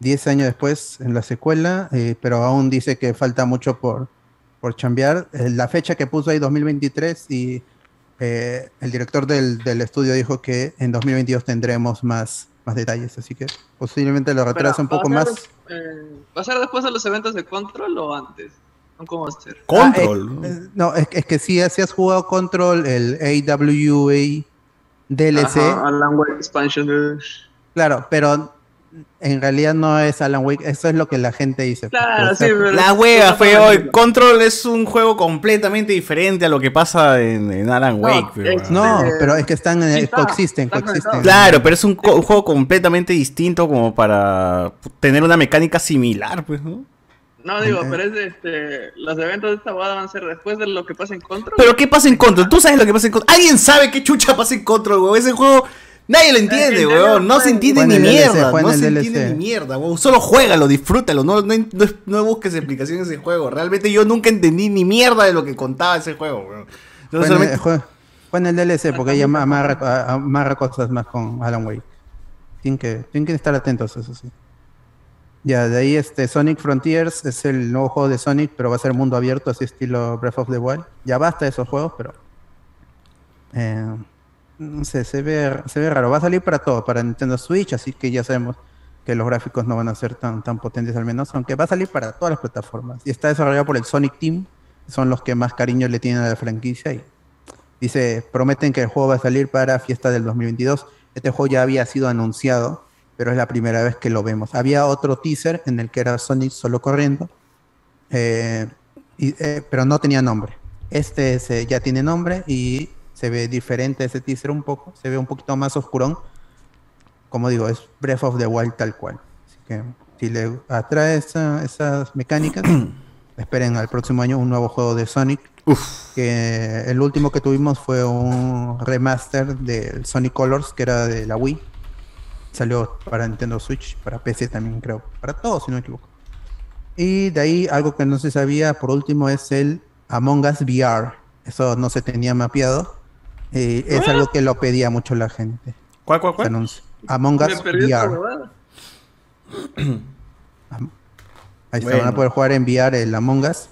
10 años después en la secuela, eh, pero aún dice que falta mucho por, por chambear. Eh, la fecha que puso ahí 2023 y eh, el director del, del, estudio dijo que en 2022 tendremos más, más detalles, así que posiblemente lo retrasa un poco más. ¿Va a ser después de los eventos de Control o antes? ¿Cómo va a ser? Control. Ah, no, es, es, que si, si, has jugado Control, el AWA DLC. Alan Wake Expansion. Claro, pero en realidad no es Alan Wake, eso es lo que la gente dice. Claro, sí, pero la hueva fue hoy. Control es un juego completamente diferente a lo que pasa en, en Alan Wake. No, pero, no, pero es que están en, coexisten, coexisten. Claro, pero es un, un, juego completamente distinto como para tener una mecánica similar, pues, ¿no? No, digo, pero es este. Los eventos de esta boda van a ser después de lo que pasa en Control. ¿Pero qué pasa en Control? ¿Tú sabes lo que pasa en Control? ¿Alguien sabe qué chucha pasa en Control, weón? Ese juego. Nadie lo entiende, weón. No se entiende ni mierda. No se entiende ni mierda, weón. Solo juégalo, disfrútalo. No, no, no, no busques explicación en ese juego. Realmente yo nunca entendí ni mierda de lo que contaba ese juego, weón. Entonces, solamente... Fue en el DLC porque ella amarra, amarra cosas más con Alan Wake. Tienen que, tienen que estar atentos, eso sí. Ya, de ahí este Sonic Frontiers es el nuevo juego de Sonic, pero va a ser mundo abierto, así estilo Breath of the Wild. Ya basta de esos juegos, pero. Eh, no sé, se ve, se ve raro. Va a salir para todo, para Nintendo Switch, así que ya sabemos que los gráficos no van a ser tan, tan potentes al menos, aunque va a salir para todas las plataformas. Y está desarrollado por el Sonic Team, son los que más cariño le tienen a la franquicia. Y dice, prometen que el juego va a salir para fiesta del 2022. Este juego ya había sido anunciado pero es la primera vez que lo vemos. Había otro teaser en el que era Sonic solo corriendo, eh, y, eh, pero no tenía nombre. Este se, ya tiene nombre y se ve diferente ese teaser un poco, se ve un poquito más oscurón. Como digo, es Breath of the Wild tal cual. Así que si le atrae esas mecánicas, *clears throat* esperen al próximo año un nuevo juego de Sonic. Que el último que tuvimos fue un remaster del Sonic Colors, que era de la Wii Salió para Nintendo Switch, para PC también creo, para todos si no me equivoco. Y de ahí algo que no se sabía, por último, es el Among Us VR. Eso no se tenía mapeado. Eh, es algo que lo pedía mucho la gente. ¿Cuál, cuál, cuál? Among Us VR. Ahí está, van a poder jugar en VR el Among Us.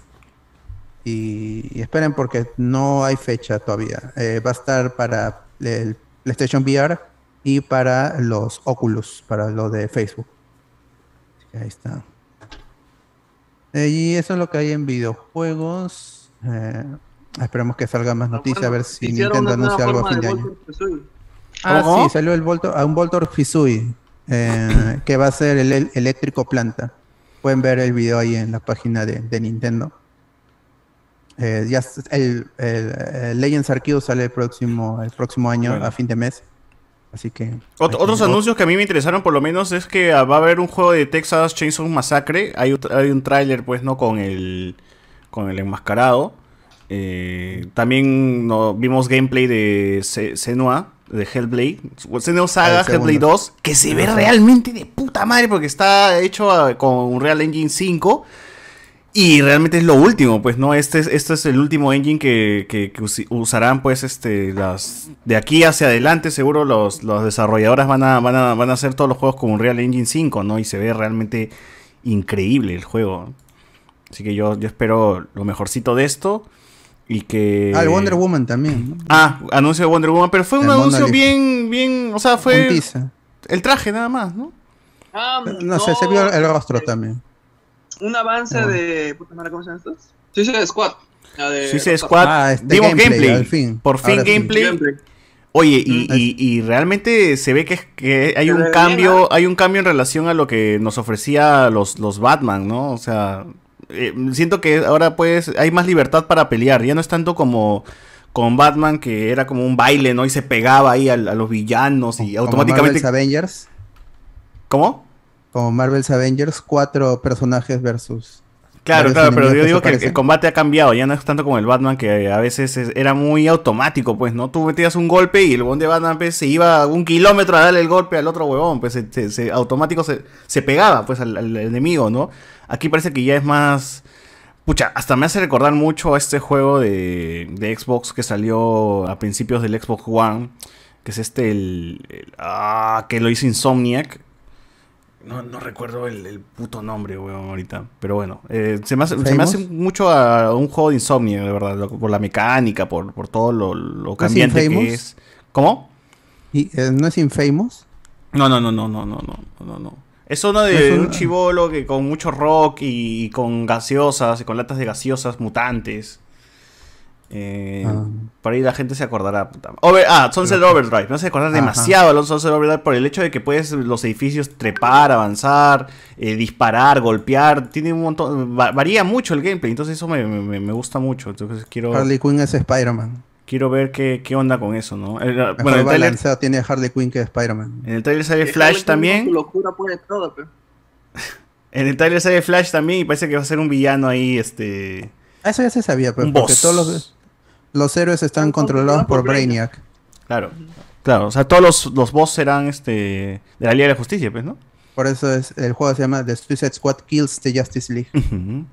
Y, esperen porque no hay fecha todavía. Eh, va a estar para el PlayStation VR y para los Oculus, para lo de Facebook. Ahí está. Eh, y eso es lo que hay en videojuegos. Eh, esperemos que salga más noticias, a ver si Nintendo anuncia algo a fin de, año. Ah, sí, salió el Voltor, un Voltor Fisui, eh, *laughs* que va a ser el, eléctrico planta. Pueden ver el video ahí en la página de, Nintendo. ya el, Legends Arceus sale el próximo, el próximo año, a fin de mes. Así que. otros anuncios que a mí me interesaron, por lo menos, es que va a haber un juego de Texas Chainsaw Massacre. Hay, hay un tráiler, pues, ¿no? Con el. Con el enmascarado. Eh, también no, vimos gameplay de Senua, de Hellblade. Senua Saga, Hellblade 2. Que se ve realmente de puta madre porque está hecho ah, con un Real Engine 5. Y realmente es lo último, pues, ¿no? Este es, este es el último engine que, usarán, pues, este, las... De aquí hacia adelante, seguro los, los desarrolladores van a, van, a, van a hacer todos los juegos con un Real Engine 5, ¿no? Y se ve realmente increíble el juego. Así que yo, yo espero lo mejorcito de esto. Y que... Ah, el Wonder Woman también. Ah, anuncio de Wonder Woman, pero fue un anuncio bien, bien, o sea, fue... El traje nada más, ¿no? Ah, no, sé, se vio el rostro también un avance de. ¿Cómo se llama estos? Suicide Squad. de Suicide Squad. Ah, este gameplay, Por fin gameplay. Oye, y, y, y, realmente se ve que, que hay un cambio, hay un cambio en relación a lo que nos ofrecía los, los Batman, ¿no? O sea, eh, siento que ahora pues hay más libertad para pelear. Ya no es tanto como con Batman que era como un baile, ¿no? Y se pegaba ahí a, los villanos y automáticamente. Avengers. ¿Cómo? Como Marvel's Avengers, cuatro personajes versus. Claro, claro, pero yo digo que el, combate ha cambiado, ya no es tanto como el Batman que a veces era muy automático, pues, ¿no? Tú metías un golpe y el huevón de Batman pues, se iba un kilómetro a darle el golpe al otro huevón, pues se, automático se, pegaba pues al, enemigo, ¿no? Aquí parece que ya es más... Pucha, hasta me hace recordar mucho a este juego de, de Xbox que salió a principios del Xbox One, que es este, el, ah, que lo hizo Insomniac, No, no recuerdo el, puto nombre, weón, ahorita. Pero bueno, eh, se, me hace, se, me hace, mucho a un juego de insomnio, de verdad. Por la mecánica, por, por todo lo, lo cambiante que es. ¿Cómo? ¿Y, eh, ¿No es Infamous? No, no, no, no, no, no, no, no, no. Es uno de un chivolo que con mucho rock y, con gaseosas y con latas de gaseosas mutantes. Eh, ah. Por ahí la gente se acordará. Ah, Sunset Overdrive. Me hace acordar demasiado los Sunset Overdrive por el hecho de que puedes los edificios trepar, avanzar, eh, disparar, golpear. Tiene un montón. varía mucho el gameplay. Entonces eso me, me, me gusta mucho. Entonces quiero. Harley Quinn es Spider-Man. Quiero ver qué, qué, onda con eso, ¿no? El, bueno, el trailer, tiene Harley Quinn que Spider-Man. En el trailer sale Flash también. Locura puede todo, pero... *laughs* en el trailer sale Flash también y parece que va a ser un villano ahí, este. Eso ya se sabía, pero porque todos los los héroes están controlados por Brainiac. Claro, claro. O sea, todos los, los boss serán este, de la Liga de la Justicia, pues, ¿no? Por eso es, el juego se llama The Suicide Squad Kills the Justice League. *laughs*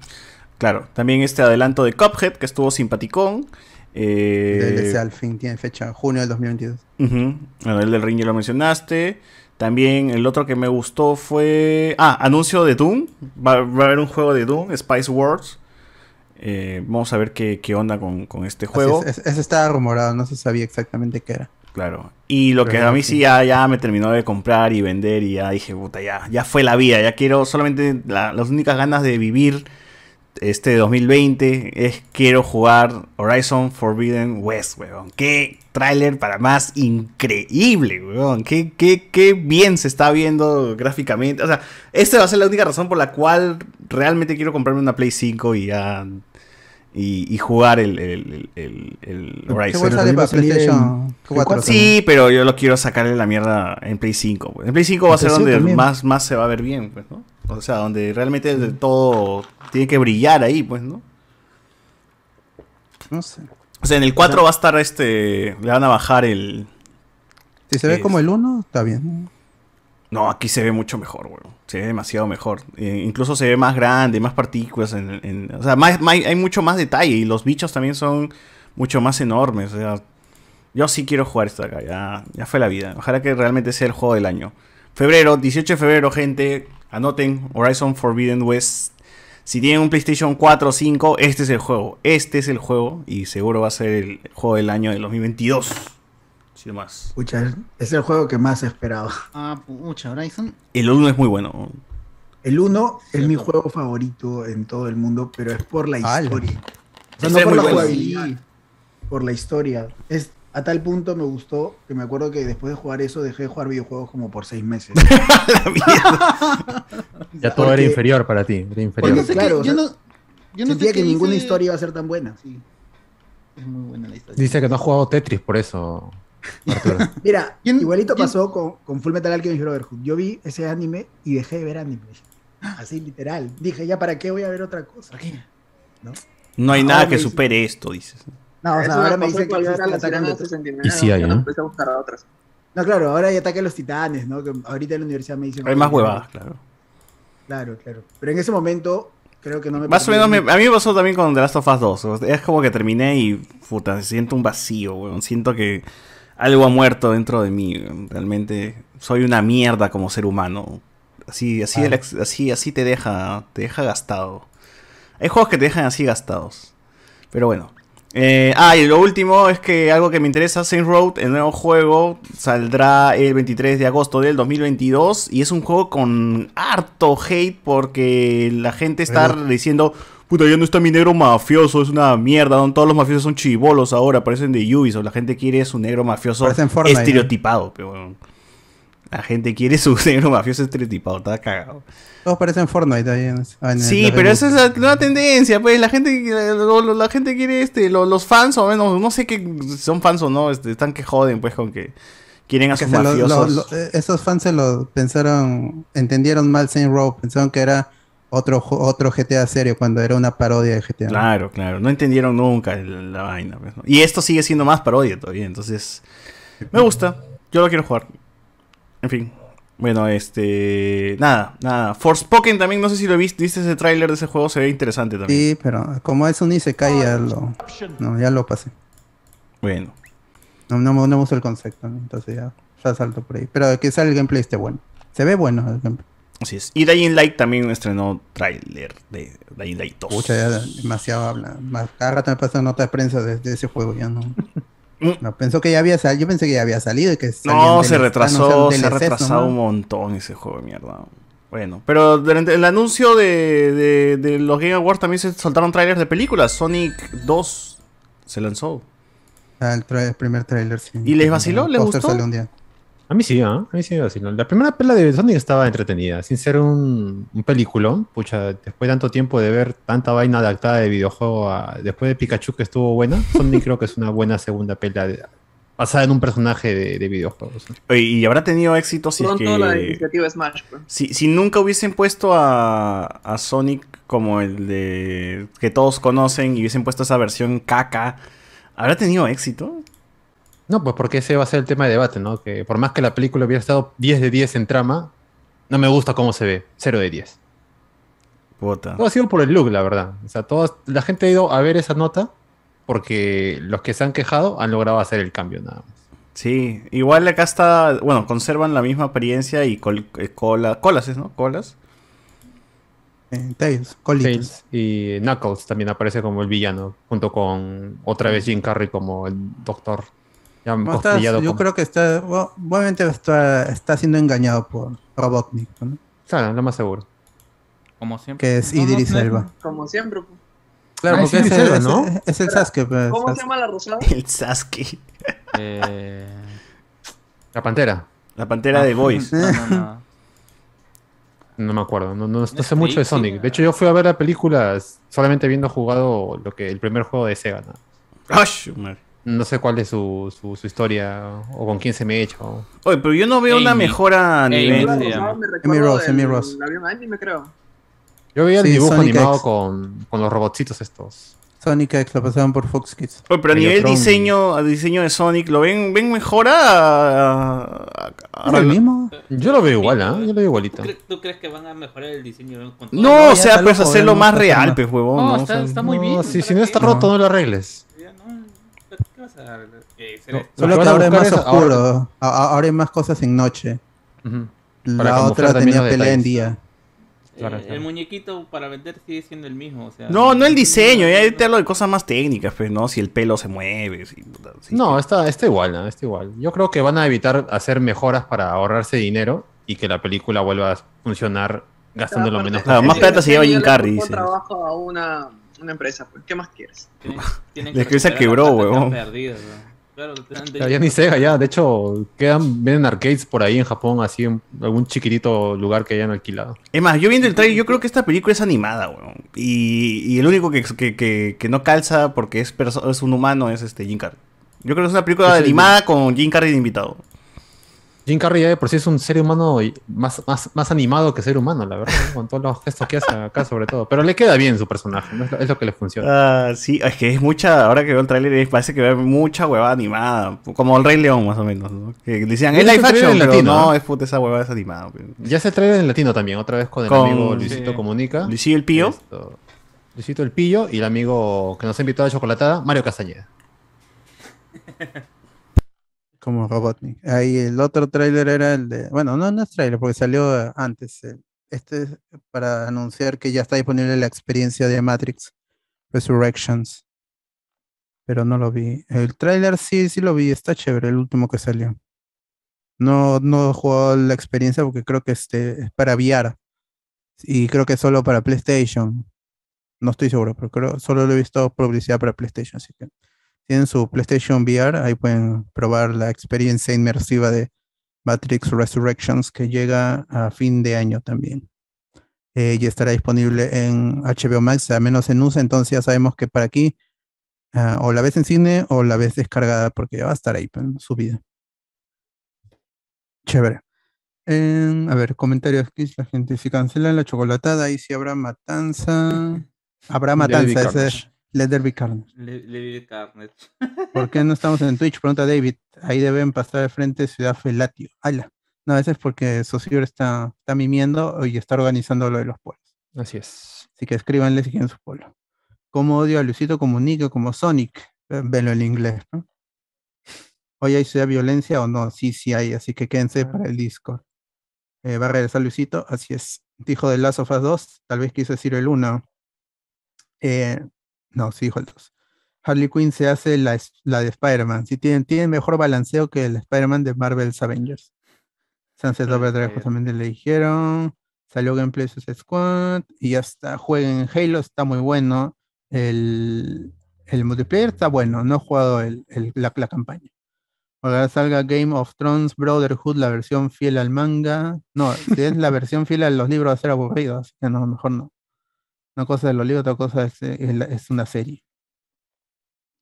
Claro, también este adelanto de Cuphead, que estuvo simpaticón. Eh... al fin, tiene fecha, junio del 2022. Bueno, el del ring ya lo mencionaste. También el otro que me gustó fue. Ah, anuncio de Doom. Va, va a haber un juego de Doom, Spice Wars. Eh, vamos a ver qué, onda con, este juego. Ese, estaba rumorado, no se sabía exactamente qué era. Claro. Y lo que a mí sí ya, me terminó de comprar y vender y ya dije, puta, ya, ya fue la vida. Ya quiero solamente las únicas ganas de vivir este 2020 es quiero jugar Horizon Forbidden West, weón. Qué tráiler para más increíble, weón. Qué, qué, qué bien se está viendo gráficamente. O sea, esta va a ser la única razón por la cual realmente quiero comprarme una Play 5 y ya y, jugar el, el, el, el Horizon. Sí, pero yo lo quiero sacarle la mierda en Play 5. Pues. En Play 5 va a ser donde más, más se va a ver bien, pues, ¿no? O sea, donde realmente todo tiene que brillar ahí, pues, ¿no? No sé. O sea, en el 4 va a estar este. Le van a bajar el. Si se ve como el 1, está bien. No, aquí se ve mucho mejor, weón. Se ve demasiado mejor. Eh, incluso se ve más grande, más partículas. O sea, hay mucho más detalle. Y los bichos también son mucho más enormes. O sea, yo sí quiero jugar esto acá. Ya, fue la vida. Ojalá que realmente sea el juego del año. Febrero, 18 de febrero, gente. Anoten Horizon Forbidden West. Si tienen un PlayStation 4 o 5, este es el juego. Este es el juego. Y seguro va a ser el juego del año del 2022 más. es el juego que más he esperado. Ah, mucha Horizon. El 1 es muy bueno. El 1 es mi juego favorito en todo el mundo, pero es por la historia. O sea, no por la jugabilidad, por la historia. Es, a tal punto me gustó que me acuerdo que después de jugar eso dejé de jugar videojuegos como por seis meses. *laughs* ya todo era inferior para ti. Era inferior. claro, yo no, yo no sentía que ninguna historia iba a ser tan buena. Sí. Es muy buena la historia. Dice que no ha jugado Tetris por eso. *laughs* Mira, igualito pasó con, con, Full Metal Alchemist Brotherhood. Yo vi ese anime y dejé de ver anime. Así literal. Dije, ya para qué voy a ver otra cosa. ¿No? no hay nada que supere esto, dices. No, o sea, ahora me dicen que atacando. Y sí hay, ¿no? No, claro, ahora hay ataque a los titanes, ¿no? Que ahorita en la universidad me dicen. Hay más huevadas, claro. Claro, claro. Pero en ese momento creo que no me Más o menos, a mí me pasó también con The Last of Us 2. Es como que terminé y, puta, siento un vacío, weón. Siento que algo ha muerto dentro de mí. Realmente soy una mierda como ser humano. Así, así, así, así te deja, te deja gastado. Hay juegos que te dejan así gastados. Pero bueno. Eh, ah, y lo último es que algo que me interesa, Saint Road, el nuevo juego, saldrá el 23 de agosto del 2022 y es un juego con harto hate porque la gente está diciendo, puta, ya no está mi negro mafioso, es una mierda, todos los mafiosos son chivolos ahora, parecen de Ubisoft, la gente quiere su negro mafioso estereotipado, pero la gente quiere su *laughs* negro mafioso estereotipado, está cagado. Todos parecen Fortnite ahí. En, sí, pero esa es la nueva tendencia, pues la gente, la, gente quiere este, los, fans o menos, no sé qué son fans o no, este, están que joden pues con que quieren a sus mafiosos. Eh, esos fans se lo pensaron, entendieron mal Saint Row, pensaron que era otro, otro GTA serio cuando era una parodia de GTA. Claro, claro. No entendieron nunca la vaina. Pues, y esto sigue siendo más parodia todavía. Entonces, me gusta. Yo lo quiero jugar. En fin. Bueno, este. Nada, nada. Forspoken también, no sé si lo viste, viste ese tráiler de ese juego, se ve interesante también. Sí, pero como es un Isekai, ya lo. No, ya lo pasé. Bueno. No, no, no uso el concepto, entonces ya, ya salto por ahí. Pero que sale el gameplay esté bueno. Se ve bueno el gameplay. Así es. Y Dying Light también estrenó tráiler de Dying Light 2. Pucha, ya demasiado habla. Cada rato me pasa nota de prensa de, ese juego, ya no. Mm. no. pensó que ya había salido. Yo pensé que ya había salido y que No, se retrasó, se ha retrasado un montón ese juego de mierda. Bueno, pero durante el anuncio de, de, los Game Awards también se soltaron trailers de películas. Sonic 2 se lanzó. Ah, el, primer trailer, sí. ¿Y les vaciló? ¿Les gustó? A mí sí, ¿eh? a mí sí me vaciló. La primera pela de Sonic estaba entretenida, sin ser un, un película. Pucha, después de tanto tiempo de ver tanta vaina adaptada de videojuego, después de Pikachu que estuvo buena, Sonic creo que es una buena segunda pela de, basada en un personaje de, videojuegos. Y habrá tenido éxito si Pronto la iniciativa Smash. Pues. Si, si, nunca hubiesen puesto a, a, Sonic como el de que todos conocen y hubiesen puesto esa versión caca, ¿habrá tenido éxito? No, pues porque ese va a ser el tema de debate, ¿no? Que por más que la película hubiera estado 10 de 10 en trama, no me gusta cómo se ve. 0 de 10. Puta. Todo ha sido por el look, la verdad. O sea, toda, la gente ha ido a ver esa nota porque los que se han quejado han logrado hacer el cambio nada más. Sí, igual acá está, bueno, conservan la misma apariencia y eh, cola, colas, ¿no? Colas. Eh, Tails, Tails, y Knuckles también aparece como el villano, junto con otra vez Jim Carrey como el doctor. Yo creo que está, obviamente está, está siendo engañado por Robotnik, ¿no? Claro, lo más seguro. Como siempre. Que es Idris Elba. Como siempre. Pues. Claro, ah, porque es, el, ¿no? es, el Sasuke. Pues, ¿Cómo se llama la rosada? *laughs* El Sasuke. Eh... La pantera. La pantera de Boys. No, no, no. no me acuerdo, no, no, sé mucho de Sonic. De hecho, yo fui a ver la película solamente viendo jugado lo que el primer juego de Sega. ¿no? No sé cuál es su, su, su, historia o con quién se me echa. Oye, pero yo no veo una mejora a nivel. Amy Ross, Amy Ross. me creo. Yo veía el dibujo animado con, con, los robotcitos estos. Sonic X lo pasaban por Fox Kids. Oye, pero a nivel diseño, a diseño de Sonic, ¿lo ven, ven mejor a, ¿Es mismo? Yo lo veo igual, ¿ah? Yo lo veo igualito. ¿Tú crees que van a mejorar el diseño? Con todo no, o sea, pues hacerlo más real, pues, huevón. No, está, está muy bien. Si, si no está roto, no lo arregles. ¿Qué vas a eh, Solo que ahora es más oscuro. Ahora... hay más cosas en noche. La otra tenía pelea en día. Eh, el muñequito para vender sigue siendo el mismo. O sea, no, no el diseño, ya te hablo de cosas más técnicas, pues, ¿no? Si el pelo se mueve. no, está, está igual, ¿no? Está igual. Yo creo que van a evitar hacer mejoras para ahorrarse dinero y que la película vuelva a funcionar gastando lo menos. Claro, más plata se lleva Jim Carrey. Trabajo a una, una empresa, pues. ¿qué más quieres? Tienen, *laughs* que se quebró, huevón. Claro, ya ni Sega, ya. De hecho, quedan, venden arcades por ahí en Japón, así en algún chiquitito lugar que hayan alquilado. Es más, yo viendo el trailer, yo creo que esta película es animada, weón. Y, el único que, que, no calza porque es, es un humano es este Jim Carrey. Yo creo que es una película animada con Jim Carrey de invitado. Jim Carrey ya por sí es un ser humano más, más, más animado que ser humano, la verdad, con todos los gestos que hace acá sobre todo. Pero le queda bien su personaje, es, lo, que le funciona. Ah, sí, es que es mucha, ahora que veo el tráiler parece que ve mucha huevada animada, como el Rey León más o menos, ¿no? Que decían, es live action, pero latino, no, es puta esa huevada es animada. Ya se trae en latino también, otra vez con el amigo Luisito Comunica. Luisito el Pillo. Luisito el Pillo y el amigo que nos ha invitado a Chocolatada, Mario Castañeda. *laughs* como Robotnik. Ahí el otro tráiler era el de, bueno, no, no es tráiler porque salió antes. Este es para anunciar que ya está disponible la experiencia de Matrix Resurrections. Pero no lo vi. El tráiler sí, sí lo vi, está chévere, el último que salió. No, no jugó la experiencia porque creo que este es para VR. Y creo que solo para PlayStation. No estoy seguro, pero creo solo lo he visto publicidad para PlayStation, así que tienen su PlayStation VR, ahí pueden probar la experiencia inmersiva de Matrix Resurrections que llega a fin de año también. Eh, y estará disponible en HBO Max, al menos en USA, entonces ya sabemos que para aquí ah, o la ves en cine o la ves descargada porque ya va a estar ahí pues, subida. Chévere. a ver, comentarios aquí, la gente, si cancelan la chocolatada, ahí sí habrá matanza. Habrá matanza, ese, Let there be carnage. Le, carnage. *laughs* ¿Por qué no estamos en Twitch? Pregunta David. Ahí deben pasar de frente Ciudad Felatio. ¡Hala! No, eso es porque Socior está, está mimiendo y está organizando lo de los pueblos. Así es. Así que escríbanle si quieren su pueblo. ¿Cómo odio a Luisito Comunica como Sonic? Velo en inglés, ¿no? Hoy hay ciudad violencia o no? Sí, sí hay, así que quédense ah. para el Discord. Eh, va a regresar Luisito, así es. Dijo de Last of Us 2, tal vez quiso decir el 1. Eh, no, sí dijo el 2. Harley Quinn se hace la, la de Spider-Man. Sí, tienen, tienen mejor balanceo que el Spider-Man de Marvel's Avengers. Sunset Overdrive justamente le dijeron. Salió Gameplay Suicide Squad y ya está. Jueguen Halo, está muy bueno. El, el multiplayer está bueno. No he jugado el, la, la, campaña. Ojalá salga Game of Thrones Brotherhood, la versión fiel al manga. No, si es la versión fiel a los libros va a ser aburrido, así que no, mejor no. Una cosa de los libros, otra cosa es, es, una serie.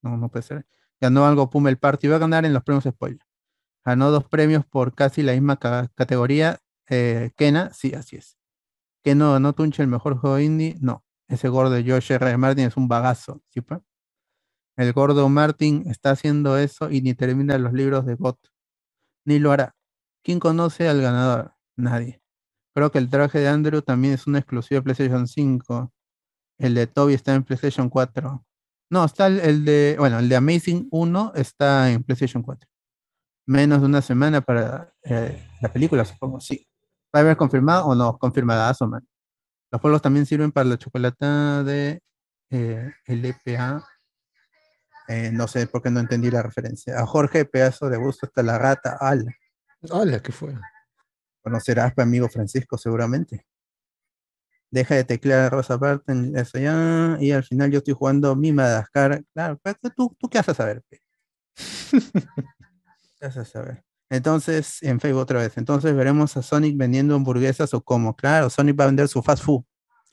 No, no puede ser. Ganó algo Puma el Party. Va a ganar en los premios spoiler. Ganó dos premios por casi la misma categoría. Eh, Kena, sí, así es que no, no Tunche el mejor juego indie, no. Ese gordo de Josh R. Martin es un bagazo, ¿sí? El gordo Martin está haciendo eso y ni termina los libros de bot. Ni lo hará. ¿Quién conoce al ganador? Nadie. Creo que el traje de Andrew también es un exclusivo de PlayStation 5. El de Toby está en PlayStation 4. No, está el, de, bueno, el de Amazing 1 está en PlayStation 4. Menos de una semana para eh, la película, supongo, sí. ¿Va a haber confirmado o no? Confirmada, man. Los polvos también sirven para la chocolate de eh, LPA. Eh, no sé por qué no entendí la referencia. A Jorge, pedazo de gusto hasta la rata. Ala. Ala, ¿qué fue? Conocerás a amigo Francisco, seguramente. Deja de teclear Rosa Barton, eso ya. Y al final yo estoy jugando mi Madagascar. Claro, ¿tú, tú qué haces a saber? *laughs* ¿Qué haces a saber? Entonces, en Facebook otra vez. Entonces veremos a Sonic vendiendo hamburguesas o como. Claro, Sonic va a vender su fast food.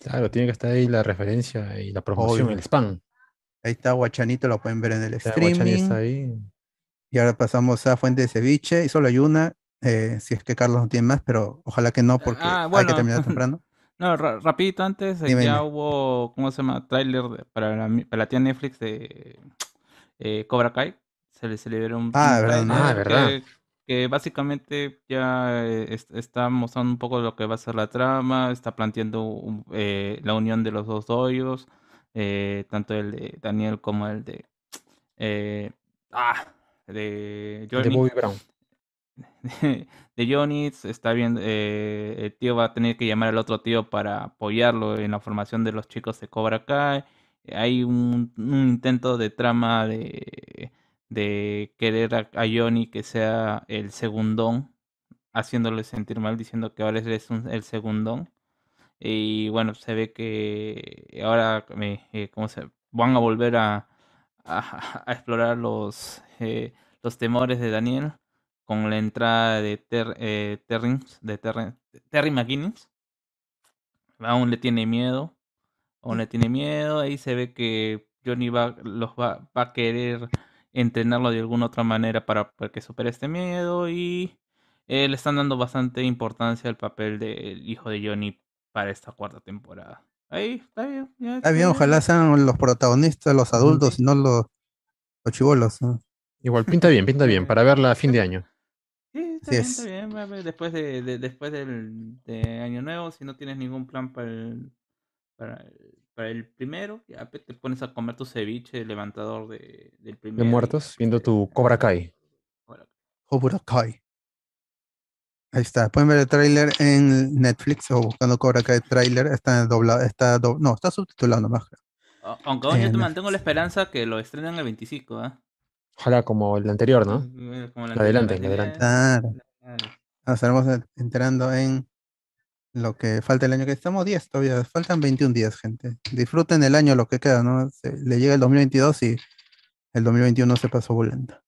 Claro, tiene que estar ahí la referencia y la promoción, el spam. Ahí está Guachanito, lo pueden ver en el streaming. ahí. Y ahora pasamos a Fuente de Ceviche, y solo hay una, eh, si es que Carlos no tiene más, pero ojalá que no, porque ah, hay que terminar *laughs* temprano. No, rapidito antes, eh, ya hubo, ¿cómo se llama? Trailer para la, para la tía Netflix de eh, Cobra Kai. Se le, se le dieron ah, verdad, ah, verdad que básicamente ya eh, está mostrando un poco lo que va a ser la trama, está planteando eh, la unión de los dos doyos, eh, tanto el de Daniel como el de ah, de Johnny. De Bobby Brown. De Johnny, está bien, el tío va a tener que llamar al otro tío para apoyarlo en la formación de los chicos de Cobra Kai. Hay un intento de trama de querer a, Johnny que sea el segundón, haciéndole sentir mal, diciendo que ahora es el segundón. Y bueno, se ve que ahora eh, se, van a volver a, a, explorar eh, los temores de Daniel con la entrada de, Ter, eh, de Terry McGuinness. Aún le tiene miedo. Aún le tiene miedo. Ahí se ve que Johnny va, los va, va a querer entrenarlo de alguna otra manera para, que supere este miedo y eh, le están dando bastante importancia al papel del hijo de Johnny para esta cuarta temporada. Ahí, está bien. está bien, ojalá sean los protagonistas, los adultos, y no los, los chivolos. Igual, pinta bien, pinta bien, para verla a fin de *laughs* año. Sí, está, bien, Después, de, después del de Año Nuevo, si no tienes ningún plan para para el para el primero, ya te pones a comer tu ceviche levantador de, del primero. De muertos, viendo tu Cobra Kai. Cobra Kai. Ahí está. Pueden ver el tráiler en Netflix o buscando Cobra Kai trailer. Está doblado, está no, está subtitulado nomás. Aunque yo te mantengo la esperanza que lo estrenen el 25, ¿eh? Ojalá como el anterior, ¿no? Como el adelante, adelante. Claro. Nos estaremos enterando en lo que falta el año que estamos 10 todavía, faltan 21 días, gente. Disfruten el año lo que queda, ¿no? le llega el 2022 y el 2021 se pasó volando.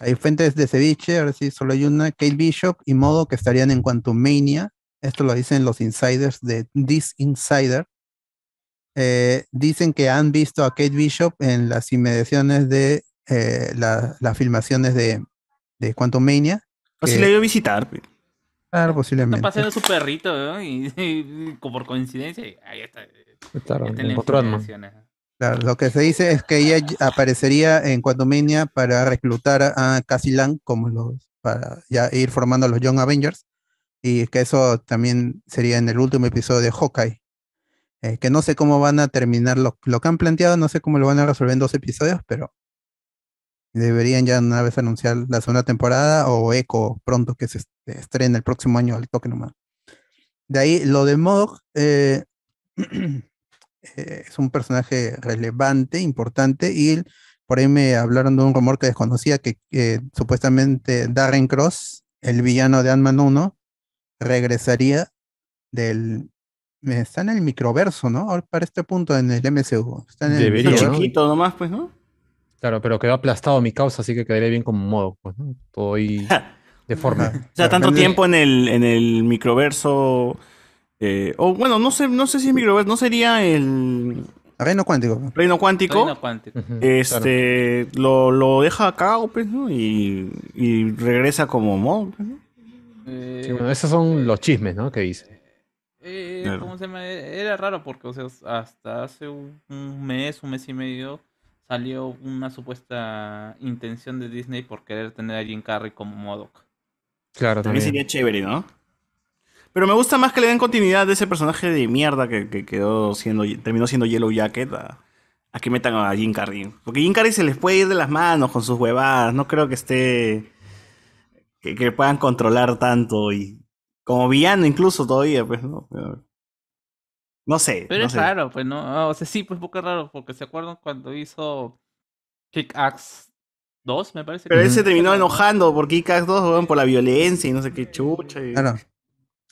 Hay fuentes de ceviche, ahora sí solo hay una, Kate Bishop y Modo que estarían en Quantum Mania. Esto lo dicen los insiders de This Insider. Eh, dicen que han visto a Kate Bishop en las inmediaciones de eh, las filmaciones de, de Quantum Mania. O si le ido a visitar. Claro, posiblemente. Está paseando su perrito, ¿no? Y, *laughs* por coincidencia, ahí está. Claro, Claro, lo que se dice es que ella aparecería en Quantumania para reclutar a Cassie Lang como los, para ya ir formando a los Young Avengers y que eso también sería en el último episodio de Hawkeye. Eh, que no sé cómo van a terminar lo, lo, que han planteado, no sé cómo lo van a resolver en dos episodios, pero Deberían ya una vez anunciar la segunda temporada o Echo pronto que se estrene el próximo año al toque nomás. De ahí, lo de Mog *clears throat* eh, es un personaje relevante, importante, y por ahí me hablaron de un rumor que desconocía que supuestamente Darren Cross, el villano de Ant-Man 1, regresaría del... Está en el microverso, ¿no? Para este punto en el MCU. Está en el Debería, chiquito nomás, pues, ¿no? Claro, pero quedó aplastado mi causa, así que quedaría bien como modo, pues, ¿no? Todo ahí *laughs* deforme. o sea, tanto tiempo en el, en el microverso. Eh, o bueno, no sé, no sé si es microverso, no sería el. Reino cuántico. Reino cuántico. Reino cuántico. este lo, lo, deja acá, pues, ¿no? Y, y regresa como modo, pues, ¿no? Eh, sí, bueno, esos son los chismes, ¿no? Que dice. Eh, ¿cómo se llama? Era raro porque, o sea, hasta hace un mes, un mes y medio salió una supuesta intención de Disney por querer tener a Jim Carrey como Modoc. Claro, también. sería chévere, ¿no? Pero me gusta más que le den continuidad de ese personaje de mierda que, quedó siendo, terminó siendo Yellow Jacket a, que metan a Jim Carrey. Porque Jim Carrey se les puede ir de las manos con sus huevadas. No creo que esté. que, puedan controlar tanto y. Como villano incluso todavía, pues, ¿no? No sé. Pero es raro, pues no. O sea, sí, pues un poco raro, porque se acuerdan cuando hizo Kick Axe 2, me parece. Pero él se terminó enojando por Kick Axe 2, por la violencia y no sé qué chucha. Claro.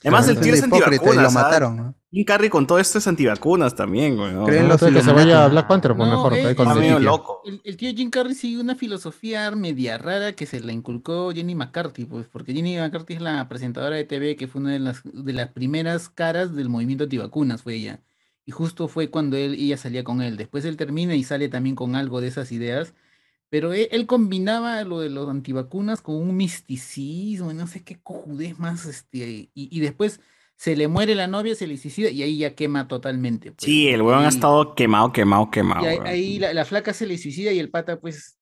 Además, el tío es antivacunas. lo mataron, ¿no? Jim Carrey con todo esto es antivacunas también, güey. ¿no? ¿Creen que se vaya a Black Panther, pues mejor. Eh, con el, loco. El, tío Jim Carrey sigue una filosofía media rara que se la inculcó Jenny McCarthy, pues, porque Jenny McCarthy es la presentadora de TV que fue una de las, de las primeras caras del movimiento antivacunas, fue ella. Y justo fue cuando él, ella salía con él. Después él termina y sale también con algo de esas ideas. Pero e, él, combinaba lo de los antivacunas con un misticismo, no sé qué cojudez más, este, y después se le muere la novia, se le suicida y ahí ya quema totalmente. Pues, sí, el weón ha estado quemado, quemado, quemado. Y ahí, la, flaca se le suicida y el pata pues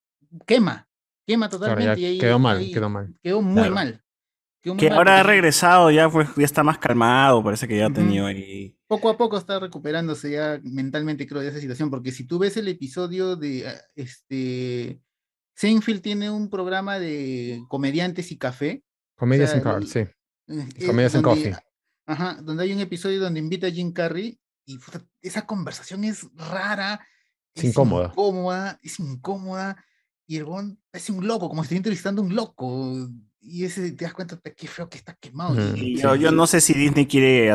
quema, quema totalmente. y ahí, quedó mal, quedó mal. Quedó muy mal. Que ahora ha regresado, ya pues ya está más calmado, parece que ya ha tenido ahí. Poco a poco está recuperándose ya mentalmente, creo, de esa situación, porque si tú ves el episodio de ah, este Seinfeld tiene un programa de comediantes y café. Comedias en Café, sí. Eh, comedias en Coffee Ajá, donde hay un episodio donde invita a Jim Carrey y esa conversación es rara. Es, incómoda. incómoda. Es incómoda. Y el bon es un loco, como si estuviera entrevistando a un loco. Y ese te das cuenta de qué feo que está quemado. yo, no sé si Disney quiere,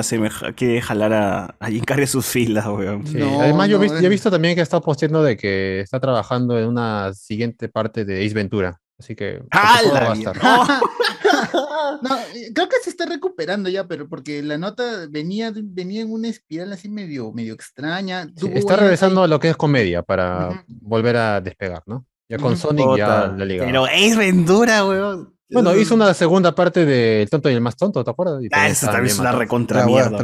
quiere jalar a, a Jim sus filas, weón. Además, yo, he visto también que está posteando de que está trabajando en una siguiente parte de Ace Ventura. Así que. ¡Hala! *laughs* *laughs* no, eh, creo que se está recuperando ya, pero porque la nota venía, venía en una espiral así medio, medio extraña. está regresando a lo que es comedia para volver a despegar, ¿no? Ya con Sonic ya la liga. Pero es Ventura, weón. Bueno, hizo una segunda parte de El tonto y el más tonto, ¿te acuerdas? ah, esa también es una recontra mierda.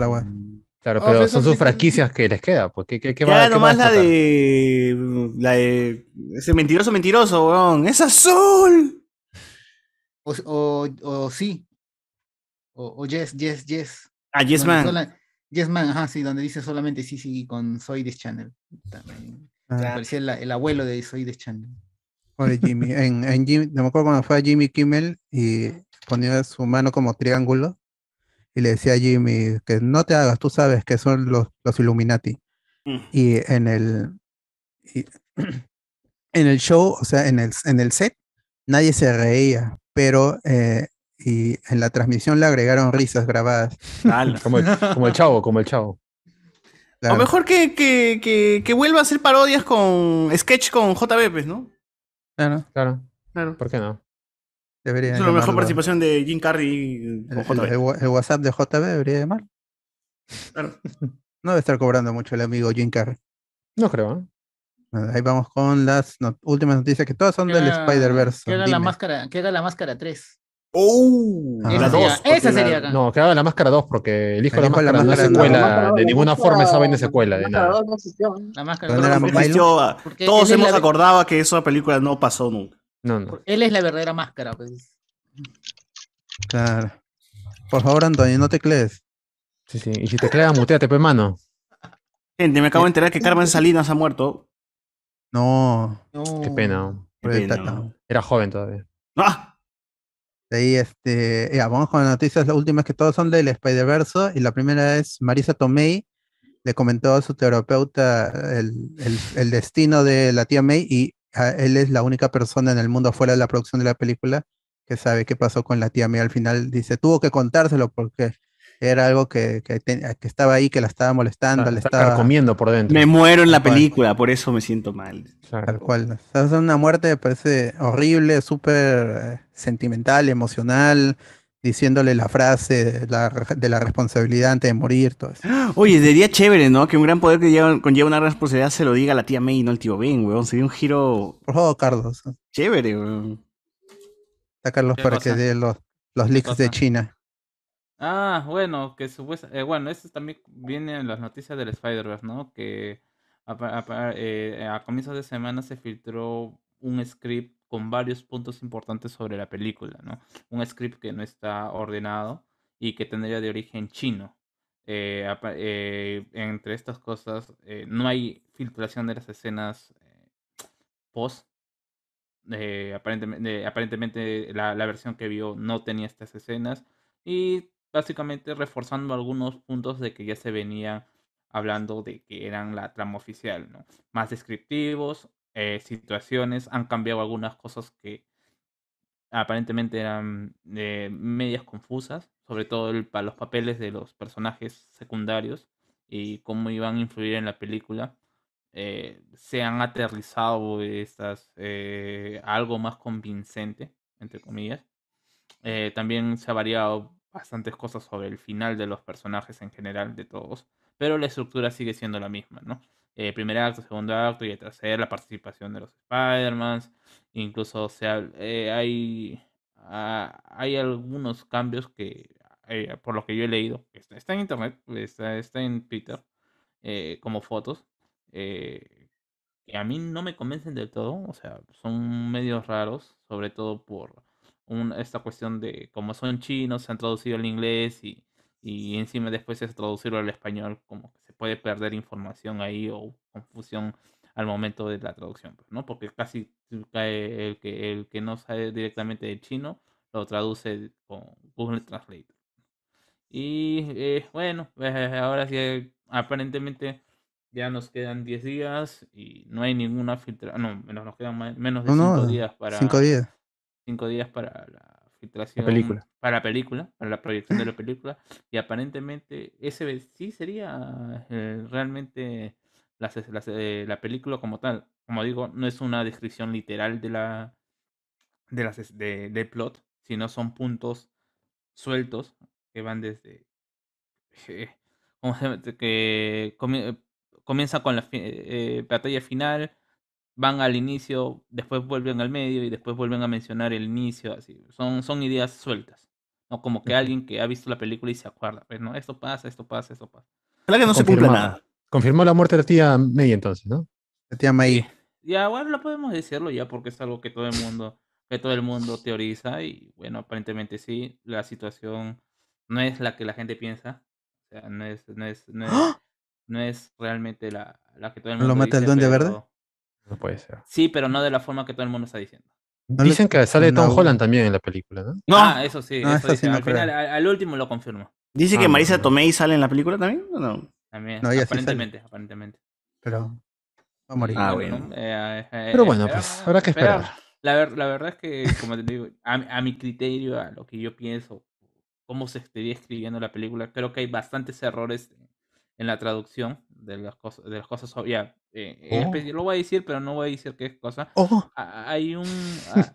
Claro, pero son sus franquicias que les queda. Pues, ¿qué, qué, qué va, nomás la de. La de. Ese mentiroso, mentiroso, weón. ¡Es azul! O, o, o sí. O, o, yes, yes, yes. Ah, Yes Man. yes Man, ajá, sí, donde dice solamente sí, sí, con Soy This Channel. También. Ah. Parecía el, el, abuelo de Soy This Channel. Oye, Jimmy. En, en Jimmy, me acuerdo cuando fue a Jimmy Kimmel y ponía su mano como triángulo y le decía a Jimmy que no te hagas, tú sabes que son los, los Illuminati. Mm. Y en el *clears throat* en el show, o sea, en el, en el set, nadie se reía, pero eh, y en la transmisión le agregaron risas grabadas. como, el, como, el, chavo, como el chavo. O mejor que, que, que, que, vuelva a hacer parodias con sketch con JB, pues, ¿no? Claro. Claro. Claro. ¿Por qué no? Debería es la mejor participación de Jim Carrey con JB. El, WhatsApp de JB debería llamar. Claro. *laughs* no debe estar cobrando mucho el amigo Jim Carrey. No creo. ¿eh? Ahí vamos con las últimas noticias que todas son del Spider-Verse. Que haga la máscara, que haga la máscara 3. ¡Oh! Esa, sería, esa sería acá. No, haga la máscara 2 porque el hijo de la máscara, la máscara no secuela. de ninguna forma esa vaina secuela. De nada. La máscara no existió. Todos hemos acordado que esa película no pasó nunca. No, no. Él es la verdadera máscara, pues. Claro. Por favor, Antonio, no te crees. Sí, sí. Y si te creas, muteate, pues, mano. Gente, me acabo de enterar que Carmen Salinas ha muerto. No. Qué pena. Era joven todavía. ¡Ah! De ahí, este, vamos con las noticias, las últimas que todas son del Spider-Verse, y la primera es Marisa Tomei, le comentó a su terapeuta el, el, destino de la tía May, y él es la única persona en el mundo fuera de la producción de la película que sabe qué pasó con la tía May. Al final dice, tuvo que contárselo porque era algo que, que, estaba ahí, que la estaba molestando, ah, le estaba comiendo por dentro. Me muero en la película, por eso me siento mal. Tal cual. es una muerte me parece horrible, súper eh, sentimental, emocional, diciéndole la frase de la responsabilidad antes de morir. Todo eso. Oye, sería chévere, ¿no? Que un gran poder que lleva, conlleva una responsabilidad se lo diga a la tía May y no al tío Ben, weón. Sería un giro. Por favor, Carlos. Chévere, weón. Está Carlos para que dé los, los leaks de China. Ah, bueno, que supuesta, eh, bueno, eso también viene en las noticias del Spider-Verse, ¿no? Que a, eh, a comienzos de semana se filtró un script con varios puntos importantes sobre la película, ¿no? Un script que no está ordenado y que tendría de origen chino. Eh, entre estas cosas, no hay filtración de las escenas post. aparentemente, aparentemente la, la versión que vio no tenía estas escenas. Y básicamente reforzando algunos puntos de que ya se venía hablando de que eran la trama oficial, ¿no? Más descriptivos, eh, situaciones, han cambiado algunas cosas que aparentemente eran eh, medias confusas, sobre todo para los papeles de los personajes secundarios y cómo iban a influir en la película. Eh, se han aterrizado estas algo más convincente, entre comillas. también se ha variado bastantes cosas sobre el final de los personajes en general, de todos, pero la estructura sigue siendo la misma, ¿no? Eh, primer acto, segundo acto y el tercer, la participación de los Spider-Mans, incluso sea, eh, hay, ah, hay algunos cambios que, eh, por lo que yo he leído, está, está en internet, está, está en Twitter, como fotos, que a mí no me convencen del todo, o sea, son medios raros, sobre todo por esta cuestión de como son chinos, se han traducido al inglés y, y encima después es traducirlo al español, como que se puede perder información ahí o confusión al momento de la traducción, pues, ¿no? Porque casi el que, el que no sabe directamente de chino lo traduce con Google Translate. Y eh, bueno, eh, ahora sí, aparentemente ya nos quedan 10 días y no hay ninguna filtración. No, nos quedan menos de 5 días para. 5 días cinco días para la filtración. película. Para la película, para la proyección de la película. Y aparentemente ese sí sería eh, realmente la, eh, la, película como tal. Como digo, no es una descripción literal de la de las de, del plot, sino son puntos sueltos que van desde eh, que comienza con la batalla final van al inicio, después vuelven al medio y después vuelven a mencionar el inicio, así. Son, son ideas sueltas. No como que alguien que ha visto la película y se acuerda, pues, ¿no? Esto pasa, esto pasa, esto pasa. Claro que no se cumple nada. Confirmó la muerte de la tía May entonces, ¿no? La tía May. Ya, bueno, lo podemos decirlo ya porque es algo que todo el mundo, que todo el mundo teoriza y bueno, aparentemente sí, la situación no es la que la gente piensa. O sea, no es, no es, no es, ¡Ah! no es realmente la, la que todo el mundo ¿Lo mata el duende verde? No puede ser. Sí, pero no de la forma que todo el mundo está diciendo. Dicen que sale Tom Holland también en la película, ¿no? No. Ah, eso sí. Ah, eso al final, al, último lo confirmo. ¿Dice que ah, Marisa Tomei sale en la película también? ¿o no? También, aparentemente, aparentemente. Pero va a morir. Ah, bueno. Eh, eh, pero bueno, pues habrá que esperar. La, la, verdad es que, como te digo, a, a, mi criterio, a lo que yo pienso, cómo se estaría escribiendo la película, creo que hay bastantes errores en la traducción de las cosas, de las cosas obvias. Eh, oh. Lo voy a decir, pero no voy a decir qué cosa. Oh. Hay un.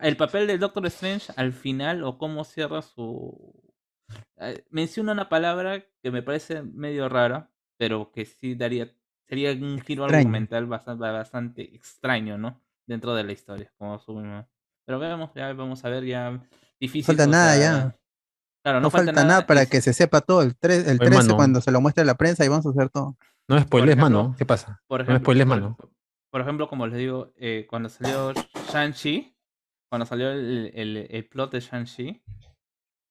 el papel del Doctor Strange al final, o cómo cierra su. Eh, menciona una palabra que me parece medio rara, pero que sí daría. Sería un giro argumental bastante, bastante extraño, ¿no? Dentro de la historia. Como Pero vemos, ya vamos a ver, ya. Difícil. No falta nada ya. Claro, no, falta, nada, para que se sepa todo. El, 3, el 13, cuando se lo muestre a la prensa, y vamos a hacer todo. No spoiles, mano. ¿Qué pasa? Por ejemplo, no spoiles, mano. Por, ejemplo, como les digo, eh, cuando salió Shang-Chi, cuando salió el, el, el, plot de Shang-Chi,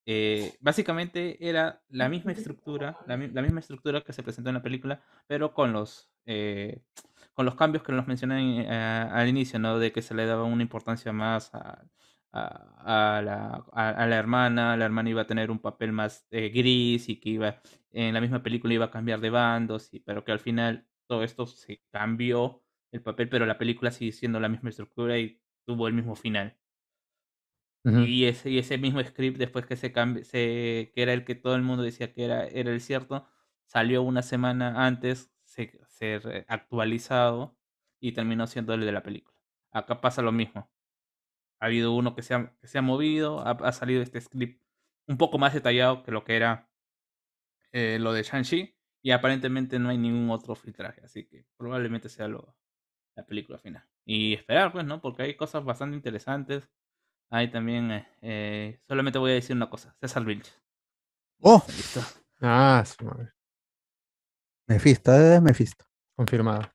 eh, básicamente era la misma estructura, la, la, misma estructura que se presentó en la película, pero con los eh, con los cambios que nos mencioné al inicio, ¿no? De que se le daba una importancia más a, a, la, a, la, hermana, la hermana iba a tener un papel más eh, gris y que iba en la misma película iba a cambiar de bandos, y, pero que al final todo esto se cambió el papel, pero la película sigue siendo la misma estructura y tuvo el mismo final. y, ese, y ese mismo script, después que se, se que era el que todo el mundo decía que era, era el cierto, salió una semana antes, se, se actualizado y terminó siendo el de la película. Acá pasa lo mismo. Ha habido uno que se ha, que se ha movido, ha, salido este script un poco más detallado que lo que era eh, lo de Shang-Chi y aparentemente no hay ningún otro filtraje, así que probablemente sea lo, la película final. Y esperar, pues, ¿no? Porque hay cosas bastante interesantes. Hay también, eh, eh solamente voy a decir una cosa, César Vilch. ¡Oh! Listo. Ah, su madre. Mephisto, es Mephisto. Confirmado.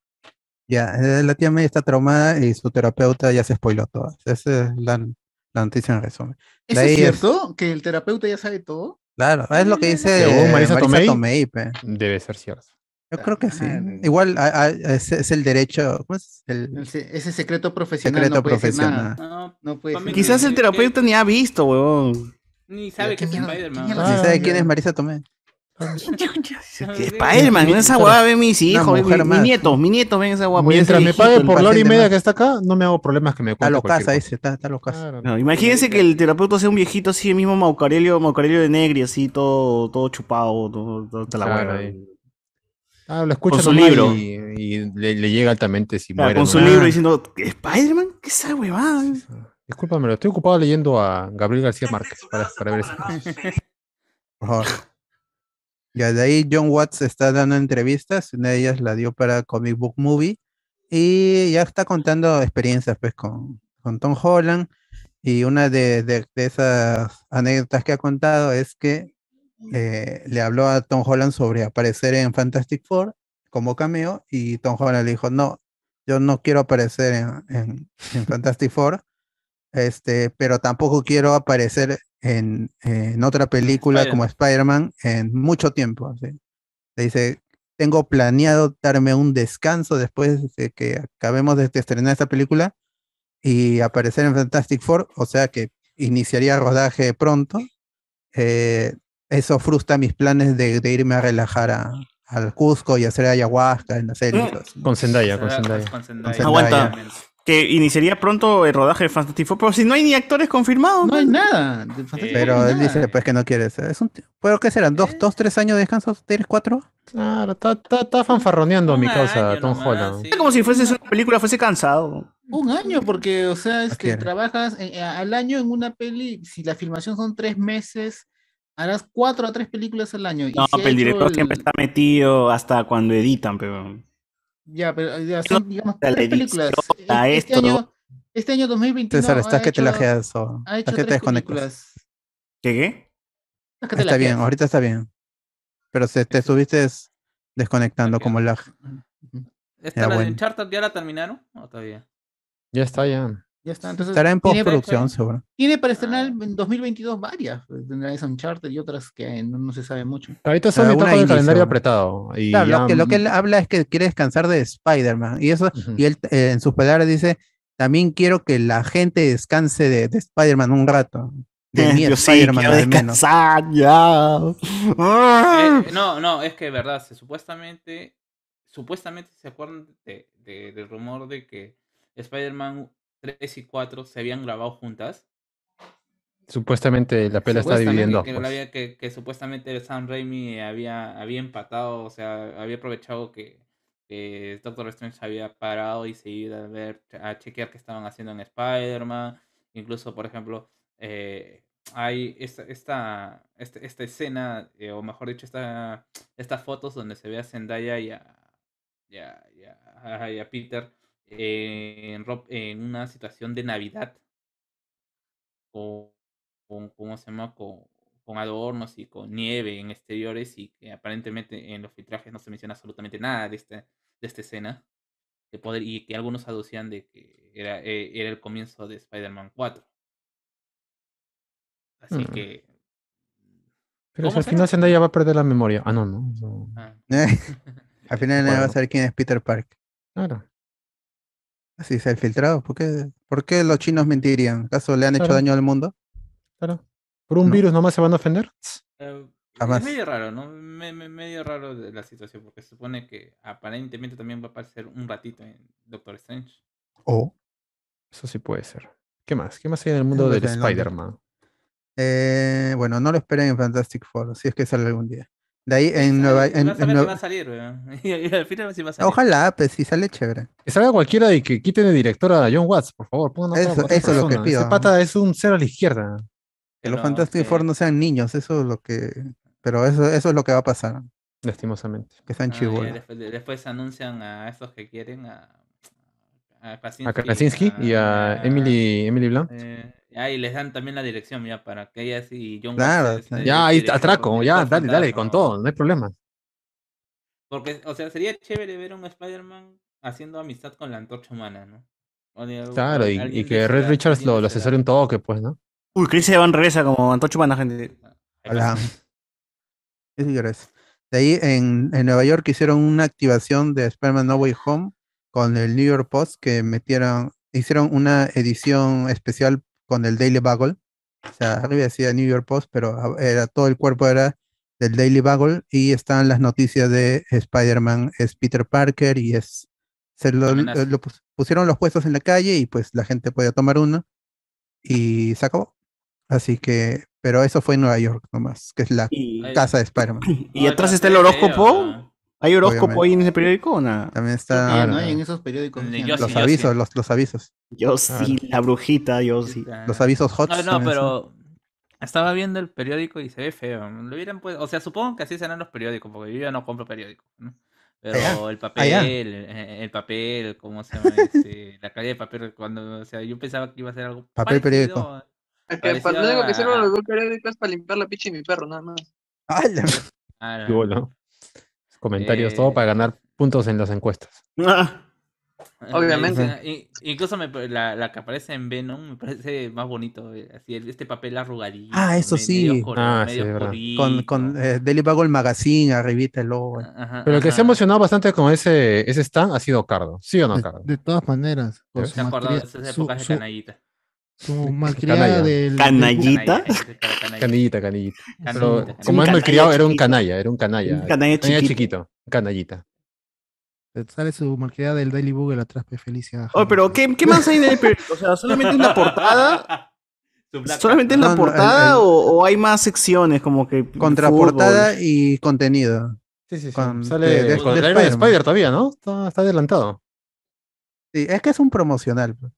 Ya, eh, la tía May está traumada y su terapeuta ya se spoiló todo. Esa es la, noticia en resumen. es cierto? ¿Que el terapeuta ya sabe todo? Claro, es lo que dice Marisa, Tomei. Debe ser cierto. Yo creo que sí. Igual es, el derecho. ¿cómo es? El, ese secreto profesional. Secreto profesional. No, puede Quizás el terapeuta ni ha visto, huevón. Ni sabe que es Spider-Man. Ni sabe quién es Marisa Tomei. Spider-Man, esa guapa ven mis hijos, mi, nieto, mi nieto ven esa guapa. Mientras me pague por la hora y media que está acá, no me hago problemas que me Está lo casa, dice, está, está lo casa. imagínense que el terapeuta sea un viejito así, el mismo Maucarelio, Maucarelio de Negri, así, todo, todo chupado, todo, la hueva. Ah, lo escucha con su libro. Y, le, llega altamente si muere. Con su libro diciendo, ¿Spider-Man? ¿Qué es esa huevada? Discúlpame, lo estoy ocupado leyendo a Gabriel García Márquez para, para ver eso. Por favor. Ya de ahí John Watts está dando entrevistas, una de ellas la dio para Comic Book Movie y ya está contando experiencias pues con, con Tom Holland y una de, de, esas anécdotas que ha contado es que eh, le habló a Tom Holland sobre aparecer en Fantastic Four como cameo y Tom Holland le dijo, no, yo no quiero aparecer en, en, Fantastic Four, este, pero tampoco quiero aparecer en, en otra película como Spider-Man en mucho tiempo. Le dice, tengo planeado darme un descanso después de que acabemos de estrenar esta película y aparecer en Fantastic Four, o sea que iniciaría rodaje pronto. Eh, eso frustra mis planes de, irme a relajar a, al Cusco y hacer ayahuasca en la serie. Mm. Con Zendaya, con Zendaya. Aguanta. Que iniciaría pronto el rodaje de Fantastic Four, pero si no hay ni actores confirmados. No hay nada. pero él dice pues que no quiere. Es un, ¿Pero qué serán? ¿Dos, dos, tres años de descanso? ¿Tienes cuatro? Claro, está, fanfarroneando a mi causa Tom Holland. Es como si fuese una película, fuese cansado. Un año, porque, o sea, es que trabajas eh, al año en una peli, si la filmación son tres meses, harás cuatro a tres películas al año. No, pero el director siempre está metido hasta cuando editan, pero. Ya, pero ya son, digamos, tres películas. E-, este, año, este año 2021. César, estás que te la o ha hecho que te desconectas. ¿Qué qué? Está bien, ahorita está bien. Pero se, te estuviste desconectando como lag. ¿Esta la de Uncharted ya la terminaron o todavía? Ya está, ya. Ya está, entonces. Estará en postproducción, seguro. Tiene para estrenar en 2022 varias. Pues, tendrá esa Uncharted y otras que no, se sabe mucho. Ahorita está con el calendario apretado. Y lo, que, lo que él habla es que quiere descansar de Spider-Man. Y eso, y él eh, en sus palabras dice: También quiero que la gente descanse de, Spider-Man un rato. De *laughs* al menos. Ya. Eh, *laughs* no, no, es que verdad, se, supuestamente, supuestamente se acuerdan de, del rumor de que Spider-Man 3 y 4 se habían grabado juntas. Supuestamente la pela está dividiendo. Que, que, que, supuestamente Sam Raimi había, había empatado, o sea, había aprovechado que, Doctor Strange había parado y se iba a ver, a chequear qué estaban haciendo en Spider-Man. Incluso, por ejemplo, eh, hay esta, esta, este, esta, escena, eh, o mejor dicho, esta, estas fotos donde se ve a Zendaya y a, y a Peter en, en una situación de Navidad con, ¿cómo se llama? Con, con, adornos y con nieve en exteriores y que aparentemente en los filtrajes no se menciona absolutamente nada de, este, de esta escena de poder, y que algunos aducían de que era, eh, era el comienzo de Spider-Man 4. Así mm. que... Pero al final Zendaya va a perder la memoria. Ah, no, no. Ah. *laughs* al final nadie va a saber quién es Peter Park. Claro. Así se ha filtrado. ¿Por qué, ¿Por qué los chinos mentirían? ¿Acaso le han hecho daño al mundo? Claro. ¿Por un virus nomás se van a ofender? Eh, Jamás. Es medio raro, ¿no? Me- me- medio raro de la situación, porque se supone que aparentemente también va a aparecer un ratito en Doctor Strange. Oh. Eso sí puede ser. ¿Qué más? ¿Qué más hay en el mundo del. Spider-Man? Eh, bueno, no lo esperen en Fantastic Four, si es que sale algún día. De ahí en Nueva... Que Nueva- va a salir, weón. Y, *laughs* y al final sí va a salir. Ojalá, pues si sale chévere. Que salga cualquiera y que quiten de director a John Watts, por favor. Eso- eso es lo que pido, Ese ¿no? pata es un cero a la izquierda. Que los Fantastic Four no sean niños, eso es lo que... Pero eso, eso es lo que va a pasar, Lastimosamente. que sean ah, ya, chibolos. después, después anuncian a estos que quieren, a, a Krasinski, A Krasinski y a Emily, Emily Blunt. Eh, ah, y les dan también la dirección ya para que ella sí John Claro, este, Ya, ahí atraco, ya, dale, dale, con todo, no hay problema. Porque, o sea, sería chévere ver a un Spider-Man haciendo amistad con la antorcha humana, ¿no? O de- Claro, y, y que Red Richards lo, lo asesore un toque, pues, ¿no? Uy, Chris Evans regresa como Antocho Mana, gente. Hola. Sí, sí, gracias. De ahí en, en Nueva York hicieron una activación de Spider-Man No Way Home con el New York Post que metieron, hicieron una edición especial con el Daily Bugle. O sea, arriba decía New York Post, pero era todo el cuerpo era del Daily Bugle y están las noticias de Spider-Man es Peter Parker y es se lo, lo pus- pusieron los puestos en la calle y pues la gente podía tomar uno y se acabó. Así que, pero eso fue en Nueva York nomás, que es la Y, casa de Spider-Man. *clears throat* y atrás está el horóscopo. ¿No? ¿Hay horóscopo Obviamente. ahí en ese periódico o nada? También que ya está no Ah, hay no. en esos periódicos. Yo no. los sí, avisos, sí. los, los avisos, Yo sí, la brujita, yo sí. los avisos hot. No, no, pero estaba viendo el periódico y se ve feo. Lo hubieran puesto- o sea, supongo que así serán los periódicos, porque yo ya no compro periódicos. ¿no? Pero Allá, el papel, el, el papel, ¿cómo se llama? *laughs* Este, la calidad de papel, cuando, o sea, yo pensaba que iba a ser algo Papel parecido periódico. Es que para lo único que sirven los dos periódicos es para limpiar la picha de mi perro, nada más. *laughs* ¡Hala! a la- Comentarios, todo Eh, para ganar puntos en las encuestas. Ah, me Obviamente. incluso me, la, la que aparece en Venom me parece más bonito. eh, Así, este papel arrugadito. Ah, eso me- sí. Ah, sí, medio es verdad. Con, con eh, Daily Bugle Magazine, arribita el logo. Ajá, Pero el que se ha emocionado bastante con ese, ese stand ha sido Cardo. ¿Sí o no, De, Cardo? de todas maneras, con ¿Ves? su Se ha acordado de malcria- esas su- épocas de su- canallita. su Canalla. malcriada del... Canallita. Canillita. Canallita, Pero canallita. como es malcriado, era un canalla, era un canalla. Un canalla chiquito. chiquito, canallita. Sale su malcriada del Daily Bugle atrás, pues, Felicia. Oye, pero ¿qué, ¿qué más hay en el periódico? O sea, solamente en la portada. *laughs* ¿Solamente en No, la no, el- portada el- o, o hay más secciones como que Contraportada fútbol? y contenido. Sí, sí, sí. Con- Sale de- de- con de. Spider todavía, ¿no? Está, está adelantado. Sí, es que es un promocional. pues.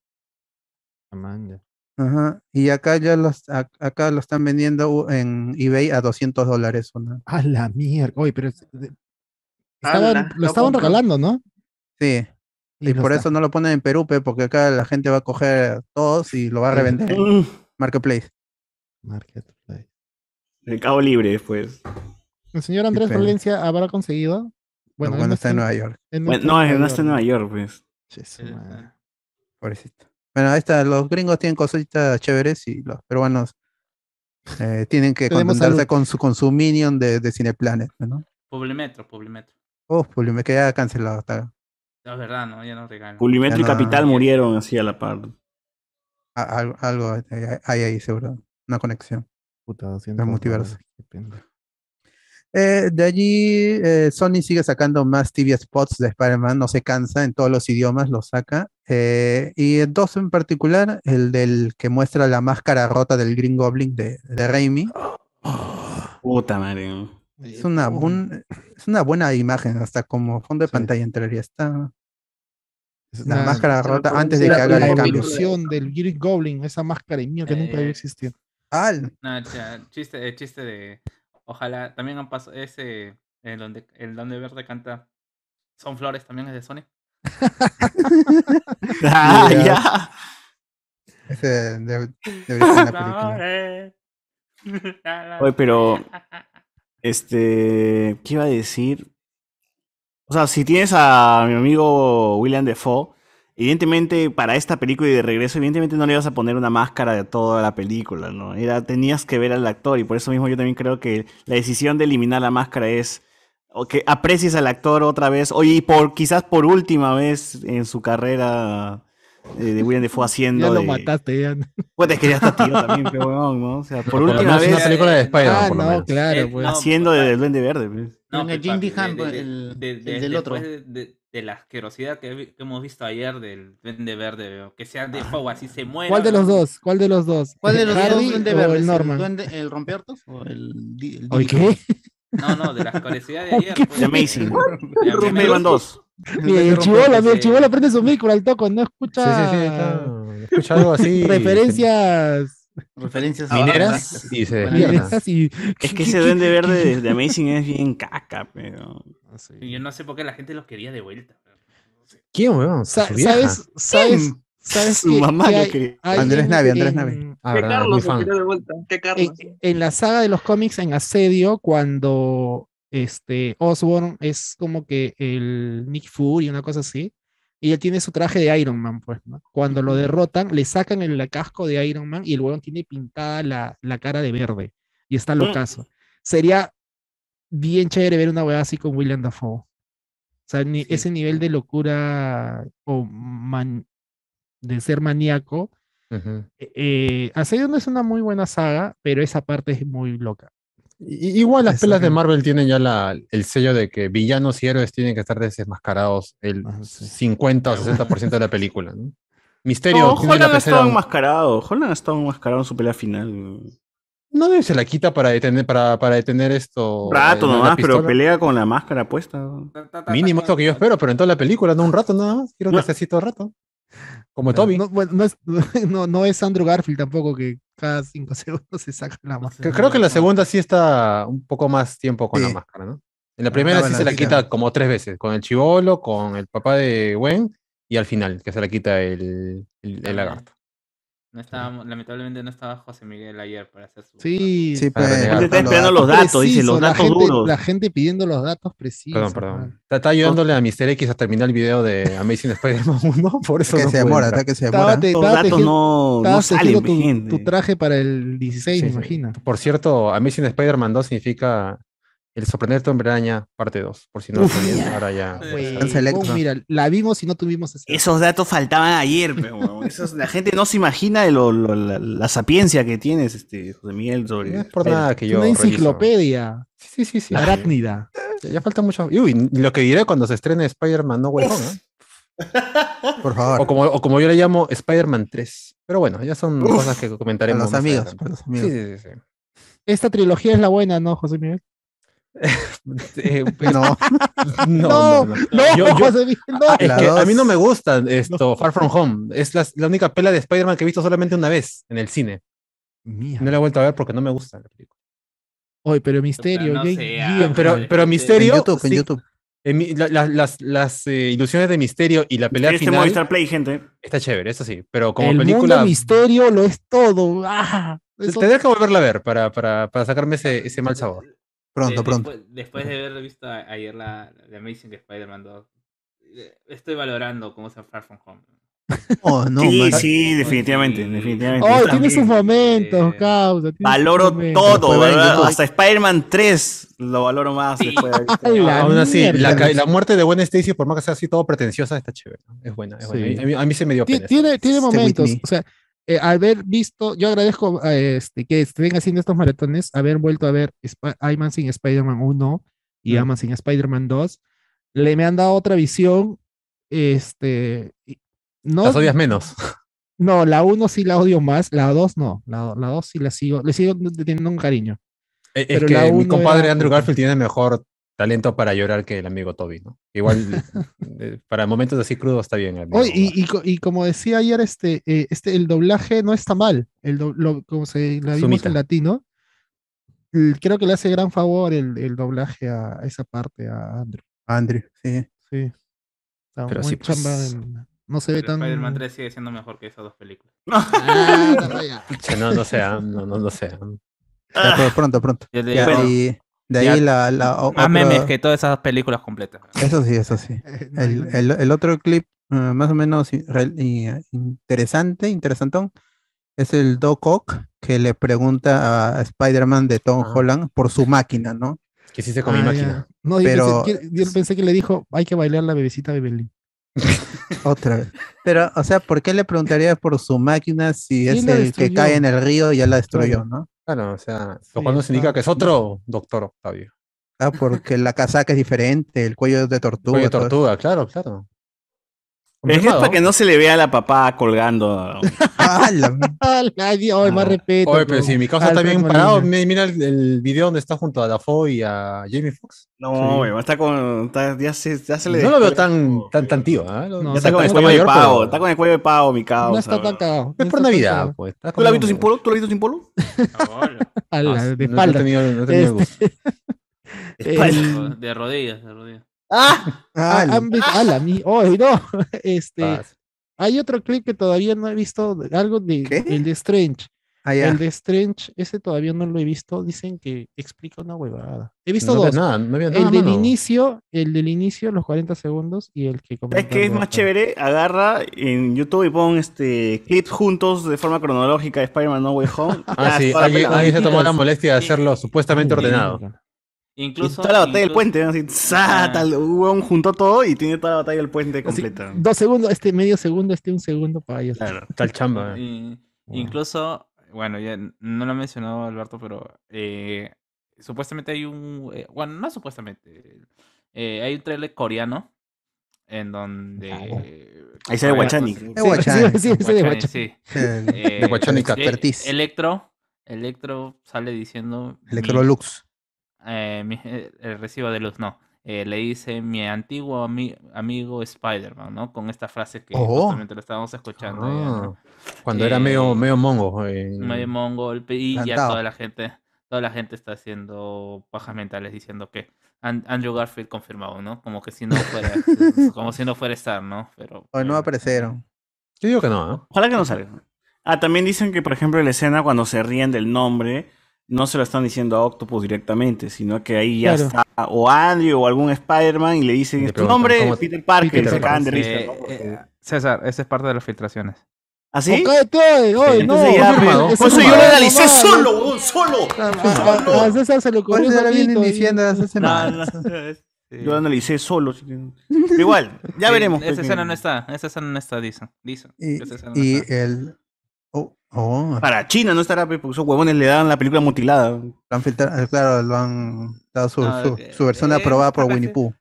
Ajá. Y acá ya los, ac- acá lo están vendiendo u- en eBay a 200 dólares. una. A la mierda. Oye, pero... es- de- Ala, estaban- lo lo estaban compro. regalando, ¿no? Sí. Y, no por está. eso no lo ponen en Perú, pe, porque acá la gente va a coger todos y lo va a revender en Marketplace. Marketplace. Mercado Libre después. El señor Andrés. Valencia habrá conseguido. Bueno, él cuando no está en Nueva York. Bueno, no, no está en Nueva York, pues. Pobrecito. Bueno, ahí está. Los gringos tienen cositas chéveres y los peruanos eh, tienen que contentarse con su, con su minion de, de Cineplanet, ¿no? Publimetro, Publimetro. Oh, pues me queda cancelado. Está, No, es verdad, ¿no? Ya no regalan. Pulimetro y Ya no- Capital murieron así a la par. a- algo, algo hay, ahí seguro. Una conexión. Puta, 200 multiverso. dólares. Eh, de allí, eh, Sony sigue sacando más TV spots de Spider-Man, no se cansa, en todos los idiomas lo saca. Eh, y dos en particular, el del que muestra la máscara rota del Green Goblin de, de Raimi. Puta madre. Es una, es una buena imagen, hasta como fondo de Sí. pantalla entraría. Está Es la máscara rota antes de que la, haga la el cambio. evolución del Green Goblin, esa máscara y mía que nunca Eh, había existido. Ah, No, chiste, eh, chiste de. Ojalá también han pasado ese. El donde, el donde Verde canta. Son flores también es de Sony. *laughs* *laughs* Ah, Ya. ya. ese de- *laughs* en la película. Oye, pero este, ¿qué iba a decir? O sea, si tienes a mi amigo William Defoe, evidentemente para esta película y de regreso, evidentemente no le ibas a poner una máscara de toda la película, ¿no? Era, tenías que ver al actor y por eso mismo yo también creo que la decisión de eliminar la máscara es o que aprecies al actor otra vez, oye, y por quizás por última vez en su carrera de William Defoe haciendo. Ya lo de- mataste, ya. Pues es que ya está tío también, pero weón, ¿no? O sea, por lo última vez. una película de Spider-Man, Ah, por lo no, menos. claro, Eh, pues. no, Haciendo de Duende Verde. pues. No, el pues, Jim de- el- de- el de- del otro. De, de- la asquerosidad que, hemos visto ayer del Duende Verde, veo, que sea de fuego así se muere. ¿Cuál de los dos? ¿Cuál de los dos? ¿Cuál de los ¿Hardy dos duende o verdes? el Norman? ¿El, duende, el rompeortos o el, di- el ¿Oye Digimon? qué? No, no, de la asquerosidad de *laughs* ¿Por ayer. pues. Amazing. De Amazing. Spider-Man 2. Mira, y el chivolo, mira, el chivolo prende su micro al toco, no Sí, escucha sí, sí. está- Escucha algo así. referencias Referencias Mineras y se despierta. mineras y... Es que *laughs* ese Duende Verde de, de Amazing es bien caca, pero. Y Yo no sé por qué la gente los quería de vuelta. ¿Quién, weón? Sa- vieja. ¿Sabes? ¿Sabes? ¿Sabes Su que- mamá que lo hay- quería. hay Andrés Navi, Andrés en- Navi. Ah, ¿Qué verdad, Carlos lo fan. quiere de vuelta? ¿Qué Carlos? en, en la saga de los cómics en Asedio, cuando este Osborn es como que el Nick Fury, una cosa así, y él tiene su traje de Iron Man, pues, ¿no? Cuando lo derrotan, le sacan el casco de Iron Man y el huevón tiene pintada la, la cara de verde y está locazo. Sería bien chévere ver una hueá así con William Dafoe. O sea, ese nivel de locura o man- de ser maníaco. Ujú. Eh, Asedio no es una muy buena saga, pero esa parte es muy loca. Igual las pelas de Marvel tienen ya la, el sello de que villanos y héroes tienen que estar desmascarados el Ah, sí. 50 o 60% de la película. ¿no? Misterio *laughs* No, Holland ha estado enmascarado. Holland ha estado enmascarado en su pelea final. No se la quita para detener, para, para detener esto. Rato eh, la nomás, pero pelea con la máscara puesta. Mínimo esto que yo espero, pero en toda la película, no un rato nada más. Quiero que así todo el rato. Como Toby. No, bueno, no, es, *laughs* no, no es Andrew Garfield tampoco, que cada cinco *laughs* segundos se saca la máscara. Creo que en la segunda sí está un poco más tiempo con la máscara, ¿no? En la primera Ah, sí se la quita como tres veces, con el chivolo, con el papá de Gwen y al final, que se la quita el, el, el lagarto. No estaba, lamentablemente no estaba José Miguel ayer para hacer su. Sí, Sí, pues, renegar. Está esperando los datos, dice, los datos gente, duros. La gente pidiendo los datos precisos. Perdón, perdón. Está, está ayudándole a Mr. X a terminar el video de Amazing Spider-Man 1, *laughs* por eso que no se demora, está que se demora. te- Los datos tejiendo- no, no salen, tu, gente. tu traje para el 16, Sí, me sí. imagino. Por cierto, Amazing Spider-Man 2 significa El sorprenderte hombre araña, parte 2. Por si no lo Uf, mira. *laughs* ahora ya. Oh, mira, la vimos y no tuvimos ese. Esos datos faltaban ayer, pero. Esos- la gente no se imagina de lo- lo- la, la sapiencia que tienes, este, José Miguel, sobre. No es por nada que yo. Una reviso. enciclopedia. Sí, sí, sí. sí. Arácnida. Ya, ya falta mucho. Uy, lo que diré cuando se estrene Spider-Man No Way Home, ¿eh? Por favor. O como, o como yo le llamo Spider-Man 3. Pero bueno, ya son Uf, cosas que comentaremos. para los amigos, para los amigos. sí, sí, sí. Esta trilogía es la buena, ¿no, José Miguel? Eh, *laughs* *laughs* No, no, no, no. no, Yo- yo- no. Es La que a mí no me gusta esto, Far From Home. Es la, la única pela de Spider-Man que he visto solamente una vez en el cine. Mía. No la he vuelto a ver porque no me gusta la película. Oye, pero misterio. no Jake sea. Pero, pero en Misterio. YouTube, en sí, YouTube. en mi- la- la- las las eh, ilusiones de Misterio y la pelea Este final Movistar Play, gente. está chévere, eso sí. Pero como el película. mundo misterio lo es todo. Ah, eso- Tendría que volverla a ver para, para, para sacarme ese, ese mal sabor. Pronto, De- pronto. Después, después de haber visto a- ayer la, la Amazing Spider-Man 2, eh, estoy valorando cómo es Far From Home. Oh, no, sí, man. sí, definitivamente, Sí. definitivamente. Oh, tiene sus momentos, Eh, causa. Valoro momentos. todo, hasta Spider-Man 3 lo valoro más Sí. después de haber visto- *laughs* Ay, la Aún así, la, muerte de Gwen Stacy, por más que sea así todo pretenciosa, está chévere. Es buena, es buena. Sí. A, mí, a mí se me dio pena. Tiene, tiene momentos. me. O sea, eh, haber visto, yo agradezco a este, que estén haciendo estos maratones, haber vuelto a ver Sp- Amazing Spider-Man 1 y Mm. Amazing Spider-Man 2. Le me han dado otra visión. Este. No, Las odias menos. *laughs* no, la 1 sí la odio más, la 2 no. La, la 2 sí la sigo, le sigo teniendo un cariño. Es Pero que mi compadre era- Andrew Garfield tiene mejor talento para llorar que el amigo Toby, ¿no? Igual, eh, para momentos así crudos está bien. el *laughs* amigo Oye, y, y y como decía ayer, este, eh, este, el doblaje no está mal. El do- lo- como se la vimos Sumita. en latino. l- Creo que le hace gran favor el, el doblaje a, a esa parte a Andrew. Andrew, sí. Sí. Está Pero muy sí, pues. chamba en- no se ve tan. Spider-Man 3 sigue siendo mejor que esas dos películas. *laughs* Ah, no, no, no sea, no, no, no sea. Ya, pero pronto, pronto. Ya, y de ahí Ya. la, la o- más otro- memes que todas esas películas completas. Eso sí, eso sí. *laughs* El, el, el otro clip eh, más o menos interesante, interesantón, es el Doc Ock que le pregunta a Spider-Man de Tom Ah. Holland por su máquina, ¿no? Que hiciste con mi Ah, máquina. ya. No, yo, Pero- pensé, que- yo pensé que le dijo, hay que bailar la bebecita Bebelín. *laughs* Otra vez. Pero, o sea, ¿por qué le preguntaría por su máquina si es el que cae en el río y ya la destruyó, no? Claro, o sea, lo cual no significa que es otro doctor Octavio. Ah, porque la casaca es diferente, el cuello es de tortuga. Cuello de tortuga, claro, claro. Es para que no se le vea a la papá colgando. *laughs* Ay, más respeto. Oye, pero si mi causa está bien parado, mira el, video donde está junto a Dafoe y a Jamie Foxx. No, güey, está con. ya, se, ya se le no lo veo tan, tan, tan tío. ¿eh? ya está, con el cuello de pavo. Está con el cuello de pavo, mi causa. No está tan cagado. Es por Navidad, pues. ¿Tú lo has visto sin polo? ¿Tú lo has visto sin polo? A la, de espalda. No he tenido, *laughs* este, De rodillas, de rodillas. ¡Ah! ah ¿Han visto? ¡Ah, la mi! ¡Oh, no! *laughs* Este. Hay otro clip que todavía no he visto, algo de el de Strange. Ah, el de Strange, ese todavía no lo he visto. Dicen que explica una huevada. He visto dos. Nada, no había nada, el del inicio, el del inicio, los 40 segundos, y el que Es que es más chévere, agarra en YouTube y pon este clips juntos de forma cronológica de Spider-Man No Way Home. ah, sí, alguien, se tomó la molestia de hacerlo supuestamente ordenado. Incluso. toda la batalla del puente, así, ah. tal, huevón juntó todo y tiene toda la batalla del puente completa. dos segundos, este medio segundo, este un segundo para ellos. Claro, tal chamba. Incluso, bueno, ya no lo ha mencionado Alberto, pero eh, supuestamente hay un. Eh, bueno, no supuestamente. Eh, hay un trailer coreano en donde. Ahí se ve Guachani. Sí, sí, sí, de Guachani. De Guachani Electro, Electro sale diciendo. Electrolux. Eh, eh, el recibo de luz, no. Eh, le dice mi antiguo amigo Spider-Man, ¿no? Con esta frase que oh. justamente lo estábamos escuchando. Ah, cuando era medio, medio mongo. Medio mongo, y ya toda la gente, toda la gente está haciendo pajas mentales diciendo que Andrew Garfield confirmado, ¿no? Como que si no fuera, *laughs* como si no fuera estar, ¿no? Pero. Hoy no aparecieron. Yo digo que no, Ojalá que no salga. Ah, también dicen que, por ejemplo, en la escena cuando se ríen del nombre no se lo están diciendo a Octopus directamente, sino que ahí ya está o Andrew o algún Spider-Man y le dicen tu nombre es Peter Parker, se cagan de risa. Eh, eh, César, esa es parte de las filtraciones. ¿Ah, sí? Oye, no, Por eso yo lo analicé solo, solo. A César se lo ocurrió diciendo. Yo lo analicé solo. Igual, ya veremos. Esa escena no está, esa escena no está, dicen. Y, el, Oh. Para China no estará, porque esos huevones le dan la película mutilada. Eh, claro, lo han dado su, su, versión aprobada por Winnie Pooh.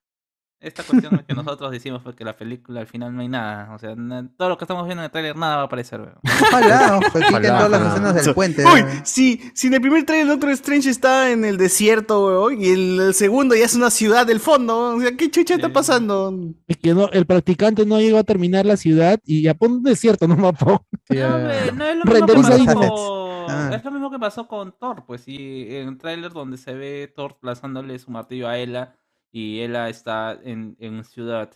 Esta cuestión que *laughs* nosotros decimos fue que la película al final no hay nada. O sea, todo lo que estamos viendo en el trailer nada va a aparecer. Ojalá, *laughs* ojalá, todas las escenas del puente. Uy, si, si en el primer trailer el Doctor Strange está en el desierto, weón, y el, segundo ya es una ciudad del fondo. O sea, ¿qué chucha está pasando? Es que no, el practicante no llegó a terminar la ciudad y ya pone un desierto, no mapa. No, no es lo mismo que pasó ah. Es lo mismo que pasó con Thor, pues sí, en el trailer donde se ve Thor lanzándole su martillo a Ella y ella está en, en ciudad.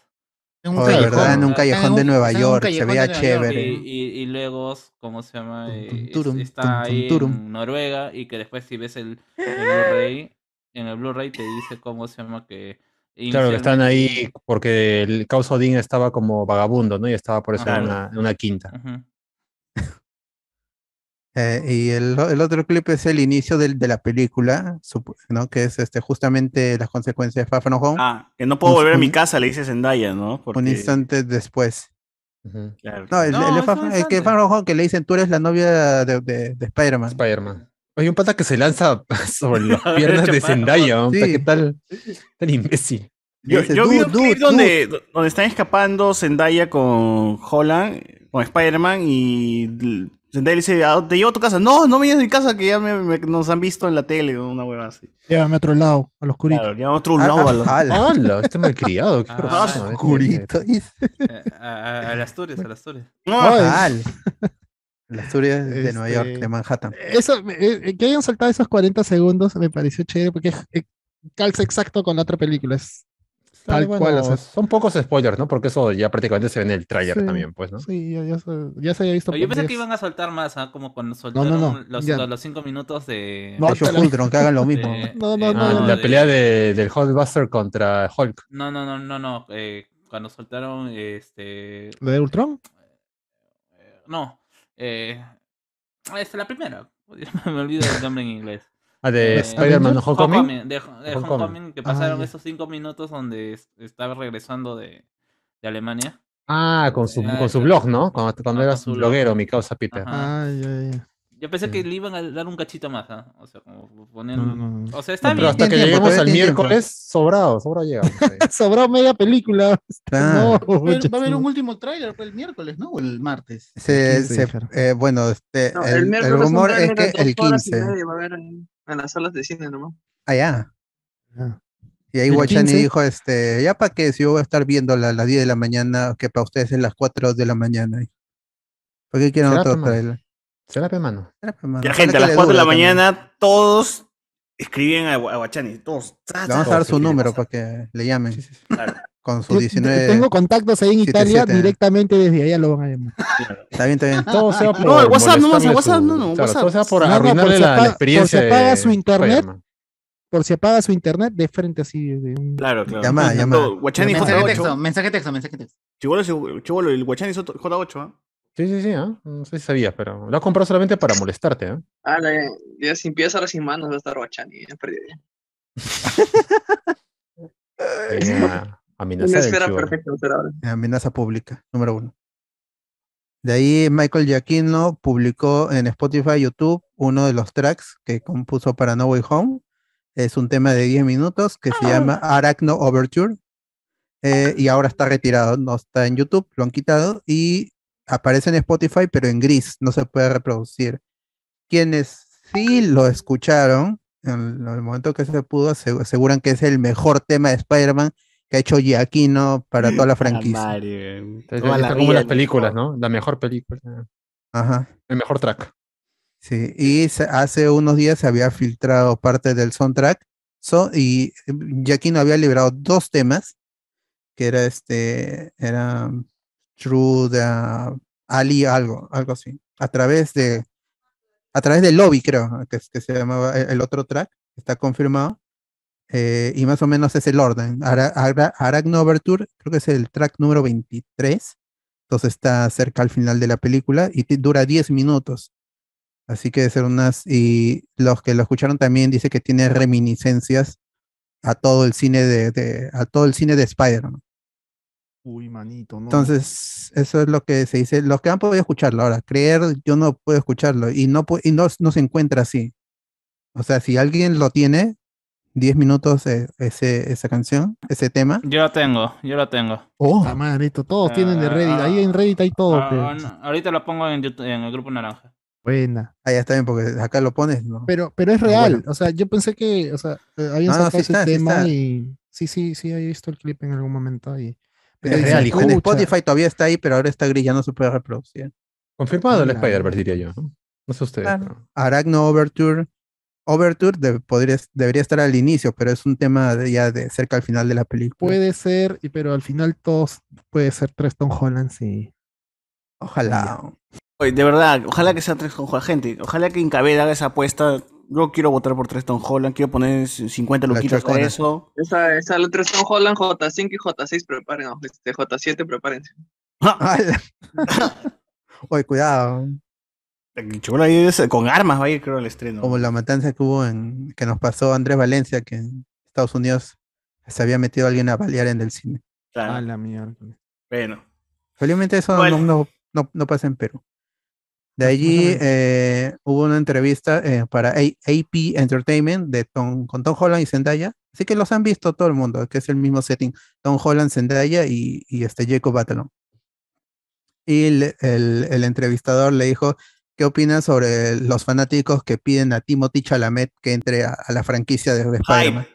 En un, callejón, en un callejón de Nueva York, se veía chévere. Y, y, luego, ¿cómo se llama? Eh, está ahí en Noruega y que después si ves el, Blu-ray, en el Blu-ray te dice cómo se llama que... Claro, que están ahí porque el Caos Odín estaba como vagabundo, ¿no? Y estaba por eso en, una, en, una, quinta. Eh, y el, el, otro clip es el inicio del, de la película, ¿no? Que es este, justamente las consecuencias de Far From Home. Ah, que no puedo volver a mi casa, le dice Zendaya, ¿no? Un instante después. claro. No, el, el, que Far From Home que le dicen tú eres la novia de, de, de Spider-Man. Spider-Man. Hay un pata que se lanza *laughs* sobre las *laughs* piernas de Zendaya, sí. ¿qué tal? Tan imbécil. Yo, yo vi un clip donde, donde están escapando Zendaya con Holland, con Spider-Man y Zendaya dice, ¿te llevo a tu casa? No, no me lleves a mi casa, que ya me, nos han visto en la tele, una hueva así. Llévame a otro lado, a los oscurito. Claro, llévame a otro lado. a los... este malcriado. Qué ah, oscurito. Eh, a, a, las Asturias, a las Asturias. *laughs* No, mal. Las Asturias de Nueva York, de Manhattan. Eso, eh, eh, que hayan saltado esos 40 segundos me pareció chévere porque calza exacto con la otra película. Es Tal cual, son pocos spoilers, ¿no? Porque eso ya prácticamente se ve en el trailer también, pues, ¿no? Sí, ya, ya, se, ya se había visto. Yo pensé que iban a soltar más, ¿ah? Como cuando soltaron los, los, cinco minutos de. No, de que hagan lo mismo. no, no, no, La pelea de, del Hulkbuster contra Hulk. No, no, no, no, no. Eh, cuando soltaron este. ¿Lo de Ultron? Eh, no. Eh, es la primera. *laughs* me olvido el nombre en inglés. Ah, de Spider-Man Homecoming. De, de Homecoming, que pasaron esos cinco minutos donde estaba regresando de, de Alemania. Ah, con su, con su blog, ¿no? Cuando, cuando Ah, eras bloguero, blog. mi causa Peter. Ay, ay, ay. Yo pensé que le iban a dar un cachito más, ¿ah? O sea, como poner... No, no, no. O sea, está No, pero bien. hasta que tiempo, lleguemos al miércoles, sobrado, sobrado llegamos. *laughs* Sobró media película. Claro. *laughs* No, Va a haber, muchachos. va a haber un último tráiler el miércoles, ¿no? O el martes. Se- El 15 se- dijeron. eh, bueno, este, No, el, el miércoles un rumor es que el horas y 15. En, las salas de cine nomás. Allá. Ah. Y ahí ¿El Guachani 15? dijo, este, ya para qué, si yo voy a estar viendo a las 10 de la mañana, que para ustedes es las 4 de la mañana. ¿Por qué quieren otro trailer? Será, pe, mano. Ojalá gente, a las le 4 de la también. mañana todos escriben a Guachani. Todos. Le vamos a dar su número para que le llamen. Claro. Con su Yo 19. Tengo contactos ahí en Italia, 77. directamente desde allá lo van a llamar. Está bien, está bien. *laughs* Todo sea por No, el WhatsApp WhatsApp, su- no, no, claro, WhatsApp. Todo sea por No, no, por la, experiencia. por si apaga de su internet. Por si apaga su internet, de frente así. De un... Claro, claro. Llama, No, llama. no, Guachani mensaje texto, J8. mensaje texto, mensaje texto. Chivolo, es- Chivolo, el Guachani es otro- J8, ¿ah? Sí, sí, sí, ¿ah? no sé si sabías, pero lo has comprado solamente para molestarte. ¿eh? Ah, la, ya sin pies, ahora sin manos va a estar Guachani. Ya perdí. *laughs* a Una amenazar el esfera chivolo. perfecta. Amenaza pública, número uno. De ahí Michael Giacchino publicó en Spotify, YouTube, uno de los tracks que compuso para No Way Home. Es un tema de 10 minutos que se llama Arachno Overture. eh, y ahora está retirado, no está en YouTube, lo han quitado y aparece en Spotify, pero en gris, no se puede reproducir. Quienes sí lo escucharon, en el momento que se pudo, asegu- aseguran que es el mejor tema de Spider-Man que ha hecho Giacchino para toda la *laughs* franquicia. Está, toda la como las películas, ¿no? La mejor película. Ajá. El mejor track. Sí, y se- hace unos días se había filtrado parte del soundtrack so- y Giacchino había liberado dos temas, que era este, era True de Ali algo, algo así, a través de, a través del lobby creo, que, es- que se llamaba el, el otro track, está confirmado, eh, y más o menos es el orden. Ara, Ara- Arachno Overture, creo que es el track número 23, entonces está cerca al final de la película y te- dura 10 minutos. Así que debe ser unas. Y los que lo escucharon también dice que tiene reminiscencias a todo el cine de, de- a todo el cine de Spider-Man. Uy, manito, no. Entonces, eso es lo que se dice. Los que han podido escucharlo ahora, creer, yo no puedo escucharlo y no y no, no se encuentra así. O sea, si alguien lo tiene, 10 minutos eh, ese, esa canción, ese tema. Yo lo tengo, yo lo tengo. Oh, Ah, manito, todos tienen de Reddit. Ah, Ahí en Reddit hay todo. Ah, no, ahorita lo pongo en, YouTube- en el grupo naranja. Buena. ahí está bien, porque acá lo pones, ¿no? Pero, pero es real. bueno. O sea, yo pensé que, o sea, eh, habían No, no, sacado sí ese está, tema y sí, sí, sí, había visto el clip en algún momento pero Es dice, real, hijo. En. Spotify todavía está ahí, pero ahora está gris, ya no se puede reproducir. Confirmado el. Spider-Verse, diría yo. ¿no? No sé ustedes. Claro. pero- Arachno Overture. Overture de- podría, debería estar al inicio, pero es un tema de- ya de cerca al final de la película. Puede ser, y- pero al final todos puede ser tres Tom Holland, sí. Ojalá. Oye, de verdad, ojalá que sea Tristan Holland. Gente, ojalá que Incabed haga esa apuesta. Yo quiero votar por Tristan Holland, quiero poner 50 La luquitas para eso. Esa, esa letra es Tom Holland, J5 y J6, preparen. no, Este, J7, prepárense. ¡Hala! *laughs* Oye, cuidado. Es- con armas va a ir, creo, al estreno. Como la matanza que hubo en que nos pasó Andrés Valencia, que en Estados Unidos se había metido alguien a balear en el cine. Claro. A la miércoles. Bueno. Felizmente eso Bueno. no, no, no, no pasa en Perú. De allí eh, hubo una entrevista eh, para A- AP Entertainment de Tom, con Tom Holland y Zendaya. Así que los han visto todo el mundo, que es el mismo setting. Tom Holland, Zendaya y, y este Jacob Batalon. Y el, el- el entrevistador le dijo, ¿qué opinas sobre los fanáticos que piden a Timothy Chalamet que entre a, a la franquicia de, de Spider-Man?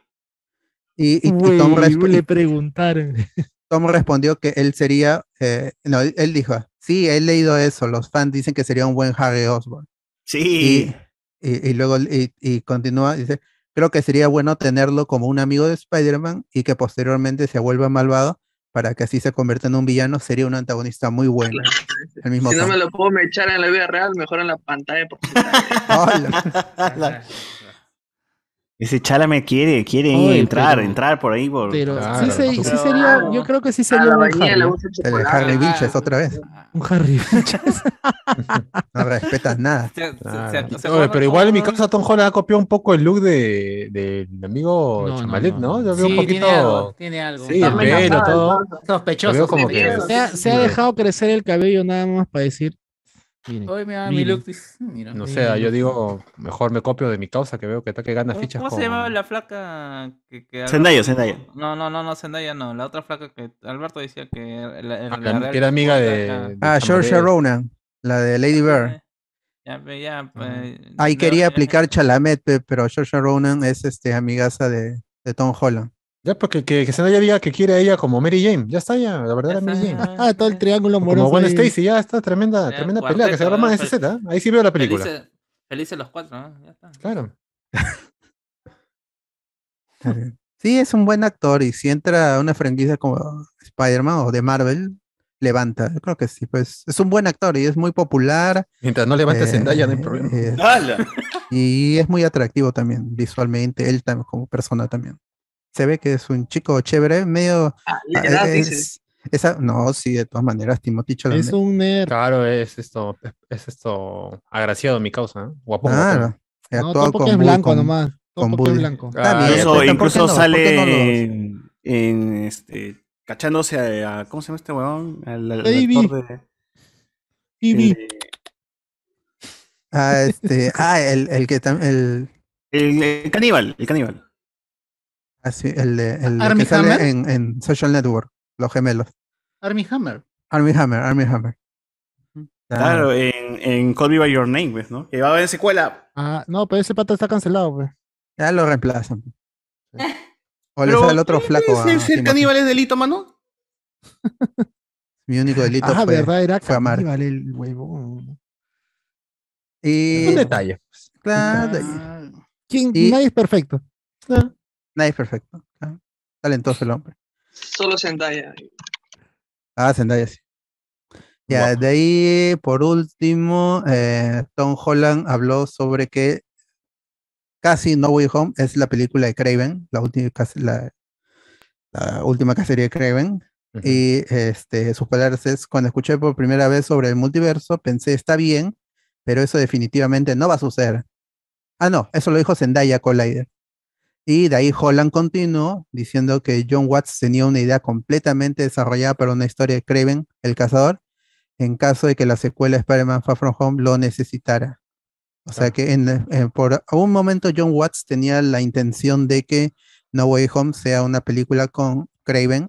Y, y- y Tom, le preguntaron. *laughs* Tom respondió que él sería, eh, no, él él dijo, sí, he leído eso, los fans dicen que sería un buen Harry Osborn. Sí. Y, y- y luego y, y continúa, dice, creo que sería bueno tenerlo como un amigo de Spider-Man y que posteriormente se vuelva malvado para que así se convierta en un villano, sería un antagonista muy bueno. El mismo Si no me lo puedo echar en la vida real, mejor en la pantalla. Porque... *laughs* *laughs* Ese Chala me quiere, quiere Oye, entrar, pero- entrar por ahí. Por... Pero Claro, sí, se- no. sí sería, yo creo que sí sería *laughs* un Harry. el. Harry Vinches otra *laughs* vez. Un Harry. No respetas nada. Se- se- Claro. se- se Oye, acuerdan pero igual en mi casa Tom Holland ha copiado un poco el look de, del amigo No, no, Chamalet, no, ¿no? no. Yo veo Sí, un poquito. tiene algo. Tiene algo. Sí, el pelo, todo. Sospechoso. Como que- se ha dejado crecer el cabello nada más para decir. Miren, mi look. *laughs* Mira. No sé, yo digo, mejor me copio de mi causa que veo que está que gana ¿Cómo, fichas cómo con... se llamaba la flaca que, que Zendaya, Zendaya. No, no, no, no, Zendaya no. La otra flaca que Alberto decía que era, la- Ah, la la- real que era amiga de- Ah, Georgia. Ronan, la de Lady Bird. Ya, pe- ya, pues, Ahí quería ya, aplicar Chalamet, pe, pero Georgia Ronan es este amigaza de, de Tom Holland. Ya, porque que, que Zendaya diga que quiere a ella como Mary Jane. Ya está, ya, la verdadera Ya Mary Jane. Ah, todo el triángulo O amoroso. Como Gwen ahí. Stacy, ya está, tremenda, Ya, tremenda pelea que se cuarteto, arma en ¿no? ese set, ¿ah? Ahí sí veo la película. Felices, felices los cuatro, ¿no? Ya está. Claro. *laughs* Sí, es un buen actor y si entra a una franquicia como Spider-Man o de Marvel, levanta. Yo creo que sí, pues es un buen actor y es muy popular. Mientras no levante eh, Zendaya, no hay problema. eh, ¡Hala! y es muy atractivo también visualmente, él también como persona también. Se ve que es un chico chévere, medio... Ah, ah, edad, es- dice. esa, no, sí, de todas maneras, Timothy Chalamet. Es un nerd. Claro, es esto, es esto agraciado mi causa, ¿eh? Guapón, Claro. he No, todo es blanco con- nomás. Con es blanco. Ah, También, Incluso, pero ¿por qué incluso sale no en, en, este cachándose a, a- ¿cómo se llama este huevón? Al, al Baby. actor de Ivy. eh, Ah, este, ah, el, el que tam- el, el, el caníbal, el caníbal. Ah, sí, el, de- el de ¿Armie que sale Hammer? en, en Social Network, los gemelos. Army Hammer. Army Hammer, Army Hammer. Claro, en, en Call Me By Your Name, pues, ¿no? Que va a haber secuela. Ah, no, pero ese pata está cancelado, pues. Ya lo reemplazan. *laughs* O le sale el otro ¿qué flaco. es ser caníbal es delito, mano? Mi único delito Ah, fue, verdad, era fue amar. caníbal el huevón. Y Un detalle. claro, Ah, ¿Quién? Y- Nadie es perfecto. Nadie es perfecto. Talentoso el hombre. Solo Zendaya. Ah, Zendaya sí. Ya, de ahí, por último, eh, Tom Holland habló sobre que casi No Way Home es la película de Craven, la última, la, la última cacería de Craven. Y este, sus palabras es, cuando escuché por primera vez sobre el multiverso, pensé, está bien, pero eso definitivamente no va a suceder. Ah, no, eso lo dijo Zendaya Collider. Y de ahí Holland continuó diciendo que John Watts tenía una idea completamente desarrollada para una historia de Craven, el cazador, en caso de que la secuela de Spider-Man Far From Home lo necesitara. O sea que en, eh, por un momento John Watts tenía la intención de que No Way Home sea una película con Craven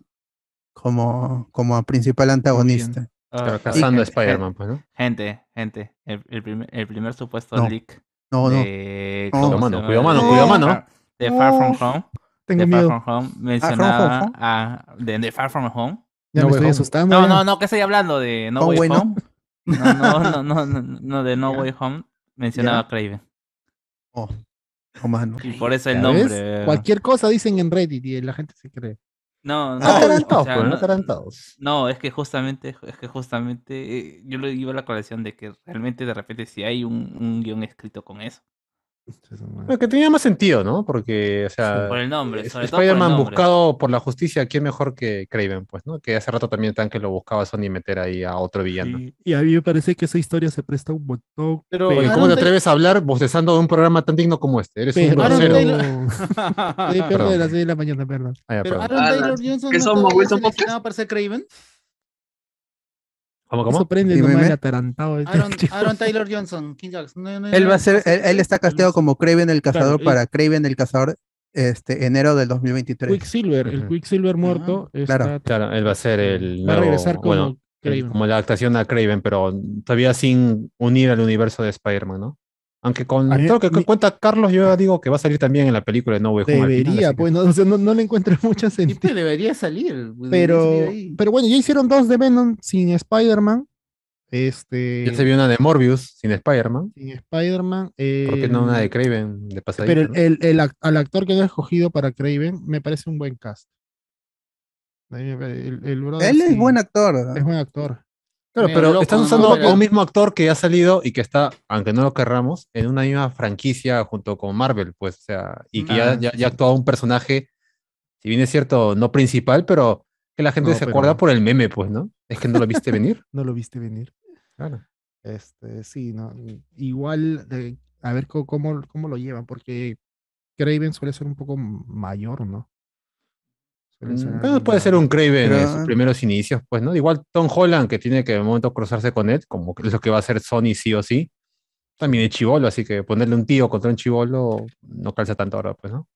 como, como principal antagonista. Pero Ah, cazando a Spider-Man, pues, ¿no? Gente, gente, el, el primer, el primer supuesto No. leak No, no. de, No. ¿cómo Cuidado, mano, llama? cuidado, mano, De cuidado, mano. De Far From. Home. Tengo de miedo. Far From Home From mencionaba Home. a de, de Far From Home. Ya No me estoy Home. asustando. No, ya. no, no, ¿qué estoy hablando? De No Way. Home. No, no, no, no, no, no, de No *laughs* Way Home mencionaba a Craven. Oh, oh, mano. Y por eso el ¿Ya nombre. ves? Cualquier cosa dicen en Reddit y la gente se cree. No, no, No estarán o todos, sea, pues, no no- estarán todos. No, es que justamente, es que justamente eh, yo le iba a la colección de que realmente de repente si hay un, un guion escrito con eso. Pero que tenía más sentido, ¿no? Porque, o sea, Por el nombre, sobre todo por el Spider-Man nombre. buscado por la justicia, ¿quién mejor que Craven? Pues, ¿no? Que hace rato también están que lo buscaba Sony meter ahí a otro villano. Y, y a mí me parece que esa historia se presta un montón. Pero- Aaron ¿cómo te atreves a hablar bostezando de un programa tan digno como este? Eres un pero, Aaron grosero. Taylor- *laughs* Sí, perdón, Perdón. de las 6 de la mañana, perdón. Ah, ya, Pero perdón. Aaron Ah, Taylor Johnson ¿qué no somos, Wilson para ser Craven. ¿Cómo, cómo? prende Dime, nomás me. el atarantado. este Aaron. Aaron *laughs* Taylor Johnson, King Jackson. No, no, Él va a ser, él, él está casteado como Craven el cazador él- para Craven el cazador este enero del 2023. Quicksilver, el Ujú. Quicksilver muerto. claro. está- Claro, él va a ser el Va a regresar como bueno, el- Kraven. como la adaptación a Craven, pero todavía sin unir al universo de Spider-Man, ¿no? Aunque con A mí- todo lo que mi- cuenta Carlos, yo digo que va a salir también en la película de No Way Home final, Debería, que- pues, no, o sea, no, no le encuentro *laughs* mucho Sí, sentido. pues, debería salir. pues, debería Pero, salir pero bueno, ya hicieron dos de Venom sin Spider-Man. Este. Ya se vio una de Morbius sin Spider-Man. Sin Spider-Man. ¿Por qué no una de Craven de pasadita? Pero el, no? el- el al actor que han escogido para Craven me parece un buen cast. El, el brother Él es sí buen actor. ¿no? Es buen actor. Claro, pero están usando a un mismo actor que ha salido y que está, aunque no lo querramos, en una misma franquicia junto con Marvel, pues, o sea, y que ya, ya, ya actuado un personaje, si bien es cierto, no principal, pero que la gente se acuerda por el meme, pues, ¿no? Es que no lo viste venir. *laughs* no lo viste venir. Claro. Este, sí, ¿no? Igual, a ver cómo, cómo lo llevan, porque Craven suele ser un poco mayor, ¿no? Mm, puede ser un Craven en sus primeros inicios, pues, ¿no? Igual Tom Holland, que tiene que de momento cruzarse con él, como que es lo que va a hacer Sony sí o sí, también es chivolo, así que ponerle un tío contra un chivolo no calza tanto ahora, pues, ¿no?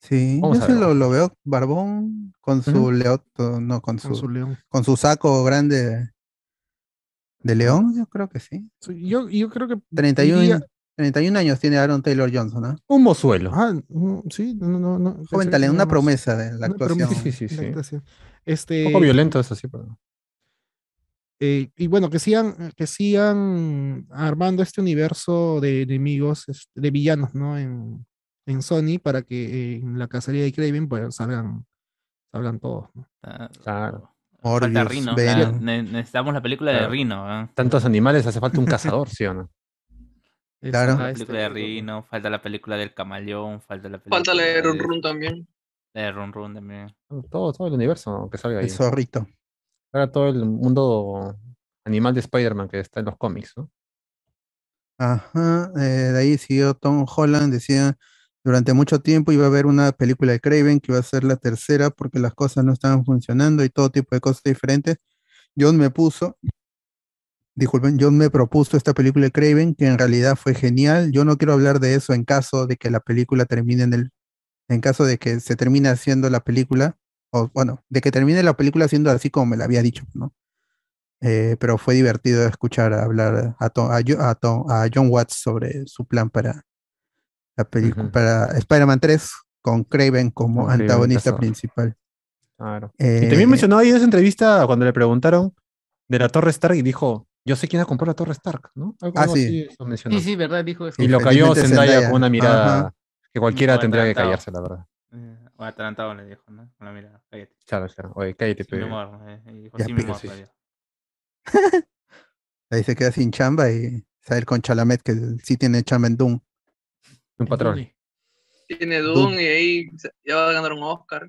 Sí, yo se lo, lo, veo barbón con su leoto, no, con, su, con su saco grande de león, yo creo que sí. Yo, yo creo que 31, 31 años tiene Aaron Taylor Johnson, ¿no? Un mozuelo. Ah, mm, sí, no, no, no. Joven talento, una promesa de la actuación. *laughs* Sí, sí, sí. Este, un poco violento eso sí, pero... Eh, y bueno, que sigan, que sigan armando este universo de enemigos, de villanos, ¿no? En, en Sony para que en la cacería de Craven pues salgan, salgan todos, ¿no? Ah, claro. Falta Rino. necesitamos la película de Rino. Tantos animales, hace falta un cazador, *laughs* ¿sí o no? Claro. La película de Rino, falta la película del camaleón, falta la película. Falta la de Run Run también. La de Run Run también. Todo, todo el universo que salga ahí. El zorrito. Ahora todo el mundo animal de Spider-Man que está en los cómics, ¿no? Ajá, eh, de ahí siguió Tom Holland, decía, durante mucho tiempo iba a haber una película de Craven que iba a ser la tercera porque las cosas no estaban funcionando y todo tipo de cosas diferentes. John me puso, disculpen, John me propuso esta película de Craven, que en realidad fue genial. Yo no quiero hablar de eso en caso de que la película termine en el, en caso de que se termine haciendo la película, o bueno, de que termine la película siendo así como me la había dicho, ¿no? Eh, pero fue divertido escuchar hablar a, a, John Watts sobre su plan para la película, para Spider-Man 3, con Craven como antagonista principal. Claro. y también eh, mencionó ahí en esa entrevista cuando le preguntaron de la Torre Stark y dijo, yo sé quién ha comprado la Torre Stark, ¿no? ah, sí. sí, sí, verdad, dijo eso. Y lo cayó Zendaya, con una mirada que cualquiera tendría que callarse, la verdad. Eh, o atalantado le dijo, ¿no? Con la mirada, cállate. Claro, claro. Oye, cállate, pero... Eh, dijo, sí, *laughs* Ahí se queda sin chamba y sale con Chalamet, que sí tiene chamba en Doom. Un patrón. Tiene Doom, y ahí ya va a ganar un Oscar.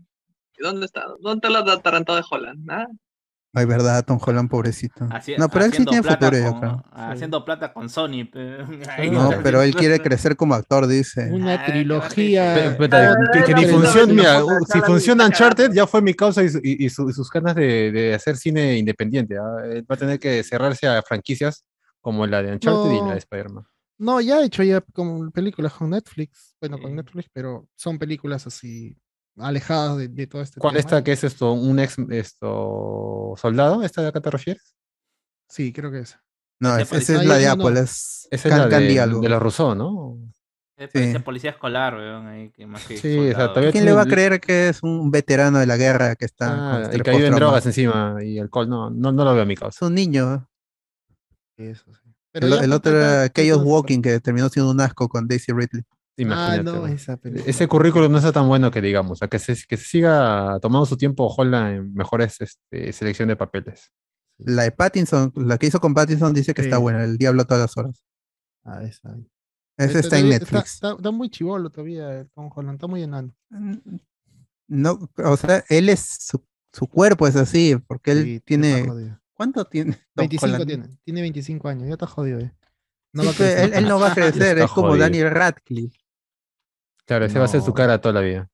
¿Y dónde está? ¿Dónde está la atarantado de Holland? Nada. Ay, verdad, Tom Holland, pobrecito. no, pero él sí tiene futuro, yo creo. Haciendo plata con Sony. Pero... *laughs* No, pero él quiere crecer como actor, dice. Una ah, trilogía. que, ni funciona, mira, si funciona Uncharted, ya fue mi causa y, sus ganas de, hacer cine independiente. ¿ah? Va a tener que cerrarse a franquicias como la de Uncharted y la de Spider-Man. No, ya ha hecho ya como películas con Netflix. Bueno, con Netflix, pero son películas así alejadas de, todo este ¿Cuál está? ¿Qué es esto? ¿Un ex esto, soldado? ¿Esta de acá te refieres? Sí, creo que es. No, esa es la de Apple, es, es la de, de, la Rousseau, ¿no? Es policía escolar, weón, ahí, que más que sí, ¿Quién le va a creer que es un veterano de la guerra que está ah, y caído en drogas encima y alcohol? No, no, no lo veo a mi causa. Es un niño. Eso sí. el, otro era Chaos Walking, que terminó siendo un asco con Daisy Ridley. Imagínate. Ah, no, esa Ese currículum no está tan bueno que digamos. O que se, que se siga tomando su tiempo Holland en mejores este, selección de papeles. La de Pattinson, la que hizo con Pattinson dice que está buena, El Diablo a todas las horas. Ah, esa. Ese está en Netflix. Está, muy chivolo todavía Tom Holland, está muy enano. Mm, no, o sea, él es su, cuerpo es así, porque él tiene. ¿Cuánto tiene? 25 tiene, tiene 25 años, ya está jodido. Eh. No él, él, no va a *laughs* crecer, es como Daniel Radcliffe. Claro, ese va a ser su cara toda la vida.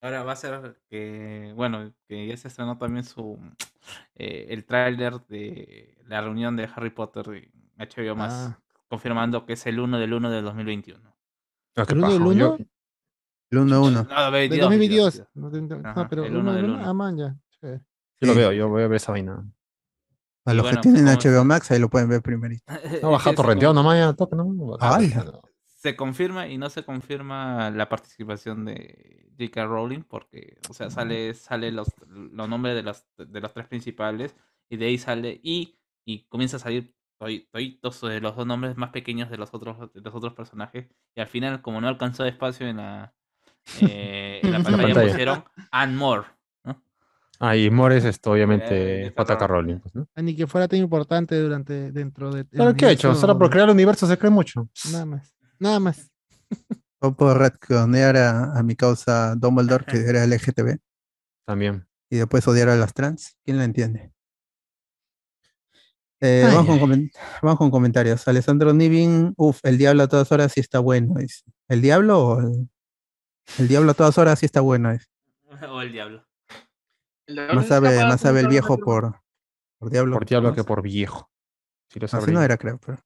Ahora va a ser que, bueno, que ya se estrenó también su *tsk* eh, el tráiler de la reunión de Harry Potter y HBO más, ah. confirmando que es el 1 del 1 del 2021. Ah, ¿El 1 del 1? El 1 1. No, de 2022. No, pero el 1 del 1. Ah, man, ya. Sí. Yo lo veo, yo voy a ver esa vaina. A los que tienen HBO Max, ahí lo pueden ver primerito. No, baja *laughs* torrenteado nomás, ya toque, no. Ay, se confirma y no se confirma la participación de J.K. Rowling porque, o sea, sale, sale los, los nombres de los, de los tres principales y de ahí sale y, y comienza a salir todos de los dos nombres más pequeños de los otros de los otros personajes y al final como no alcanzó espacio en la, eh, en la *laughs* pantalla, pusieron and more ¿no? Ah, y Mores, esto obviamente J.K. Rowling, pues, ¿no? Ni que fuera tan importante durante, dentro de. ¿Pero qué ha hecho? Solo por crear el universo se cree mucho. Nada más. Nada más. O por retconear a, a mi causa Dumbledore, que era LGTB, También. y después odiar a las trans. ¿Quién la entiende? Eh, Ay, vamos, con ay. comen- vamos con comentarios. Alessandro Nivin, uff, el diablo a todas horas sí está bueno. dice. ¿El diablo o el, el diablo a todas horas sí está bueno? dice. *laughs* o el diablo. Más sabe, más sabe el viejo por, por diablo. Por diablo ¿no? que por viejo. Sí lo Así no era, creo. Pero.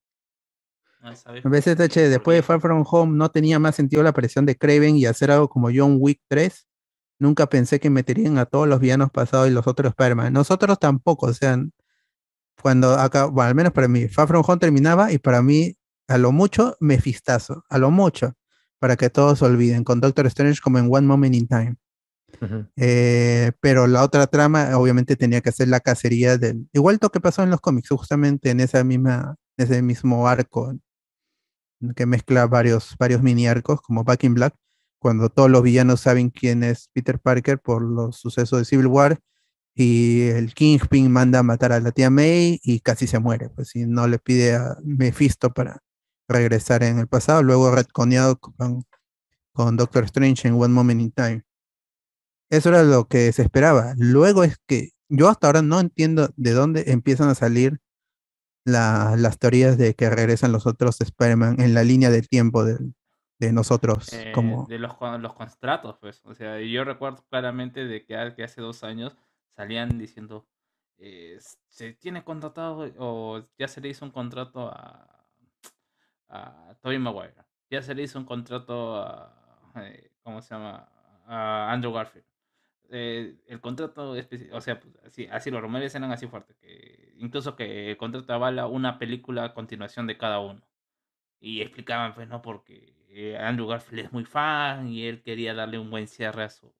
Ah. BZH, después de Far From Home, no tenía más sentido la aparición de Craven y hacer algo como John Wick 3. Nunca pensé que meterían a todos los villanos pasados y los otros Spider-Man. Nosotros tampoco, o sea, cuando acá, bueno, al menos para mí, Far From Home terminaba y para mí, a lo mucho, Mefistazo, a lo mucho, para que todos se olviden, con Doctor Strange como en One Moment in Time. Eh, pero la otra trama, obviamente, tenía que ser la cacería del. Igual lo que pasó en los cómics, justamente en esa misma, ese mismo arco que mezcla varios, varios mini arcos, como Back in Black, cuando todos los villanos saben quién es Peter Parker por los sucesos de Civil War, y el Kingpin manda a matar a la tía May y casi se muere, pues si no le pide a Mephisto para regresar en el pasado, luego retconeado con, con Doctor Strange en One Moment in Time. Eso era lo que se esperaba. Luego es que yo hasta ahora no entiendo de dónde empiezan a salir la- las teorías de que regresan los otros Spider-Man en la línea del tiempo del- de nosotros. Eh, como, de los, los contratos, pues. O sea, yo recuerdo claramente de que, ha- que hace dos años salían diciendo, eh, se tiene contratado o ya se le hizo un contrato a, a Tobey Maguire. Ya se le hizo un contrato a, eh, ¿cómo se llama? A Andrew Garfield. Eh, el contrato, o sea, pues, así, así los rumores eran así fuertes, que incluso que el contrato avala una película a continuación de cada uno. Y explicaban, pues, ¿no? Porque Andrew Garfield es muy fan y él quería darle un buen cierre a su,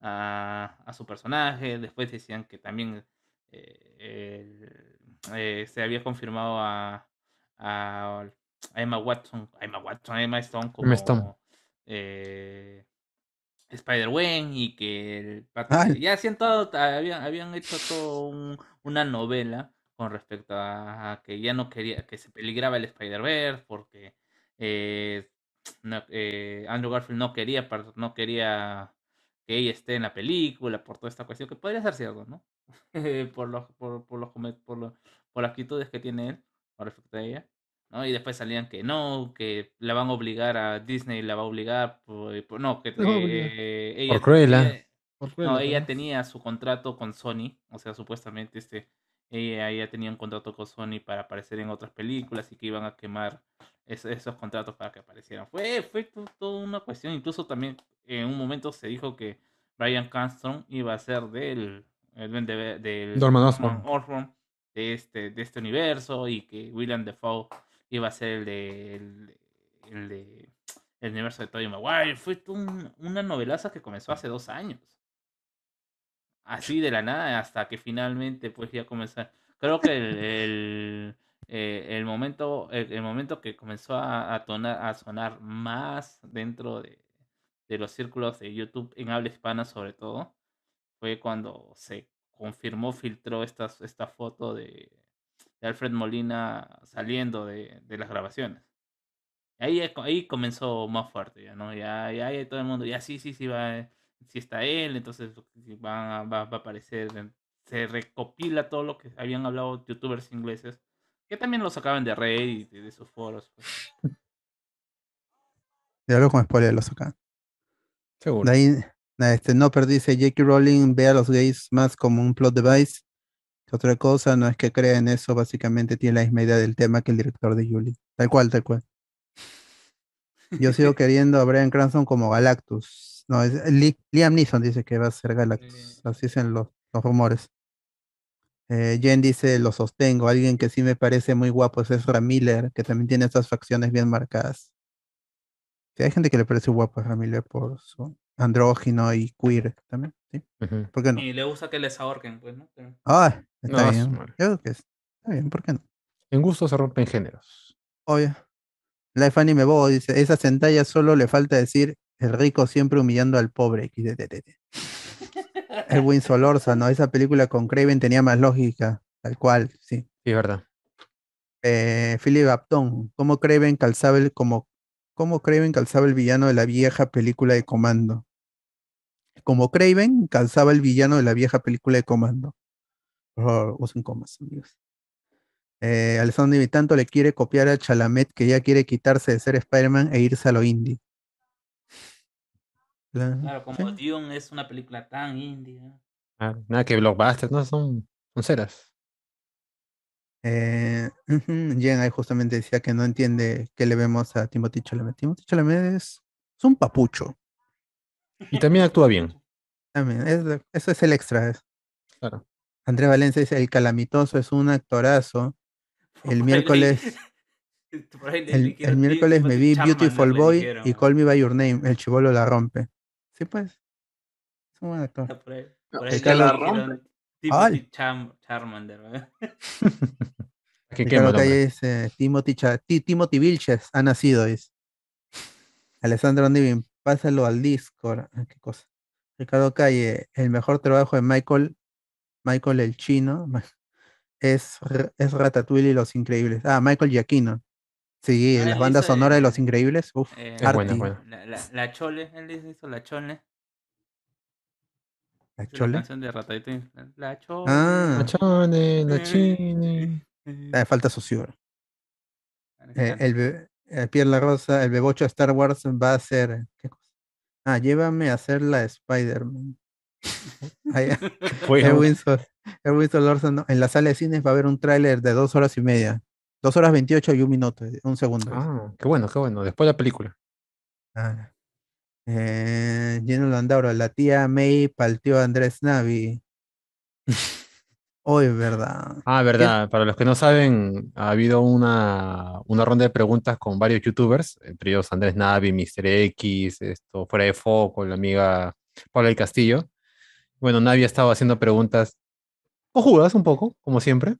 a, a su personaje. Después decían que también eh, eh, se había confirmado a, a, a Emma Watson, a Emma Watson, a Emma Stone como Emma Stone. eh, Spider-Gwen y que el Ah. ya hacían todo, habían, habían hecho todo un- una novela con respecto a, que ya no quería, que se peligraba el Spider-Verse porque eh, *tsk* no- eh, Andrew Garfield no quería, no quería que ella esté en la película por toda esta cuestión, que podría ser cierto, ¿no? *laughs* por, los, por, por, los, por, los- por las actitudes que tiene él con respecto a ella. ¿No? Y después salían que no, que la van a obligar a Disney, la va a obligar, por, por- no, que a obligar. eh, ella, Por Cruella. ella- Por no, Cruella, ella ¿no? tenía su contrato con Sony, o sea, supuestamente este, ella, ella tenía un contrato con Sony para aparecer en otras películas y que iban a quemar es- esos contratos para que aparecieran. Fue, fue to- toda una cuestión, incluso también en un momento se dijo que Brian Cranston iba a ser del, el del Norman Norman Osborn. Osborn de este, de este universo y que William Defoe iba a ser el de, el, de- el universo de Tobey Maguire. Fue una novelaza que comenzó hace dos años así de la nada hasta que finalmente pues ya comenzó. Creo que el, el, eh, momento el, momento que comenzó a, a sonar más dentro de, de los círculos de YouTube en habla hispana sobre todo fue cuando se confirmó, filtró esta, esta foto de, de Alfred Molina saliendo de, de las grabaciones. Ahí, ahí comenzó más fuerte, ya, ¿no? Ya, ya, ya todo el mundo, ya sí, sí, sí, va, sí está él, entonces sí van a- va, va a aparecer, se recopila todo lo que habían hablado youtubers ingleses, que también lo sacaban de Reddit y de sus foros. pues. ya hablo con spoiler, lo sacan. Seguro. De ahí, este, no, pero dice J.K. Rowling ve a los gays más como un plot device que otra cosa, no es que crea en eso, básicamente tiene la misma idea del tema que el director de Julie. Tal cual, tal cual. Yo sigo *laughs* queriendo a Brian Cranston como Galactus. No, es Li- Liam Neeson dice que va a ser Galactus. Así dicen los, los rumores. Eh, Jen dice, lo sostengo. Alguien que sí me parece muy guapo es Ezra Miller, que también tiene estas facciones bien marcadas. Sí, hay gente que le parece guapo a Ezra Miller por su andrógino y queer también. ¿sí? Ujú. ¿Por qué no? Y le gusta que les ahorquen, pues, ¿no? Pero- Ah, está No, bien. Yo creo que es- está bien, ¿por qué no? En gusto se rompen géneros. Obvio. Life Anime Bo dice, esa centalla solo le falta decir el rico siempre humillando al pobre. XDTT. Edwin Solorza, ¿no? Esa película con Craven tenía más lógica, tal cual, sí. Sí, es verdad. Eh, Philip Upton, ¿cómo Craven calzaba el, como, cómo Craven calzaba el villano de la vieja película de Comando? Como Craven calzaba el villano de la vieja película de Comando. Oh, usen comas, amigos. Eh, Alessandro tanto le quiere copiar a Chalamet que ya quiere quitarse de ser Spider-Man e irse a lo indie. Claro, como Dune es una película tan indie. Ah, nada que blockbusters, no son, son ceras. Eh, Jen ahí justamente decía que no entiende qué le vemos a Timothy Chalamet. Timothy Chalamet es, un papucho. Y también actúa bien. También, eso es el extra. Claro. Andrés Valencia dice, el calamitoso es un actorazo. *laughs* El miércoles... *laughs* el, miércoles me vi Beautiful Boy y Call Me By Your Name. El chivolo la rompe. Sí, pues. Es un buen actor. el que la rompe. Timothy Charmander. Ricardo *laughs* Calle dice Timothy, Timothy Vilches ha nacido, dice. Alessandro Nivin, pásalo al Discord. Ah, ¿Qué cosa? Ricardo Calle, el mejor trabajo de Michael, Michael el chino, es, es Ratatouille y Los Increíbles. Ah, Michael Giacchino. Sí, ah, la banda sonora de Los Increíbles. Uf, eh, La, la, la, Chole, él hizo la Chole. ¿La Chole? La canción de Ratatouille. La Chole. Ah. La Chole, la Chine. Eh, falta socio. Eh, el, el Pierre La Rosa, el bebocho Star Wars va a ser. ¿qué cosa? Ah, llévame a hacer la Spider-Man. *laughs* *laughs* Erwin Solorza, en la sala de cines va a haber un tráiler de dos horas y media. Dos horas veintiocho y un minuto, un segundo. Ah, qué bueno, qué bueno. Después de la película. Ah. Eh, Landauro, la tía May palteó a Andrés Navi. *laughs* Hoy, verdad. Ah, verdad. Para los que no saben, ha habido una, una, ronda de preguntas con varios youtubers, entre ellos Andrés Navi, Mr. X, esto, Fuera de Foco, la amiga Paula del Castillo. Bueno, Navi ha estado haciendo preguntas ojudas un poco, como siempre.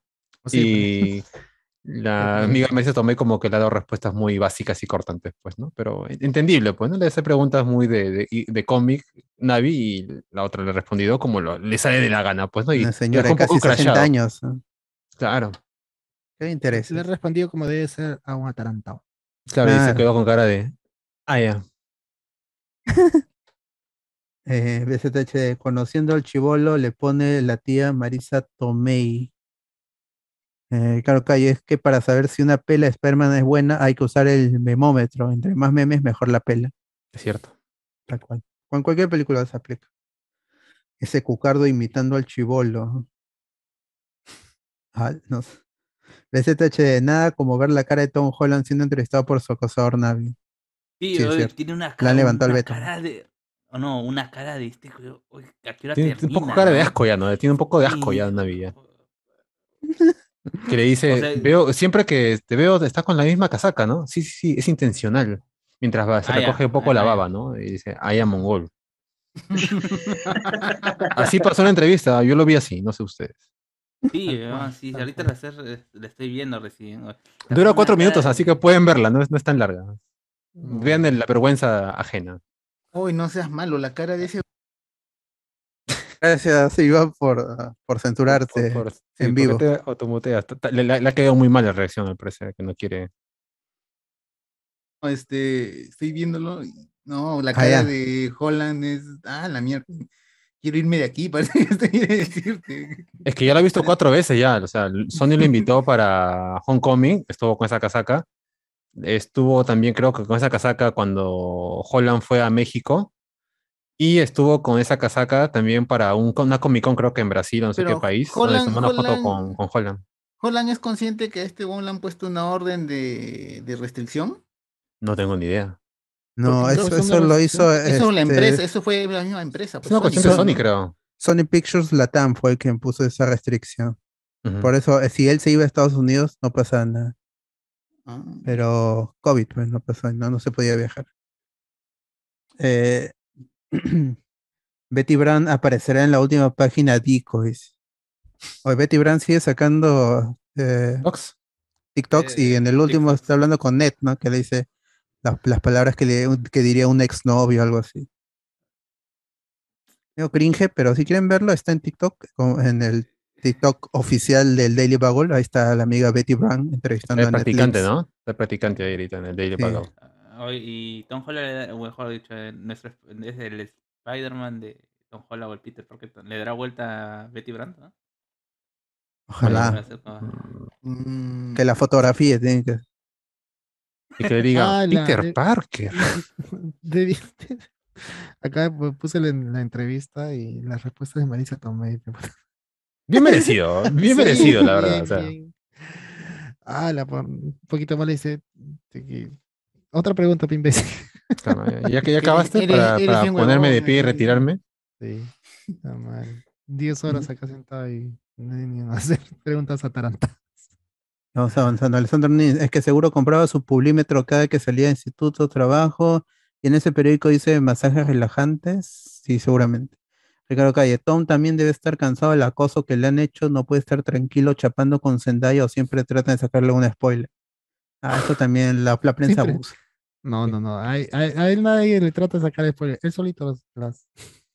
Y *laughs* la amiga me dice tomé como que le ha dado respuestas muy básicas y cortantes, pues, ¿no? Pero entendible, pues, ¿no? Le hace preguntas muy de, de, cómic, Navi, y la otra le ha respondido como le sale de la gana, pues, ¿no? Y Una señora de casi 60 años. Claro. Qué interés. Le ha respondido como debe ser a un atarantado. Claro, y se quedó con cara de. Ah, ya. *laughs* eh, BZH, conociendo al chivolo, le pone la tía Marisa Tomei. Eh, claro, Calle, es que para saber si una pela de Spider-Man es buena, hay que usar el memómetro. Entre más memes, mejor la pela. Es cierto. Tal cual. Con cualquier película se aplica. Ese cucardo imitando al chivolo. *laughs* Ah, no sé. BZH, nada como ver la cara de Tom Holland siendo entrevistado por su acosador Navi. Sí, tiene una cara, una cara de. Oh, no, una cara de este. tiene un poco cara de asco ya, ¿no? Tiene un poco de asco ya Navi. *laughs* Que le dice, veo, siempre que te veo, estás con la misma casaca, ¿no? Sí, sí, sí, es intencional. Mientras va, se ah, recoge un poco la baba, ¿no? Y dice, I am mongol. *laughs* así pasó la entrevista, yo lo vi así, no sé ustedes. Sí, ah, sí, ahorita *laughs* la, estoy viendo recién. Dura cuatro minutos, así que pueden verla, no es, no es tan larga. Vean la vergüenza ajena. Uy, no seas malo, la cara de ese Gracias, Iván, por, ah, por censurarte en vivo. Le, ha quedado muy mal la reacción, al parecer, que no quiere. Este, estoy viéndolo. No, la ah, cara de Holland es. Ah, la mierda. Quiero irme de aquí, *laughs* parece que estoy decirte. Es que ya lo he visto cuatro veces ya. O sea, Sony lo invitó para Homecoming, estuvo con esa casaca. Estuvo también, creo que con esa casaca cuando Holland fue a México y estuvo con esa casaca también para un, una Comic Con, creo que en Brasil, no sé qué país, Holland, donde una foto con, con, Holland. ¿Holland es consciente que a este le han puesto una orden de, de restricción? No tengo ni idea. No, eso, eso lo hizo. Eso la este empresa, eso fue la misma empresa. Pues, es una cuestión de Sony, creo. Sony Pictures Latam fue el que impuso esa restricción. Por eso, eh, si él se iba a Estados Unidos, no pasa nada. Ah. Pero COVID, pues no pasó, no, no se podía viajar. Eh, *clears throat* Betty Brand aparecerá en la última página Decoys. Hoy Betty Brand sigue sacando eh, TikToks y en el último está hablando con Ned, ¿no? Que le dice las, palabras que, le, que diría un exnovio o algo así. medio cringe, pero si quieren verlo, está en TikTok, en el TikTok oficial del Daily Bugle. Ahí está la amiga Betty Brown entrevistando el a practicante, ¿no? El practicante ahí ahorita en el Daily sí. Bugle. Y Tom Holland, o mejor dicho, nuestro, es el Spider-Man de Tom Holland o el Peter, porque le dará vuelta a Betty Brown, ¿no? Ojalá. Mm. Que la fotografía tiene que. Y que diga ah, Peter Parker. *laughs* Acá puse la, la, entrevista y la respuesta de Marisa Tomei. *laughs* Bien merecido, bien merecido, la verdad. o sea. Ah, la, un poquito más le dice. Otra pregunta, imbécil. ya que ya *laughs* acabaste para, para ponerme de pie y retirarme. Sí, está mal. Diez horas acá sentado y no *laughs* hacer preguntas atarantadas. Vamos avanzando. Alessandro es que seguro compraba su publímetro cada que salía de instituto, trabajo, y en ese periódico dice masajes relajantes. Sí, seguramente. Ricardo Calle, Tom también debe estar cansado del acoso que le han hecho, no puede estar tranquilo chapando con Zendaya o siempre tratan de sacarle un spoiler. Ah, eso también la, prensa abusa. No, no, no. A, él nadie le trata de sacar spoiler. Él solito las.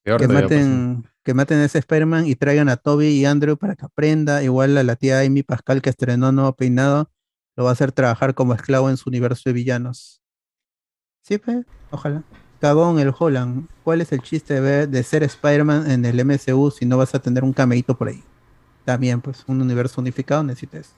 que, maten, que maten a ese Spider-Man y traigan a Toby y Andrew para que aprenda. Igual a la tía Amy Pascal que estrenó nuevo peinado, lo va a hacer trabajar como esclavo en su universo de villanos. Sí, pues, ojalá. Cagón el Holland. ¿Cuál es el chiste de, de ser Spider-Man en el MCU si no vas a tener un cameíto por ahí? También, pues, un universo unificado necesitas.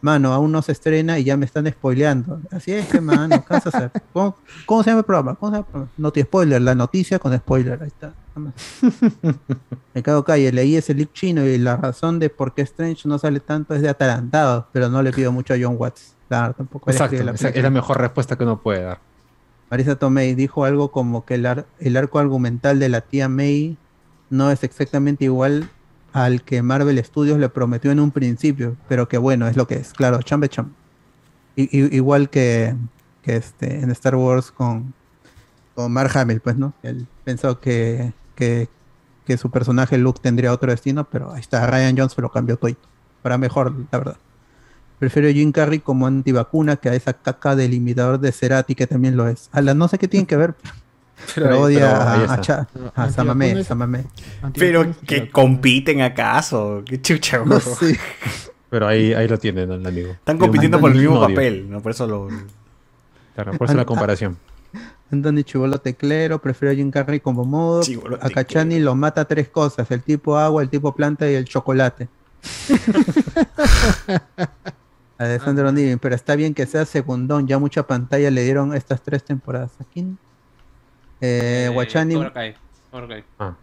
Mano, aún no se estrena y ya me están spoileando. Así es que, mano, *laughs* ¿qué vas a hacer? ¿Cómo, se llama el programa? ¿Cómo se llama No te spoiler, la noticia con spoiler. Ahí está. *laughs* Me cago calle, leí ese link chino y la razón de por qué Strange no sale tanto es de atarantado, pero no le pido mucho a John Watts. Claro, tampoco Exacto, es la mejor respuesta que uno puede dar. Marisa Tomei dijo algo como que el, el, arco argumental de la tía May no es exactamente igual al que Marvel Studios le prometió en un principio, pero que bueno, es lo que es, claro, chambe cham. igual que, que, este, en Star Wars con, con Mark Hamill, pues, ¿no? Él pensó que, que, su personaje Luke tendría otro destino, pero ahí está, Ryan Jones lo cambió todo, para mejor, la verdad. Prefiero Jim Carrey como antivacuna que a esa caca del imitador de Cerati que también lo es. A la, no sé qué tiene que ver. Pero, odia a, a, a, Samamé, Pero que compiten acaso, qué chucha. *laughs* Pero ahí, ahí lo tienen, el amigo. Están compitiendo por el mismo papel, ¿no? Por eso lo. Claro, por eso la comparación. Anthony Chivolo Teclero, prefiero a Jim Carrey como modo. A Cachani lo mata tres cosas: el tipo agua, el tipo planta y el chocolate. *laughs* Alessandro Nivin, pero está bien que sea segundón, ya mucha pantalla le dieron estas tres temporadas. Aquí. Eh, Guachani. Ah.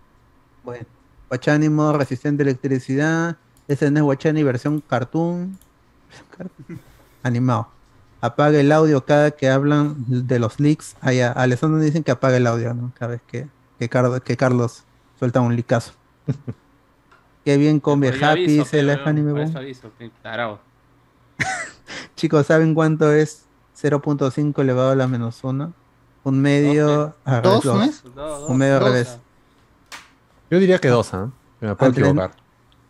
Bueno, Guachani modo resistente a electricidad. Ese no es Guachani versión cartoon. *laughs* Animado. Apaga el audio cada que hablan de los leaks. Ah, a Alessandro dicen que apaga el audio, ¿no? Cada vez que, que, Carlos, que Carlos suelta un licazo. *laughs* Qué bien come Happy, dice el anime. *laughs* Chicos, ¿saben cuánto es 0.5 elevado a la menos 1? Un medio a ¿Dos, Un medio al revés. Yo diría que dos, ¿eh? Me puedo Andrés, equivocar.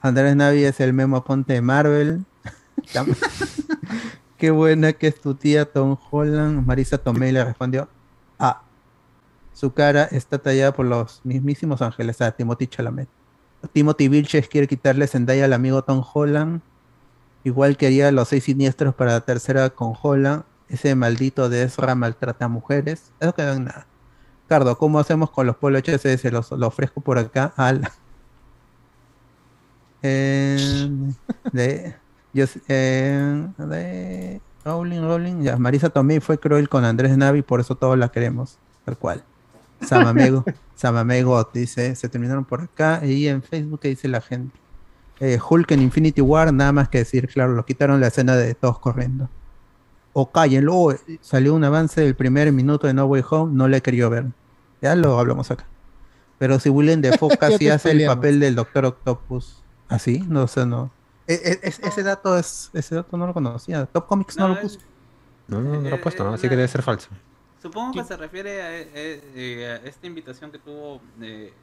Andrés Navi es el memo aponte de Marvel. *laughs* Qué buena que es tu tía Tom Holland. Marisa Tomei le respondió. Ah, su cara está tallada por los mismísimos ángeles. A Timothy Chalamet. Timothy Vilches quiere quitarle Zendaya al amigo Tom Holland. Igual quería los seis siniestros para la tercera con Holland. Ese maldito de Ezra maltrata a mujeres. Eso quedó en nada. Cardo, ¿cómo hacemos con los Polo HS? Los, lo ofrezco por acá al. *laughs* Eh, de, yo, eh, de Rowling, Rowling. Ya, Marisa Tomei fue cruel con Andrés Navi, por eso todos la queremos. Tal cual. Samamego, *laughs* Samamego dice, se terminaron por acá. Y en Facebook, ¿qué dice la gente? Eh, Hulk en Infinity War, nada más que decir, claro, lo quitaron la escena de todos corriendo. O cállenlo, salió un avance del primer minuto de No Way Home, no le he querido ver. Ya lo hablamos acá. Pero si Willem Dafoe *laughs* casi hace el papel del Doctor Octopus, así, no sé, no. E, e, ese dato es, ese dato no lo conocía. Top Comics no, lo puso. No, no, no lo ha puesto, así que debe ser falso. Supongo que se refiere a, eh, eh, a, esta invitación que tuvo eh,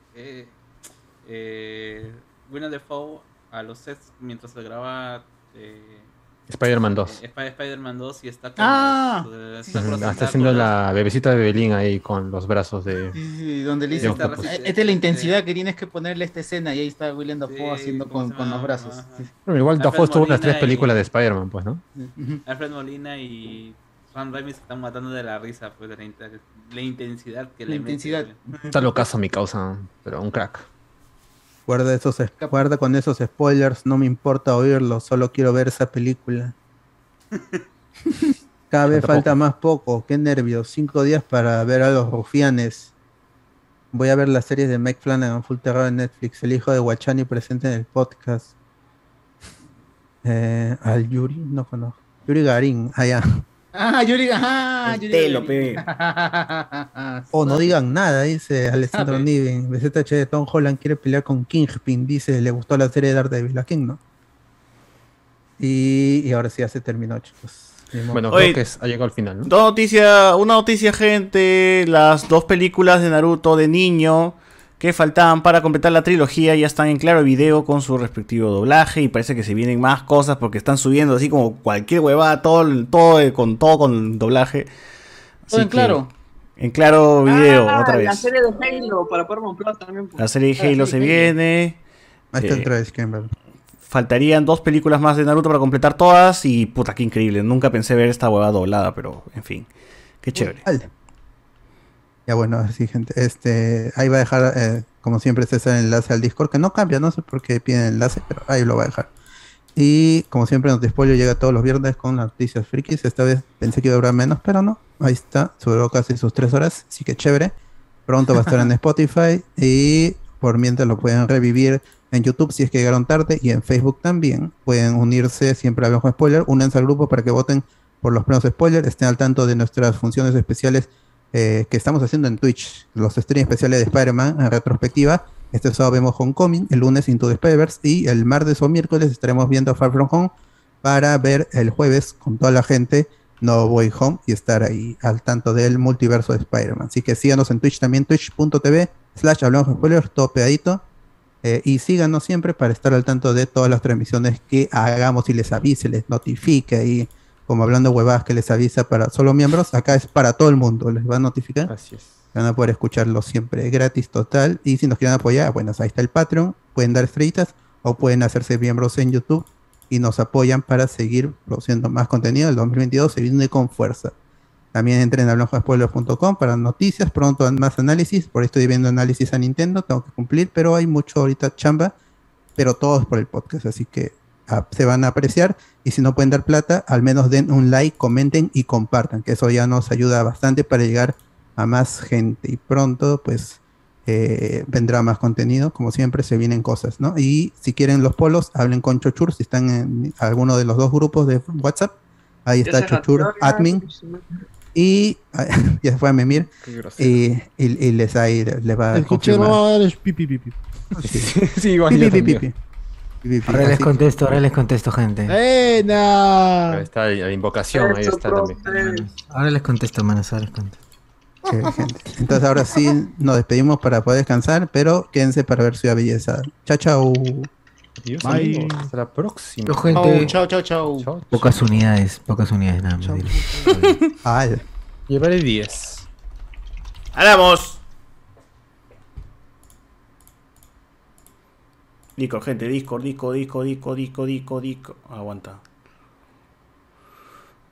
eh, Winner Defoe a los sets mientras se graba Spider-Man 2. Eh, Spider-Man 2 y está con Ah. los, eh, Sí, está, está haciendo la bebecita de Bebelín ahí con los brazos de. Sí, sí, donde le dice, de Octopus. "Eh, esta es la intensidad que tienes que ponerle a esta escena y ahí está William Dafoe haciendo con, con los brazos. Sí. Bueno, igual Alfred Dafoe estuvo en las Molina tres películas y- de Spider-Man, pues, ¿no? Alfred Molina y Sam Raimi se están matando de la risa, pues de la, intensidad que La le intensidad. Está locazo mi causa, pero un crack. Guarda, esos, guarda con esos spoilers, no me importa oírlos, solo quiero ver esa película. *laughs* Cada vez Falta más poco, qué nervios, cinco días para ver a los rufianes. Voy a ver las series de Mike Flanagan, Full Terror en Netflix, el hijo de Guachani presente en el podcast. Eh, al Yuri, no conozco. Yuri Garín, allá. Ah, Yuri, ajá, Yuri. Telo, pe. *laughs* O no digan nada, dice Alessandro Sabe. Niven. BZH de Tom Holland quiere pelear con Kingpin, dice, le gustó la serie de Daredevil, ¿a quién no? Y, y ahora sí, ya se terminó, chicos. Bueno, Oye, creo que es- ha llegado al final, ¿no? Dos noticias, una noticia, gente. Las dos películas de Naruto de niño que faltaban para completar la trilogía ya están en claro video con su respectivo doblaje y parece que se vienen más cosas porque están subiendo así como cualquier huevada, todo, el- todo eh, con todo con doblaje. Todo en que- claro. En claro video, Ah, otra La vez. serie de Halo para Paramount Plus también. pues. La serie de Ah, Halo sí, se Halo. viene. Ahí está eh, el Travis Campbell. Faltarían dos películas más de Naruto para completar todas y puta, qué increíble. Nunca pensé ver esta huevada doblada, pero en fin. Qué chévere. Vale. Ya bueno, así gente, este, ahí va a dejar, eh, como siempre, César el enlace al Discord, que no cambia, no sé por qué piden enlace, pero ahí lo va a dejar. Y como siempre, Notispolio llega todos los viernes con las noticias frikis. Esta vez pensé que iba a durar menos, pero no. Ahí está, duró casi sus tres horas, así que chévere. Pronto va a estar en *laughs* Spotify y por mientras lo pueden revivir en YouTube si es que llegaron tarde y en Facebook también. Pueden unirse, siempre hablamos con spoiler, únanse al grupo para que voten por los premios spoiler, estén al tanto de nuestras funciones especiales eh, que estamos haciendo en Twitch, los streams especiales de Spider-Man en retrospectiva. Este sábado vemos Homecoming, el lunes Into the Spider-Verse y el martes o miércoles estaremos viendo Far From Home para ver el jueves con toda la gente No Way Home y estar ahí al tanto del multiverso de Spider-Man. Así que síganos en Twitch también, twitch.tv slash hablamos de spoilers, todo. Eh, y síganos siempre para estar al tanto de todas las transmisiones que hagamos y les avise, les notifique y como hablando huevadas que les avisa para solo miembros, acá es para todo el mundo, les va a notificar. Así es. Van a poder escucharlo siempre gratis, total. Y si nos quieren apoyar, bueno, ahí está el Patreon, pueden dar estrellitas o pueden hacerse miembros en YouTube y nos apoyan para seguir produciendo más contenido. El 2022 se viene con fuerza. También entren a hablamos.spoilers.com para noticias, pronto más análisis. Por ahí estoy viendo análisis a Nintendo, tengo que cumplir, pero hay mucho ahorita chamba, pero todo es por el podcast, así que se van a apreciar. Y si no pueden dar plata, al menos den un like, comenten y compartan, que eso ya nos ayuda bastante para llegar a más gente. Y pronto, pues, eh, vendrá más contenido. Como siempre, se vienen cosas, ¿no? Y si quieren los polos, hablen con Chochur, si están en alguno de los dos grupos de WhatsApp. Ahí Ya está Chochur, admin. Y *laughs* ya fue a Memir. Y, y, y les, ahí les va a *laughs* sí, igual Ahora les contesto, ahora les contesto, gente. ¡Buena! Ahí está la invocación, ahí está también. Ahora les contesto, manos, ahora les contesto. Chévere, gente. Entonces ahora sí nos despedimos para poder descansar, pero quédense para ver Ciudad Belleza. Chao, chao. Adiós, Bye. amigos. Hasta la próxima. Pero, gente, Chao, chao, chao. Chao. pocas unidades, pocas unidades nada más. Llevaré 10. ¡Hablamos! Discord, gente, Discord, Discord, Discord, Discord, Discord, Discord, Discord. Aguanta.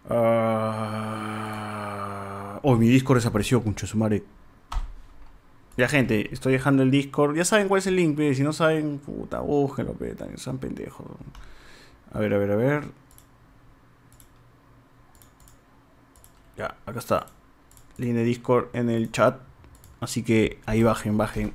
Ah... Oh, mi Discord desapareció, concha su madre. Ya, gente, estoy dejando el Discord. Ya saben cuál es el link, pe. Si no saben, puta, búsquenlo, pe. Tan, sean pendejos. A ver, a ver, a ver. Ya, acá está. Link de Discord en el chat. Así que ahí bajen, bajen.